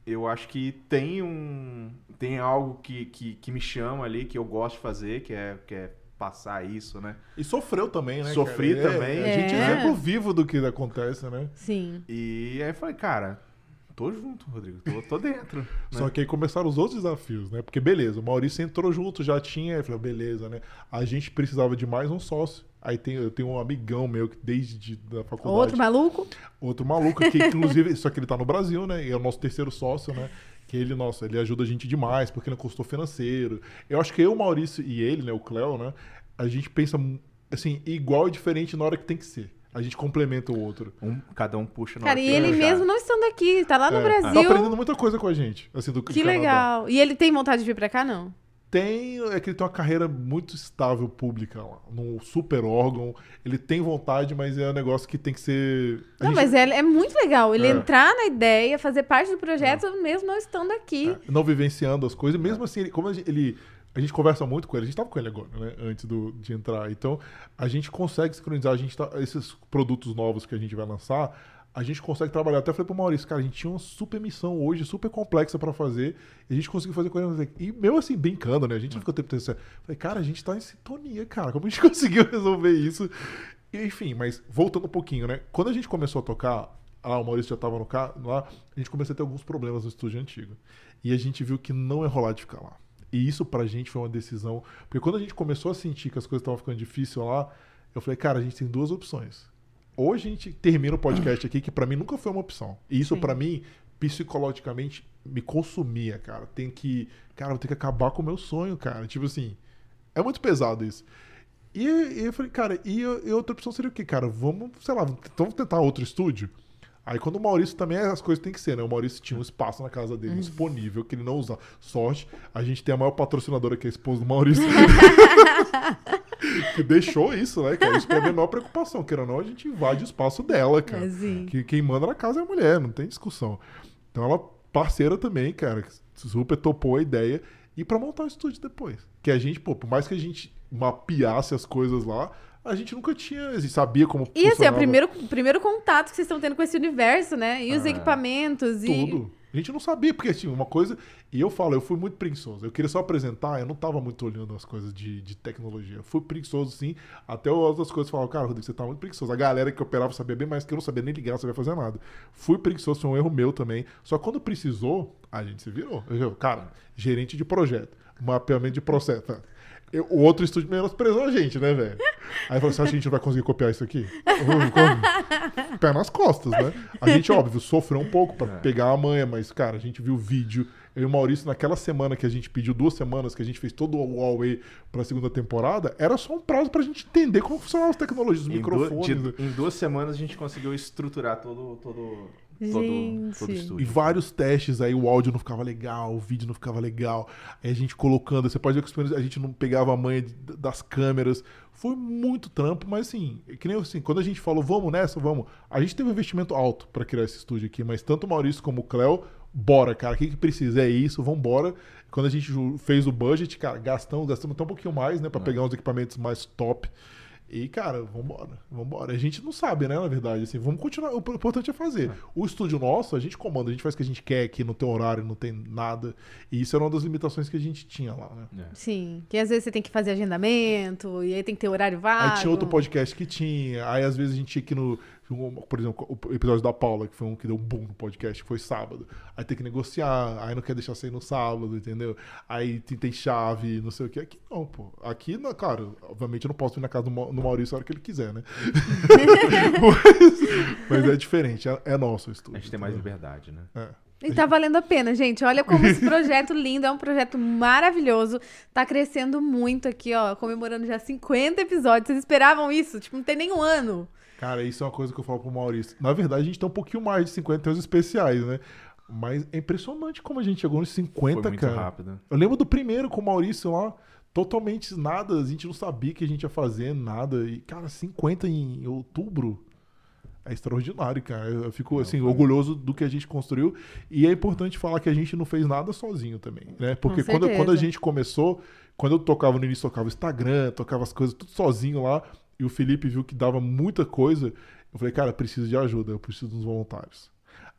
eu acho que tem um tem algo que, que, que me chama ali que eu gosto de fazer, que é que é passar isso, né? E sofreu também, né? Sofri cara? É, também. A gente é É. exemplo vivo do que acontece, né? Sim. E aí falei, cara, tô junto, Rodrigo, tô, tô dentro. né? Só que aí começaram os outros desafios, né? Porque beleza, o Maurício entrou junto, já tinha, eu falei, beleza, né? A gente precisava de mais um sócio. Aí tem, eu tenho um amigão meu que desde da faculdade. Outro maluco? Outro maluco que, inclusive, só que ele tá no Brasil, né? E é o nosso terceiro sócio, né? Que ele, nossa, ele ajuda a gente demais, porque ele é consultor financeiro. Eu acho que eu, o Maurício e ele, né, o Cléo, né? A gente pensa, assim, igual e diferente na hora que tem que ser. A gente complementa o outro. Um, cada um puxa na Cara, e que ele puxar. mesmo não estando aqui, tá lá no É, Brasil. Tá aprendendo muita coisa com a gente, assim, do Que Canadá. legal. E ele tem vontade de vir pra cá, não? Tem, é que ele tem uma carreira muito estável pública lá, num super órgão. Ele tem vontade, mas é um negócio que tem que ser. a Não, gente- mas é, é muito legal ele É. entrar na ideia, fazer parte do projeto, mesmo não estando aqui. É, não vivenciando as coisas. Mesmo assim, ele- como ele, a gente conversa muito com ele, a gente tava com ele agora, né? Antes do, de entrar. Então, a gente consegue sincronizar, a gente tá, esses produtos novos que a gente vai lançar, a gente consegue trabalhar. Até falei pro Maurício, cara, a gente tinha uma super missão hoje, super complexa pra fazer, e a gente conseguiu fazer ele. E meu assim, brincando, né? A gente não ficou tempo pensando. Falei, cara, a gente tá em sintonia, cara. Como a gente conseguiu resolver isso? E, enfim, mas voltando um pouquinho, né? Quando a gente começou a tocar, ah, o Maurício já tava no carro lá, a gente começou a ter alguns problemas no estúdio antigo. E a gente viu que não é rolar de ficar lá. E isso pra gente foi uma decisão. Porque quando a gente começou a sentir que as coisas estavam ficando difíceis lá, eu falei, cara, a gente tem duas opções. Ou a gente termina o podcast aqui, que pra mim nunca foi uma opção. E isso pra mim, psicologicamente, me consumia, cara. Tem que. Cara, eu tenho que acabar com o meu sonho, cara. Tipo assim. É muito pesado isso. E, e eu falei, cara, e, e outra opção seria o quê, cara? Vamos, sei lá, vamos tentar outro estúdio? Aí quando o Maurício também, as coisas têm que ser, né? O Maurício tinha um espaço na casa dele disponível que ele não usava. Sorte, a gente tem a maior patrocinadora que é a esposa do Maurício. que deixou isso, né, cara? Isso pra mim é a maior preocupação. Queira ou não, a gente invade o espaço dela, cara. É, sim. Que quem manda na casa é a mulher, não tem discussão. Então ela, parceira também, cara, super topou a ideia. E pra montar o estúdio depois. Que a gente, pô, por mais que a gente mapeasse as coisas lá, a gente nunca tinha, assim, sabia como E assim, é o primeiro, primeiro contato que vocês estão tendo com esse universo, né? E os Ah. equipamentos e. tudo. A gente não sabia, porque assim, uma coisa. E eu falo, eu fui muito preguiçoso. Eu queria só apresentar, eu não tava muito olhando as coisas de, de tecnologia. Eu fui preguiçoso, sim. Até as outras coisas falavam, cara, Rodrigo, você tá muito preguiçoso. A galera que operava sabia bem mais que eu não sabia nem ligar, não sabia fazer nada. Fui preguiçoso, foi um erro meu também. Só que quando precisou, a gente se virou. Eu, cara, gerente de projeto, mapeamento de processo. tá? Eu- o outro estúdio menosprezou a gente, né, velho? Aí falou, acha que a gente não vai conseguir copiar isso aqui? Como? Pé nas costas, né? A gente, óbvio, sofreu um pouco pra pegar a manha, mas, cara, a gente viu o vídeo. Eu e o Maurício, naquela semana que a gente pediu, duas semanas que a gente fez todo o Huawei pra segunda temporada, era só um prazo pra gente entender como funcionavam as tecnologias, os Em, microfones. de- né? em duas semanas a gente conseguiu estruturar todo, todo, todo, todo o E estúdio. vários testes, aí o áudio não ficava legal, o vídeo não ficava legal. Aí a gente colocando, você pode ver que a gente não pegava a manha das câmeras. Foi muito trampo, mas assim, que nem assim, quando a gente falou, vamos nessa, vamos. A gente teve um investimento alto pra criar esse estúdio aqui, mas tanto o Maurício como o Cléo, bora, cara, o que, que precisa? É isso, vambora. Quando a gente fez o budget, cara, gastamos, gastamos até um pouquinho mais, né, pra pegar uns equipamentos mais top. E, cara, vambora, vambora. A gente não sabe, né, na verdade, assim, vamos continuar. O importante é fazer. O estúdio nosso, a gente comanda, a gente faz o que a gente quer, que não tem horário, não tem nada. E isso era uma das limitações que a gente tinha lá, né? É. Sim. Que às vezes você tem que fazer agendamento, e aí tem que ter horário vago. Aí tinha outro podcast que tinha, aí às vezes a gente tinha que ir no. Por exemplo, o episódio da Paula, que foi um que deu um boom no podcast, que foi sábado. Aí tem que negociar, aí não quer deixar sair no sábado, entendeu? Aí tem, tem chave, não sei o que. Aqui não, pô. Aqui, não, claro, obviamente eu não posso ir na casa do Ma- do Maurício a hora que ele quiser, né? mas, mas é diferente, é, é nosso o estúdio. A gente tem mais entendeu? liberdade, né? É. E tá valendo a pena, gente. Olha como esse projeto lindo, é um projeto maravilhoso. Tá crescendo muito aqui, ó, comemorando já 50 episódios. Vocês esperavam isso? Tipo, não tem nem um ano. Cara, isso é uma coisa que eu falo pro Maurício. Na verdade, a gente tem um pouquinho mais de 50 tem os especiais, né? Mas é impressionante como a gente chegou nos 50, Foi muito cara. rápido. Eu lembro do primeiro com o Maurício lá, totalmente nada, a gente não sabia que a gente ia fazer nada. E, cara, 50 em outubro é extraordinário, cara. Eu fico, assim, orgulhoso do que a gente construiu. E é importante falar que a gente não fez nada sozinho também, né? Porque quando, quando a gente começou, quando eu tocava no início, tocava o Instagram, tocava as coisas tudo sozinho lá, e o Felipe viu que dava muita coisa, eu falei, cara, preciso de ajuda, eu preciso dos voluntários.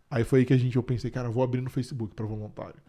Aí foi aí que a gente, eu pensei, cara, vou abrir no Facebook para voluntário.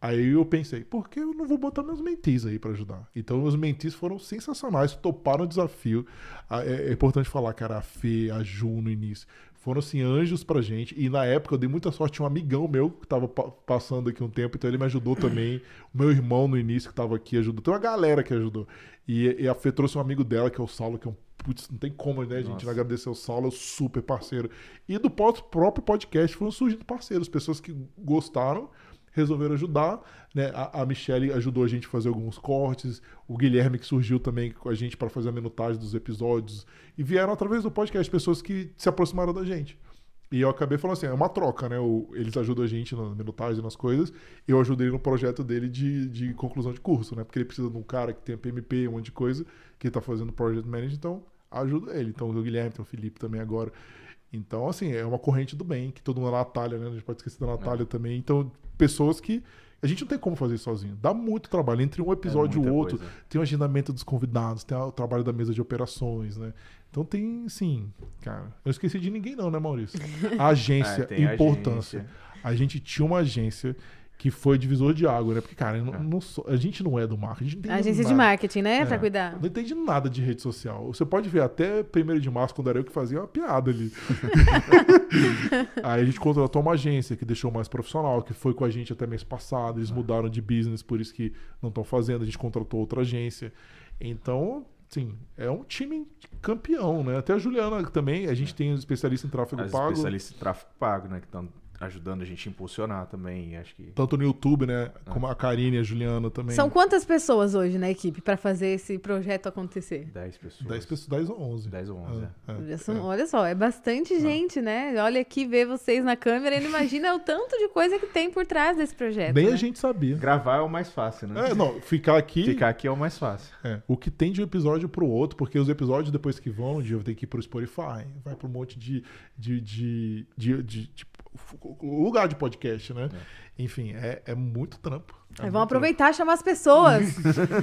Aí eu pensei, por que eu não vou botar meus mentis aí pra ajudar? Então meus mentis foram sensacionais, toparam o desafio. Ah, É, é importante falar, cara, a Fê, a Ju no início, foram assim anjos pra gente. E na época eu dei muita sorte, tinha um amigão meu que tava pa- passando aqui um tempo, então ele me ajudou também. O meu irmão no início que tava aqui ajudou. Tem uma galera que ajudou. E, e a Fê trouxe um amigo dela, que é o Saulo, que é um Putz, não tem como, né, gente? Nossa. Não agradecer o Saulo, é um super parceiro. E do próprio podcast foram surgindo parceiros, pessoas que gostaram, resolveram ajudar. Né? A, a Michelle ajudou a gente a fazer alguns cortes, o Guilherme que surgiu também com a gente para fazer a minutagem dos episódios. E vieram através do podcast pessoas que se aproximaram da gente. E eu acabei falando assim, é uma troca, né? O- eles ajudam a gente na minutagem, nas coisas. Eu ajudei no projeto dele de, de conclusão de curso, né? Porque ele precisa de um cara que tenha PMP, um monte de coisa, que tá fazendo Project Manager, então ajuda ele. Então o Guilherme, tem o Felipe também agora. Então, assim, é uma corrente do bem, que todo mundo, a Natália, né? A gente pode esquecer da Natália também. Então, pessoas que a gente não tem como fazer sozinho. Dá muito trabalho. Entre um episódio e muita o outro, coisa. tem o agendamento dos convidados, tem o trabalho da mesa de operações, né? Então tem, sim, cara. Eu esqueci de ninguém, não, né, Maurício? A agência, Ah, a importância. agência. A gente tinha uma agência que foi divisor de água, né? Porque, cara, eu não- É. não sou- a gente não é do marketing. A, gente não entende Agência de nada. marketing, né? Pra É. cuidar. Não entende nada de rede social. Você pode ver até 1 de março, quando era eu que fazia uma piada ali. Aí a gente contratou uma agência que deixou mais profissional, que foi com a gente até mês passado. Eles mudaram de business, por isso que não estão fazendo. A gente contratou outra agência. Então, sim, é um time campeão, né? Até a Juliana também, a gente tem um especialista em tráfego As pago. especialistas em tráfego pago, né? Que estão ajudando a gente a impulsionar também. Acho que Tanto no YouTube, né? Como a Karine e a Juliana também. São quantas pessoas hoje na equipe para fazer esse projeto acontecer? 10 pessoas. 10 pessoas, 10 ou 11. 10 ou 11, É, é, Já são- é. Olha só, é bastante gente, né? Olha aqui, ver vocês na câmera e não imagina o tanto de coisa que tem por trás desse projeto. Nem né? a gente sabia. Gravar é o mais fácil, né? É, não, ficar aqui. Ficar aqui é o mais fácil. É, o que tem de um episódio pro outro, porque os episódios depois que vão, um dia eu tenho que ir pro Spotify, vai pra um monte de, de, de, de, de- de- lugar de podcast, né? Enfim, é, é muito trampo. É muito vamos aproveitar e chamar as pessoas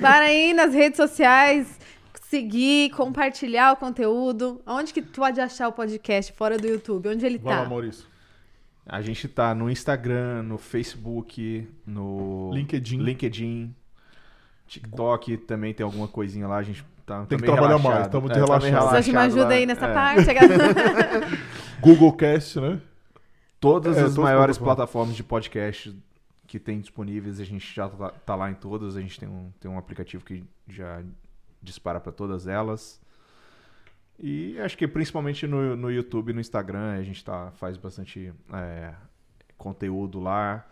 para ir nas redes sociais, seguir, compartilhar o conteúdo. Onde que tu pode achar o podcast fora do YouTube? Onde ele. Vai tá? lá, Maurício. A gente tá no Instagram, no Facebook, no LinkedIn. LinkedIn, TikTok também tem alguma coisinha lá. A gente tá Tem que trabalhar relaxado. mais, É, tá meio relaxado. Precisa de uma relaxado ajuda lá. aí nessa É. parte. Google Cast, né? Todas É, as maiores plataformas. plataformas de podcast que tem disponíveis, a gente já tá, tá lá em todas. A gente tem um, tem um aplicativo que já dispara para todas elas. E acho que principalmente no, no YouTube e no Instagram a gente tá, faz bastante é, conteúdo lá.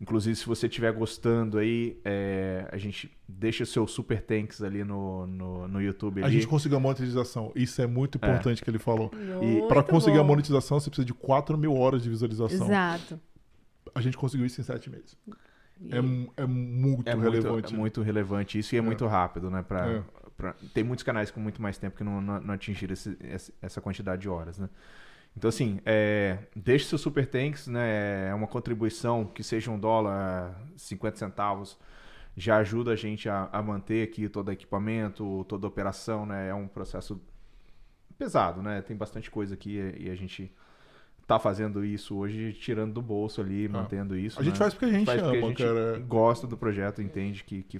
Inclusive, se você estiver gostando aí, é, a gente deixa seu super tanks ali no, no, no YouTube. A ali. gente conseguiu a monetização. Isso é muito importante que ele falou. Muito Pra conseguir a bom. monetização, você precisa de 4 mil horas de visualização. Exato. A gente conseguiu isso em 7 meses. É, é muito é relevante. Muito, é muito relevante isso e é, É. muito rápido, né? Pra, É. pra- tem muitos canais com muito mais tempo que não, não, não atingiram esse- essa quantidade de horas, né? Então, assim, é, deixe seu Super Tanks, né? É uma contribuição que seja um dólar, 50 centavos, já ajuda a gente a, a manter aqui todo o equipamento, toda a operação, né? É um processo pesado, né? Tem bastante coisa aqui e a gente tá fazendo isso hoje, tirando do bolso ali, mantendo isso. A gente né? faz porque a gente Faz porque ama, a gente cara. gosta do projeto, entende que, que,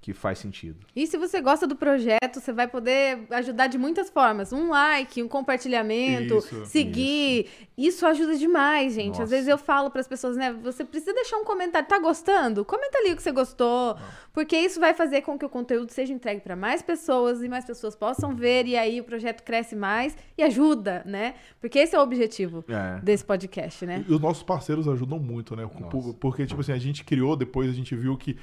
que faz sentido. E se você gosta do projeto, você vai poder ajudar de muitas formas. Um like, um compartilhamento, Isso, seguir. Isso. ajuda demais, gente. Nossa. Às vezes eu falo para as pessoas, né? Você precisa deixar um comentário. Tá gostando? Comenta ali o que você gostou. Porque isso vai fazer com que o conteúdo seja entregue para mais pessoas e mais pessoas possam ver. E aí o projeto cresce mais e ajuda, né? Porque esse é o objetivo É. desse podcast, né? E os nossos parceiros ajudam muito, né? Nossa. Porque, tipo assim, a gente criou, depois a gente viu que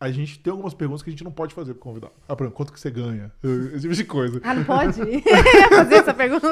a gente tem algumas perguntas que a gente não pode fazer pro convidado. Ah, por exemplo, quanto que você ganha? Esse tipo de coisa. Ah, não pode? Fazer essa pergunta.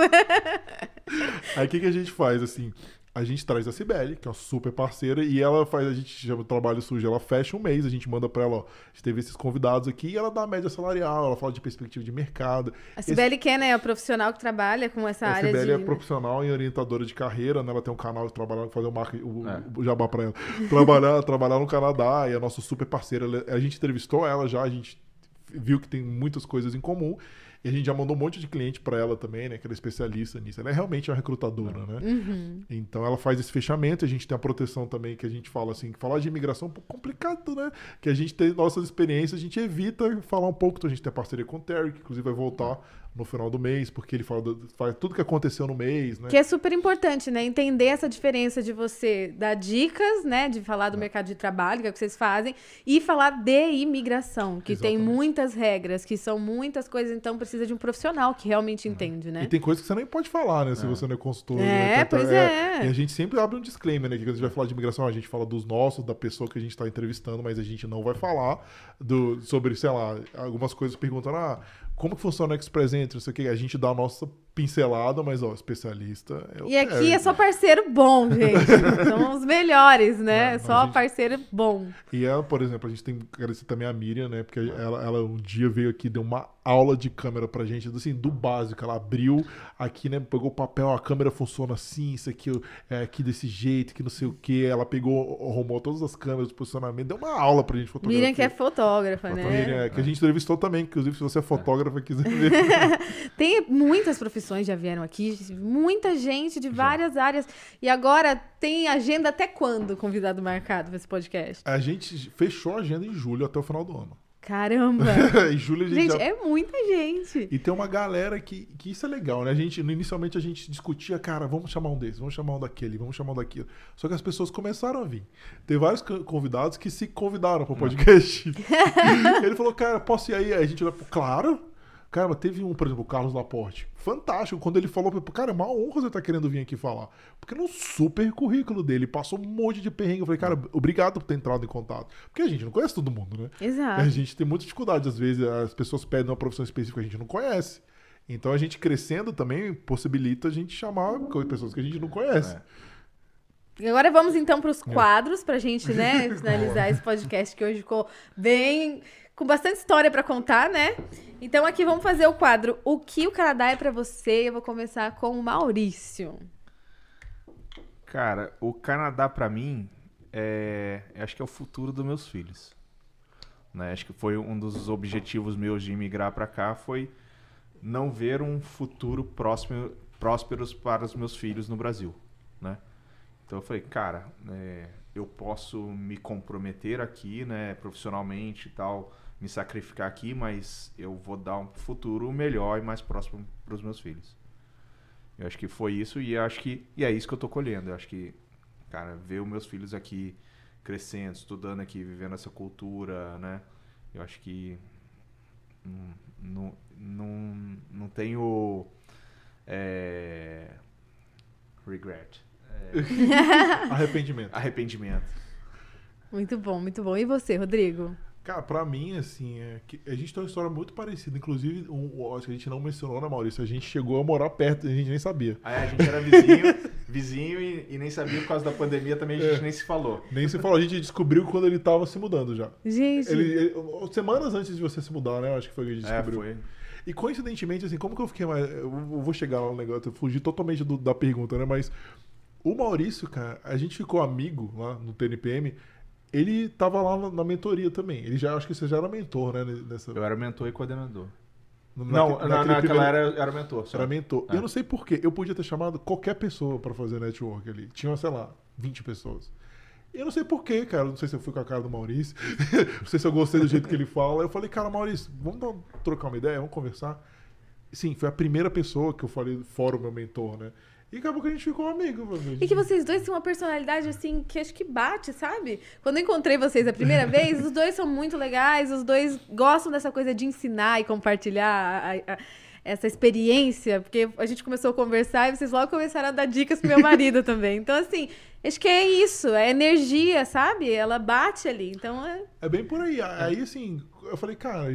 Aí o que, que a gente faz, assim? A gente traz a Cibele, que é uma super parceira, e ela faz, a gente chama o trabalho sujo, ela fecha um mês, a gente manda pra ela, ó, a gente teve esses convidados aqui, e ela dá a média salarial, ela fala de perspectiva de mercado. A Cibele Ken é a profissional que trabalha com essa A área Cibele de... é profissional e orientadora de carreira, né? Ela tem um canal de trabalhar, fazer o, marketing, o, É. o jabá pra ela. Trabalhar, trabalhar no Canadá e é nossa super parceira. Ela- A gente entrevistou ela já, a gente viu que tem muitas coisas em comum. E a gente já mandou um monte de cliente pra ela também, né? Que ela é especialista nisso. Ela é realmente uma recrutadora, né? Uhum. Então ela faz esse fechamento, a gente tem a proteção também que a gente fala assim, que falar de imigração é um pouco complicado, né? Que a gente tem nossas experiências, a gente evita falar um pouco, então a gente tem a parceria com o Terry, que inclusive vai voltar no final do mês, porque ele fala do- faz tudo que aconteceu no mês, né? Que é super importante, né? Entender essa diferença de você dar dicas, né? De falar É. do mercado de trabalho, que é o que vocês fazem, e falar de imigração, que tem Exatamente. muitas regras, que são muitas coisas, então precisa de um profissional que realmente entende, né? E tem coisas que você nem pode falar, né? Se você não é consultor. É, né? Pois é. E a gente sempre abre um disclaimer, né? Que quando a gente vai falar de imigração, a gente fala dos nossos, da pessoa que a gente está entrevistando, mas a gente não vai falar do, sobre, sei lá, algumas coisas perguntando, ah, como que funciona o Express Entry, não sei o quê. A gente dá a nossa pincelada, mas, ó, especialista é E aqui Terry. é só parceiro bom, gente. São os melhores, né? Não, só gente- parceiro bom. E ela, por exemplo, a gente tem que agradecer também a Miriam, né? Porque ela, ela um dia veio aqui, deu uma aula de câmera pra gente, assim, do básico. Ela abriu aqui, né? Pegou o papel, a câmera funciona assim, isso aqui é aqui desse jeito, que não sei o que. Ela pegou, arrumou todas as câmeras posicionamento, deu uma aula pra gente fotografar. Miriam que é fotógrafa, né? Miriam, é, que a gente entrevistou também, inclusive, se você é fotógrafa quiser ver. Tem muitas profissões já vieram aqui, muita gente de várias áreas. E agora tem agenda até quando convidado marcado para esse podcast? A gente fechou a agenda em julho até o final do ano. Caramba! em julho a gente, gente, já é muita gente. E tem uma galera que, que isso é legal, né? A gente, inicialmente a gente discutia, cara, vamos chamar um desses, vamos chamar um daquele, vamos chamar um daquilo. Só que as pessoas começaram a vir. Tem vários co- convidados que se convidaram para o podcast. Ele falou, cara, posso ir aí? Aí a gente olhou, claro. Cara, teve um, por exemplo, o Carlos Laporte. Fantástico. Quando ele falou, cara, é uma honra você estar tá querendo vir aqui falar. Porque no super currículo dele passou um monte de perrengue. Eu falei, cara, obrigado por ter entrado em contato. Porque a gente não conhece todo mundo, né? Exato. A gente tem muita dificuldade, às vezes, as pessoas pedem uma profissão específica que a gente não conhece. Então a gente crescendo também possibilita a gente chamar pessoas que a gente não conhece. É. Agora vamos então para os quadros, para a gente né, finalizar esse podcast que hoje ficou bem com bastante história para contar, né? Então aqui vamos fazer o quadro O que o Canadá é para você? Eu vou começar com o Maurício. Cara, o Canadá para mim é, acho que é o futuro dos meus filhos. Né? Acho que foi um dos objetivos meus de imigrar para cá foi não ver um futuro próximo, prósperos para os meus filhos no Brasil, né? Então eu falei, cara, é, eu posso me comprometer aqui, né, profissionalmente e tal, me sacrificar aqui, mas eu vou dar um futuro melhor e mais próximo para os meus filhos. Eu acho que foi isso e acho que e é isso que eu tô colhendo. Eu acho que, cara, ver os meus filhos aqui crescendo, estudando aqui, vivendo essa cultura, né? Eu acho que não, não, não, não tenho é, regret. É, arrependimento. Arrependimento. Muito bom, muito bom. E você, Rodrigo? Cara, pra mim, assim, é que a gente tem uma história muito parecida. Inclusive, um, acho que a gente não mencionou, né, Maurício? A gente chegou a morar perto, a gente nem sabia. Ah, é, a gente era vizinho, vizinho e, e, nem sabia por causa da pandemia também, a gente é, nem se falou. Nem se falou, a gente descobriu quando ele tava se mudando já. Gente. Ele, ele, semanas antes de você se mudar, né? Acho que foi que a gente é, descobriu. É, foi. E coincidentemente, assim, como que eu fiquei mais. Eu vou chegar lá no negócio, eu fugi totalmente do, da pergunta, né? Mas o Maurício, cara, a gente ficou amigo lá no TNPM ele estava lá na, mentoria também. Ele já acho que você já era mentor, né? Nessa... Eu era mentor e coordenador. Na, não, na, naquela primeiro... era, era mentor. Só. Era mentor. É. Eu não sei porquê. Eu podia ter chamado qualquer pessoa para fazer network ali. Tinha, sei lá, 20 pessoas. Eu não sei porquê, cara. Não sei se eu fui com a cara do Maurício. não sei se eu gostei do jeito que ele fala. Eu falei, cara, Maurício, vamos dar, trocar uma ideia? Vamos conversar? Sim, foi a primeira pessoa que eu falei fora o meu mentor, né? E acabou que a gente ficou amigo. E que vocês dois têm uma personalidade, assim, que acho que bate, sabe? Quando eu encontrei vocês a primeira vez, os dois são muito legais, os dois gostam dessa coisa de ensinar e compartilhar a, a, essa experiência, porque a gente começou a conversar e vocês logo começaram a dar dicas pro meu marido também. Então, assim, acho que é isso, é energia, sabe? Ela bate ali, então é... É bem por aí. Aí, assim, eu falei, cara,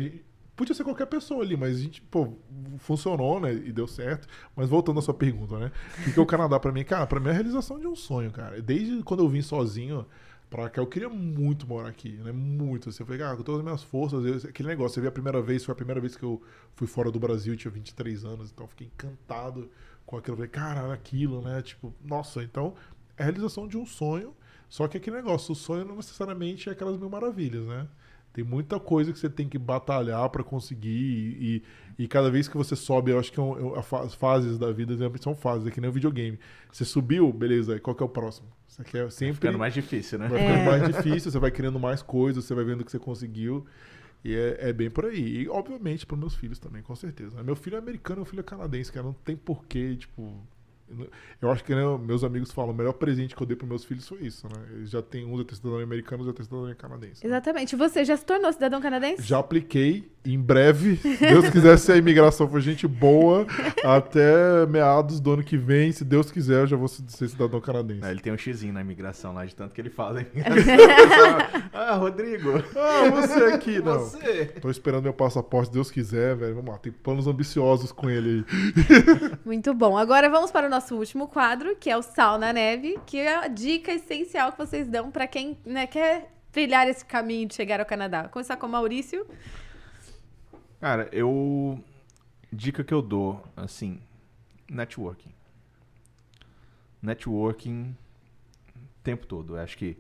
Podia ser qualquer pessoa ali, mas a gente, pô, funcionou, né? E deu certo. Mas voltando à sua pergunta, né? O que é o Canadá para mim? Cara, para mim é a realização de um sonho, cara. Desde quando eu vim sozinho pra cá, eu queria muito morar aqui, né? Muito. Assim, eu falei, cara, com todas as minhas forças, eu, aquele negócio, você viu a primeira vez, foi a primeira vez que eu fui fora do Brasil, tinha 23 anos, então fiquei encantado com aquilo. Eu falei, cara, aquilo, né? Tipo, nossa, então é a realização de um sonho. Só que aquele negócio, o sonho não necessariamente é aquelas mil maravilhas, né? Tem muita coisa que você tem que batalhar para conseguir e, e, e, cada vez que você sobe, eu acho que é as fases da vida são fases, é que nem o um videogame. Você subiu, beleza, qual que é o próximo? Você quer sempre... Vai ficando mais difícil, né? Vai ficando é. mais difícil, você vai criando mais coisas, você vai vendo que você conseguiu. E é, é bem por aí. E, obviamente, para meus filhos também, com certeza. Meu filho é americano, meu filho é canadense, cara. Não tem porquê, tipo, eu acho que né, meus amigos falam, o melhor presente que eu dei para meus filhos foi isso, né? Eles já tem um já tem cidadão americano, já tem cidadão canadense. Né? Exatamente. Você já se tornou cidadão canadense? Já apliquei. Em breve, Deus quiser, se a imigração for gente boa, até meados do ano que vem, se Deus quiser, eu já vou ser cidadão canadense. ele tem um xizinho na imigração lá, de tanto que ele fala ah, Rodrigo. Ah, você aqui, não. Você. Tô esperando meu passaporte, se Deus quiser, velho. Vamos lá, tem planos ambiciosos com ele aí. Muito bom. Agora vamos para o nosso último quadro, que é o Sal na Neve, que é a dica essencial que vocês dão para quem né, quer trilhar esse caminho de chegar ao Canadá. Vou começar com o Maurício. Cara, eu. Dica que eu dou, assim, networking. Networking o tempo todo. Eu acho que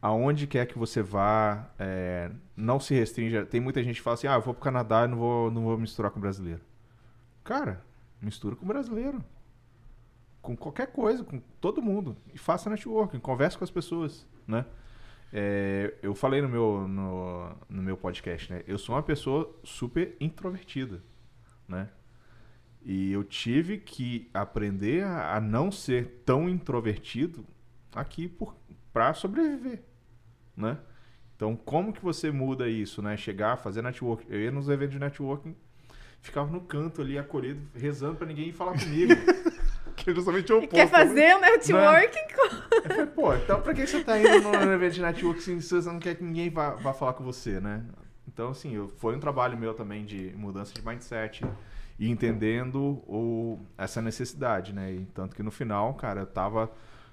aonde quer que você vá, é, não se restrinja. Tem muita gente que fala assim: ah, eu vou pro Canadá e não vou, não vou misturar com brasileiro. Cara, mistura com brasileiro com qualquer coisa, com todo mundo. E faça networking, converse com as pessoas, né? É, eu falei no meu, no, no, meu podcast, né? Eu sou uma pessoa super introvertida, né? E eu tive que aprender a, a não ser tão introvertido aqui para sobreviver, né? Então, como que você muda isso, né? Chegar, fazer networking. Eu ia nos eventos de networking ficava no canto ali, acolhido, rezando pra ninguém falar comigo. Que é justamente o oposto. Quer fazer um networking? Eu falei, pô, então pra que você tá indo no evento de network se você não quer que ninguém vá, vá falar com você, né? Então, assim, eu, foi um trabalho meu também de mudança de mindset e entendendo o, essa necessidade, né? E tanto que no final, cara, eu tava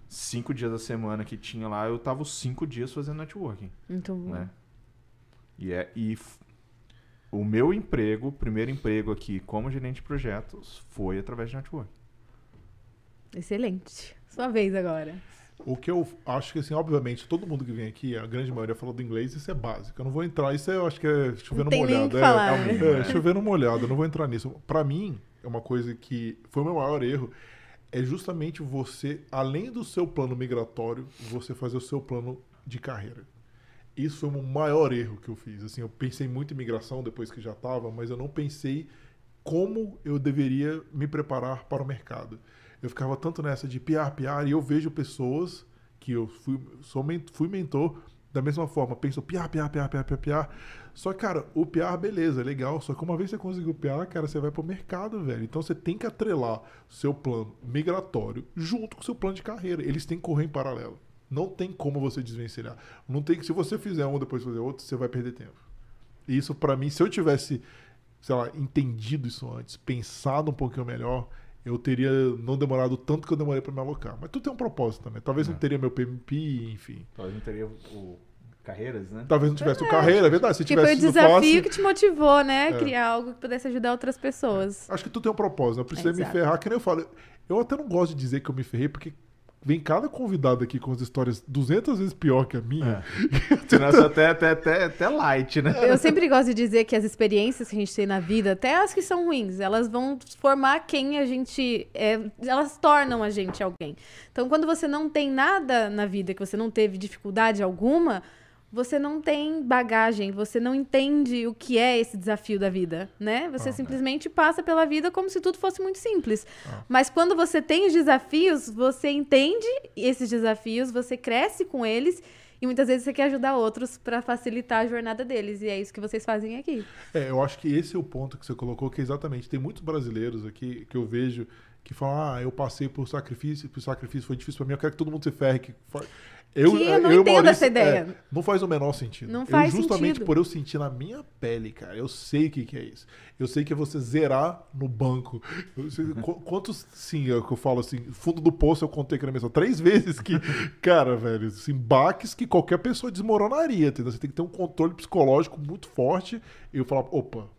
cinco dias da semana que tinha lá, eu tava os cinco dias fazendo networking, Muito bom. né? E, é, e o meu emprego, o primeiro emprego aqui como gerente de projetos, foi através de networking. Excelente. Sua vez agora. O que eu acho que, assim, obviamente, todo mundo que vem aqui, a grande maioria fala do inglês, isso é básico. Eu não vou entrar, isso é, eu acho que é chover Não numa tem nem o olhada. que é, é, né? é, chover numa olhada, eu não vou entrar nisso. Pra mim, é uma coisa que foi o meu maior erro, é justamente você, além do seu plano migratório, você fazer o seu plano de carreira. Isso foi o maior erro que eu fiz. Assim, eu pensei muito em migração depois que já estava, mas eu não pensei como eu deveria me preparar para o mercado. Eu ficava tanto nessa de piar, piar, e eu vejo pessoas que eu fui, sou, fui mentor da mesma forma. Penso piar, piar, piar, piar, piar, piar. Só cara, o piar, beleza, é legal. Só que uma vez você conseguiu piar, cara, você vai pro mercado, velho. Então você tem que atrelar seu plano migratório junto com seu plano de carreira. Eles têm que correr em paralelo. Não tem como você desvencilhar. Não tem se você fizer um depois fazer outro, você vai perder tempo. E isso, pra mim, se eu tivesse, sei lá, entendido isso antes, pensado um pouquinho melhor, eu teria não demorado tanto que eu demorei pra me alocar. Mas tudo tem um propósito também. Talvez não É. teria meu PMP, enfim. Talvez não teria o Carreiras, né? Talvez não tivesse o carreira, é verdade. Se Que foi o tivesse desafio que te motivou, né? É. Criar algo que pudesse ajudar outras pessoas. Acho que tu tem um propósito, não precisa me Exato. ferrar, que nem eu falo. Eu até não gosto de dizer que eu me ferrei, porque vem cada convidado aqui com as histórias 200 vezes pior que a minha. Senão isso até, até, até, até light, né? Eu sempre gosto de dizer que as experiências que a gente tem na vida, até as que são ruins, elas vão formar quem a gente é, elas tornam a gente alguém. Então, quando você não tem nada na vida, que você não teve dificuldade alguma, você não tem bagagem, você não entende o que é esse desafio da vida, né? Você simplesmente passa pela vida como se tudo fosse muito simples. Ah. Mas quando você tem os desafios, você entende esses desafios, você cresce com eles e muitas vezes você quer ajudar outros para facilitar a jornada deles. E é isso que vocês fazem aqui. É, eu acho que esse é o ponto que você colocou, que exatamente tem muitos brasileiros aqui que eu vejo que falam, ah, eu passei por sacrifício, por sacrifício foi difícil pra mim, eu quero que todo mundo se ferre. Que, eu, Que eu não e o entendo essa ideia. é, não faz o menor sentido. Não Eu, faz justamente sentido. por eu sentir na minha pele, cara, eu sei o que, que é isso. Eu sei que é você zerar no banco. Eu sei qu- quantos, sim, é que eu falo assim, fundo do poço eu contei aqui na mesa três vezes que, cara, velho, assim, baques que qualquer pessoa desmoronaria, entendeu? Você tem que ter um controle psicológico muito forte e eu falar, opa,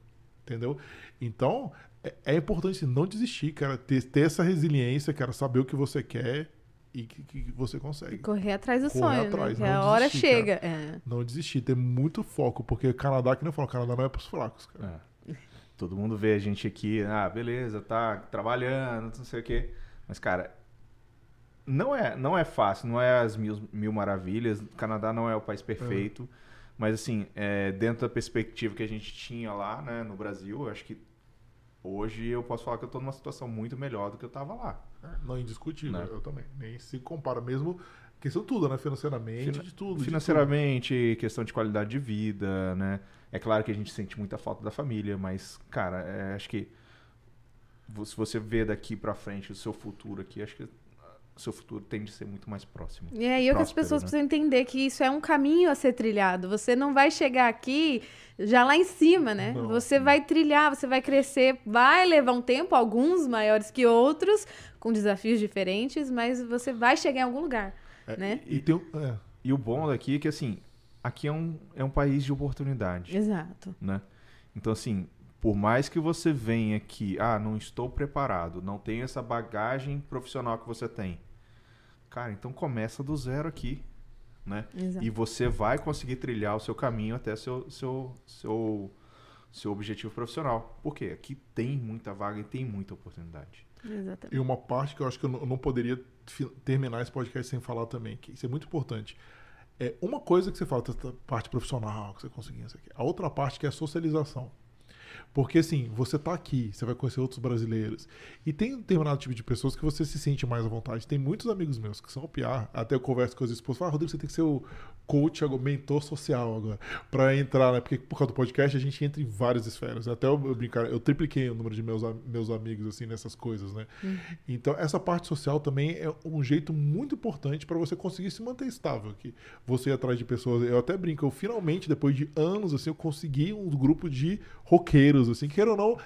entendeu? Então, é, é importante assim, não desistir, cara, ter, ter essa resiliência, cara, saber o que você quer e que, que você consegue. Correr atrás do Correr sonho, atrás, né? Que a hora desistir, chega. É. Não desistir, ter muito foco, porque Canadá, que não falo, Canadá não é pros fracos, cara. É. Todo mundo vê a gente aqui, ah, beleza, tá trabalhando, não sei o quê. Mas, cara, não é, não é fácil, não é as mil, mil maravilhas. O Canadá não é o país perfeito. Mas, assim, é, dentro da perspectiva que a gente tinha lá, né, no Brasil, eu acho que hoje eu posso falar que eu tô numa situação muito melhor do que eu tava lá. Não, indiscutível, Né? eu também. Nem se compara mesmo, questão tudo, né? Financeiramente, Fina- de tudo. de Financeiramente, questão de qualidade de vida, né? É claro que a gente sente muita falta da família, mas, cara, é, acho que se você vê daqui pra frente o seu futuro aqui, acho que seu futuro tende a ser muito mais próximo. E aí é o que as Próspero, pessoas né? precisam entender que isso é um caminho a ser trilhado. Você não vai chegar aqui já lá em cima, né? Não. Você vai trilhar, você vai crescer, vai levar um tempo, alguns maiores que outros, com desafios diferentes, mas você vai chegar em algum lugar, É, né? E tem um- é, E o bom daqui é que, assim, aqui é um, é um país de oportunidade, Exato. né? Então, assim, por mais que você venha aqui, ah, não estou preparado, não tenho essa bagagem profissional que você tem. Cara, então começa do zero aqui, né? Exato. E você vai conseguir trilhar o seu caminho até seu, seu, seu, seu objetivo profissional. Por quê? Aqui tem muita vaga e tem muita oportunidade. Exatamente. E uma parte que eu acho que eu não, poderia terminar esse podcast sem falar também, que isso é muito importante. É uma coisa que você fala, essa parte profissional, que você conseguiu isso aqui. A outra parte que é a socialização. Porque assim, você tá aqui, você vai conhecer outros brasileiros. E tem um determinado tipo de pessoas que você se sente mais à vontade. Tem muitos amigos meus que são PR. Até eu converso com as esposas, falo, ah, Rodrigo, você tem que ser o coach, agora, mentor social agora, pra entrar, né? Porque por causa do podcast a gente entra em várias esferas. Até eu, eu brincar, eu tripliquei o número de meus, meus amigos, assim, nessas coisas, né? Uhum. Então, essa parte social também é um jeito muito importante para você conseguir se manter estável aqui. Você ir atrás de pessoas. Eu até brinco, eu finalmente, depois de anos, assim, eu consegui um grupo de roqueiros, assim, que ou não,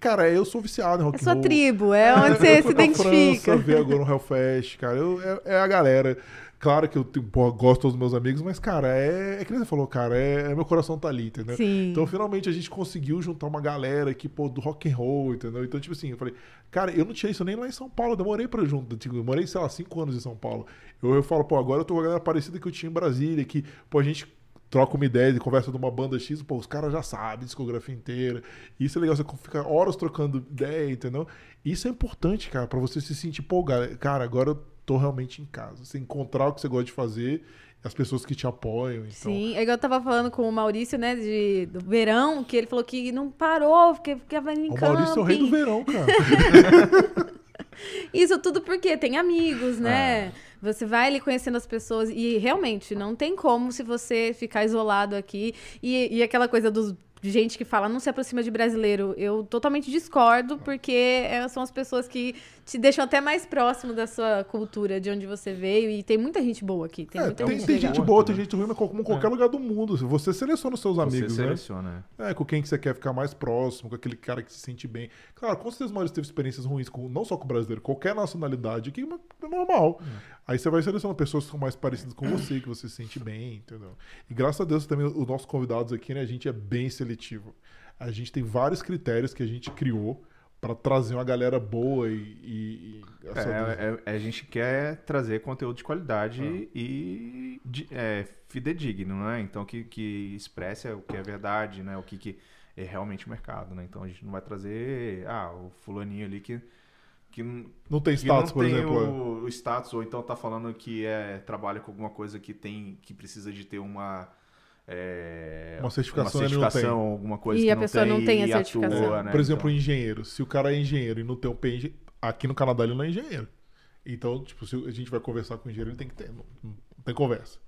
Cara, eu sou viciado em rock É sua tribo, é onde você se identifica. França, ver agora no Hellfest, cara. Eu, é, é, a galera. Claro que eu gosto dos meus amigos, mas, cara, é, é que nem você falou, cara, é, é, meu coração tá ali, entendeu? Sim. Então, finalmente, a gente conseguiu juntar uma galera aqui, pô, do rock and roll, entendeu? Então, tipo assim, eu falei, cara, eu não tinha isso nem lá em São Paulo, eu demorei pra junto, tipo, eu morei, sei lá, cinco anos em São Paulo. Eu, eu falo, pô, agora eu tô com a galera parecida que eu tinha em Brasília, que, pô, a gente troca uma ideia e conversa de uma banda X, pô, os caras já sabem discografia inteira. Isso é legal, você fica horas trocando ideia, entendeu? Isso é importante, cara, para você se sentir, pô, cara, agora eu tô realmente em casa. Você encontrar o que você gosta de fazer as pessoas que te apoiam. Então... Sim, é igual eu tava falando com o Maurício, né, de, do verão, que ele falou que não parou, porque ficava em O. Maurício é o rei do verão, cara. Isso tudo porque tem amigos, né? É. Você vai ali conhecendo as pessoas e realmente não tem como se você ficar isolado aqui. E, e aquela coisa dos gente que fala não se aproxima de brasileiro. Eu totalmente discordo, porque é, são as pessoas que te deixam até mais próximo da sua cultura, de onde você veio. E tem muita gente boa aqui. Tem, é, muita tem, gente, tem gente boa, tem gente ruim, como em qualquer é. lugar do mundo. Você seleciona os seus você amigos, né? seleciona, né? É, com quem que você quer ficar mais próximo, com aquele cara que se sente bem. Claro, com certeza o Maurício teve experiências ruins, com, não só com o brasileiro, qualquer nacionalidade, que é normal. É. Aí você vai selecionando pessoas que são mais parecidas com você, que você se sente bem, entendeu? E graças a Deus também, os nossos convidados aqui, né, a gente é bem seletivo a gente tem vários critérios que a gente criou para trazer uma galera boa e. e, e é, é, a gente quer trazer conteúdo de qualidade ah. e de, é, fidedigno, né? Então que, que expresse o que é verdade, né? O que, que é realmente o mercado, né? Então a gente não vai trazer ah, o fulaninho ali que que não tem status, não por tem exemplo. O, é. o status ou então tá falando que é trabalha com alguma coisa que tem que precisa de ter uma é, uma certificação, uma certificação alguma coisa e que a pessoa não tem, não tem a certificação. Atua, né? Por exemplo, então... engenheiro. Se o cara é engenheiro e não tem o PEN, aqui no Canadá ele não é engenheiro. Então, tipo, se a gente vai conversar com o engenheiro, ele tem que ter. Não, não tem conversa.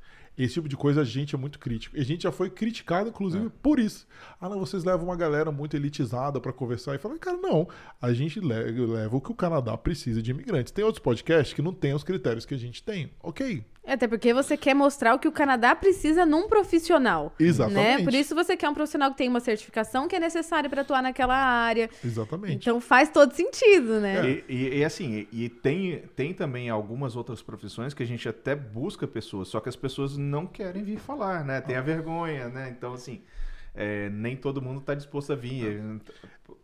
Esse tipo de coisa a gente é muito crítico. E a gente já foi criticado, inclusive, é. por isso. Ah, não, vocês levam uma galera muito elitizada para conversar. E fala, cara, não. A gente leva o que o Canadá precisa de imigrantes. Tem outros podcasts que não têm os critérios que a gente tem. Ok. É, até porque você quer mostrar o que o Canadá precisa num profissional. Exatamente. Né? Por isso você quer um profissional que tem uma certificação que é necessária para atuar naquela área. Exatamente. Então faz todo sentido, né? É. E, e, e, assim, e tem, tem também algumas outras profissões que a gente até busca pessoas, só que as pessoas não querem vir falar, né? Tem a vergonha, né? Então, assim, é, nem todo mundo está disposto a vir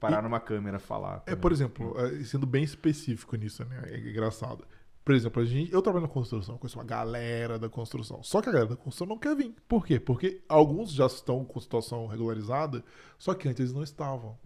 parar e, numa câmera falar. É, por exemplo, é, sendo bem específico nisso, né? É engraçado. Por exemplo, a gente, eu trabalho na construção, conheço uma galera da construção. Só que a galera da construção não quer vir. Por quê? Porque alguns já estão com situação regularizada, só que antes eles não estavam.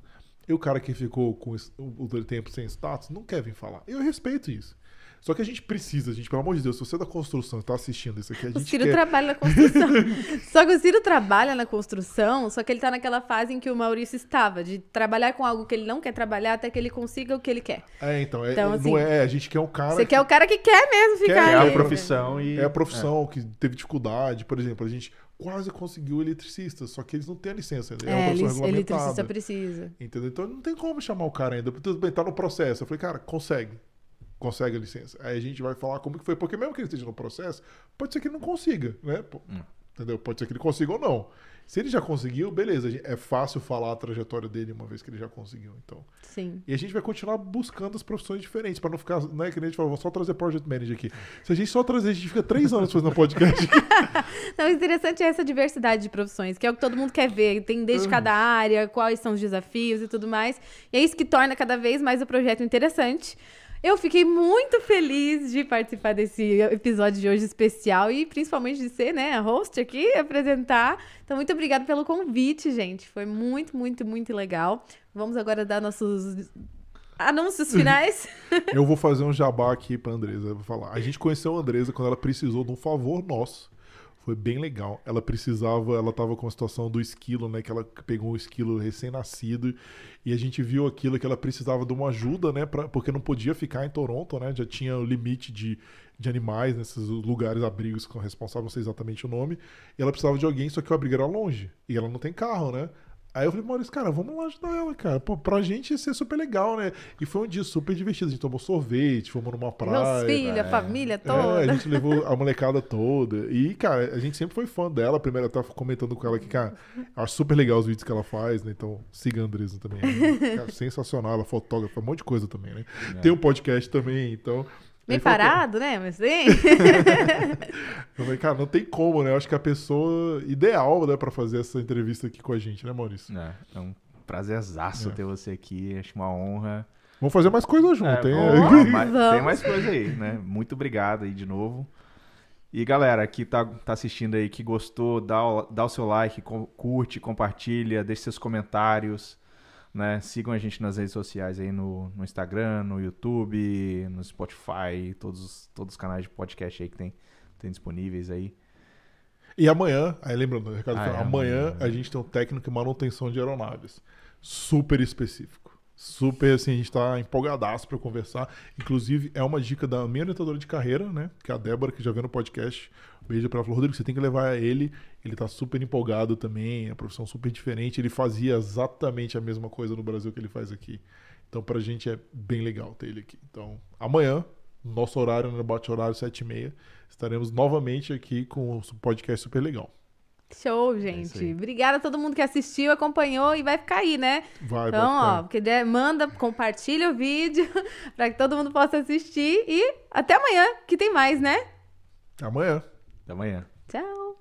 E o cara que ficou com o tempo sem status não quer vir falar. Eu respeito isso. Só que a gente precisa, gente, pelo amor de Deus, se você é da construção e tá assistindo isso aqui, a gente. O Ciro quer... trabalha na construção. só que o Ciro trabalha na construção, só que ele tá naquela fase em que o Maurício estava, de trabalhar com algo que ele não quer trabalhar até que ele consiga o que ele quer. É, então, é, então, assim, não é, a gente quer um cara. Você que... quer o cara que quer mesmo ficar. Quer, é a profissão e. É a profissão é. que teve dificuldade. Por exemplo, a gente quase conseguiu eletricista, só que eles não têm a licença. É, uma profissão eletricista precisa. Entendeu? Então não tem como chamar o cara ainda. Tudo bem, tá no processo. Eu falei, cara, consegue consegue a licença. Aí a gente vai falar como que foi, porque mesmo que ele esteja no processo, pode ser que ele não consiga, né? Hum. Entendeu? Pode ser que ele consiga ou não. Se ele já conseguiu, beleza. É fácil falar a trajetória dele uma vez que ele já conseguiu, então. Sim. E a gente vai continuar buscando as profissões diferentes, para não ficar, né, que nem a gente falou, vou só trazer project manager aqui. Se a gente só trazer, a gente fica três anos fazendo podcast. não, o interessante é essa diversidade de profissões, que é o que todo mundo quer ver. Tem desde uhum. cada área, quais são os desafios e tudo mais. E é isso que torna cada vez mais o projeto interessante. Eu fiquei muito feliz de participar desse episódio de hoje especial e principalmente de ser, né, host aqui, apresentar. Então, muito obrigada pelo convite, gente. Foi muito, muito, muito legal. Vamos agora dar nossos anúncios finais. Eu vou fazer um jabá aqui pra Andresa. Vou falar. A gente conheceu a Andresa quando ela precisou de um favor nosso. Foi bem legal. Ela precisava, ela tava com a situação do esquilo, né? Que ela pegou um esquilo recém-nascido e a gente viu aquilo que ela precisava de uma ajuda, né? Pra, porque não podia ficar em Toronto, né? Já tinha o limite de, de animais nesses lugares, abrigos com responsável, não sei exatamente o nome. E ela precisava de alguém, só que o abrigo era longe. E ela não tem carro, né? Aí eu falei, Maurício, cara, vamos lá ajudar ela, cara. Pô, pra gente ia ser super legal, né? E foi um dia super divertido. A gente tomou sorvete, fomos numa praia. Meus filhos, a família É, toda. a gente levou a molecada toda. E, cara, a gente sempre foi fã dela. Primeiro eu tava comentando com ela que, cara, eu acho super legal os vídeos que ela faz, né? Então, siga a Andresa também. né? Cara, sensacional, ela é fotógrafa, um monte de coisa também, né? Tem um podcast também, então. Bem parado, né? Mas sim. Eu falei, cara, não tem como, né? Eu acho que a pessoa ideal, né, pra fazer essa entrevista aqui com a gente, né, Maurício? É, é um prazerzaço É. ter você aqui. Acho uma honra. Vamos fazer mais coisas junto, É, hein? vamos, tem mais coisa aí, né? Muito obrigado aí de novo. E galera que tá, tá assistindo aí, que gostou, dá o, dá o seu like, curte, compartilha, deixe seus comentários, né? Sigam a gente nas redes sociais aí no, no Instagram, no YouTube, no Spotify, todos, os- todos os canais de podcast aí que tem, tem disponíveis aí. E amanhã, aí lembrando, Ricardo, Ah, é, amanhã amanhã. a gente tem um técnico em manutenção de aeronaves. Super específico. Super, assim, a gente tá empolgadaço pra conversar. Inclusive, é uma dica da minha orientadora de carreira, né? Que é a Débora, que já veio no podcast. Beijo pra ela. Rodrigo, você tem que levar ele. Ele tá super empolgado também. É uma profissão super diferente. Ele fazia exatamente a mesma coisa no Brasil que ele faz aqui. Então, pra gente é bem legal ter ele aqui. Então, amanhã, nosso horário, no bate horário 7h30, estaremos novamente aqui com um podcast super legal. Show, É gente. aí. Obrigada a todo mundo que assistiu, acompanhou e vai ficar aí, né? Vai, Então, vai ficar. ó, porque der- manda, compartilha o vídeo pra que todo mundo possa assistir e até amanhã, que tem mais, né? Amanhã. Até amanhã. Tchau.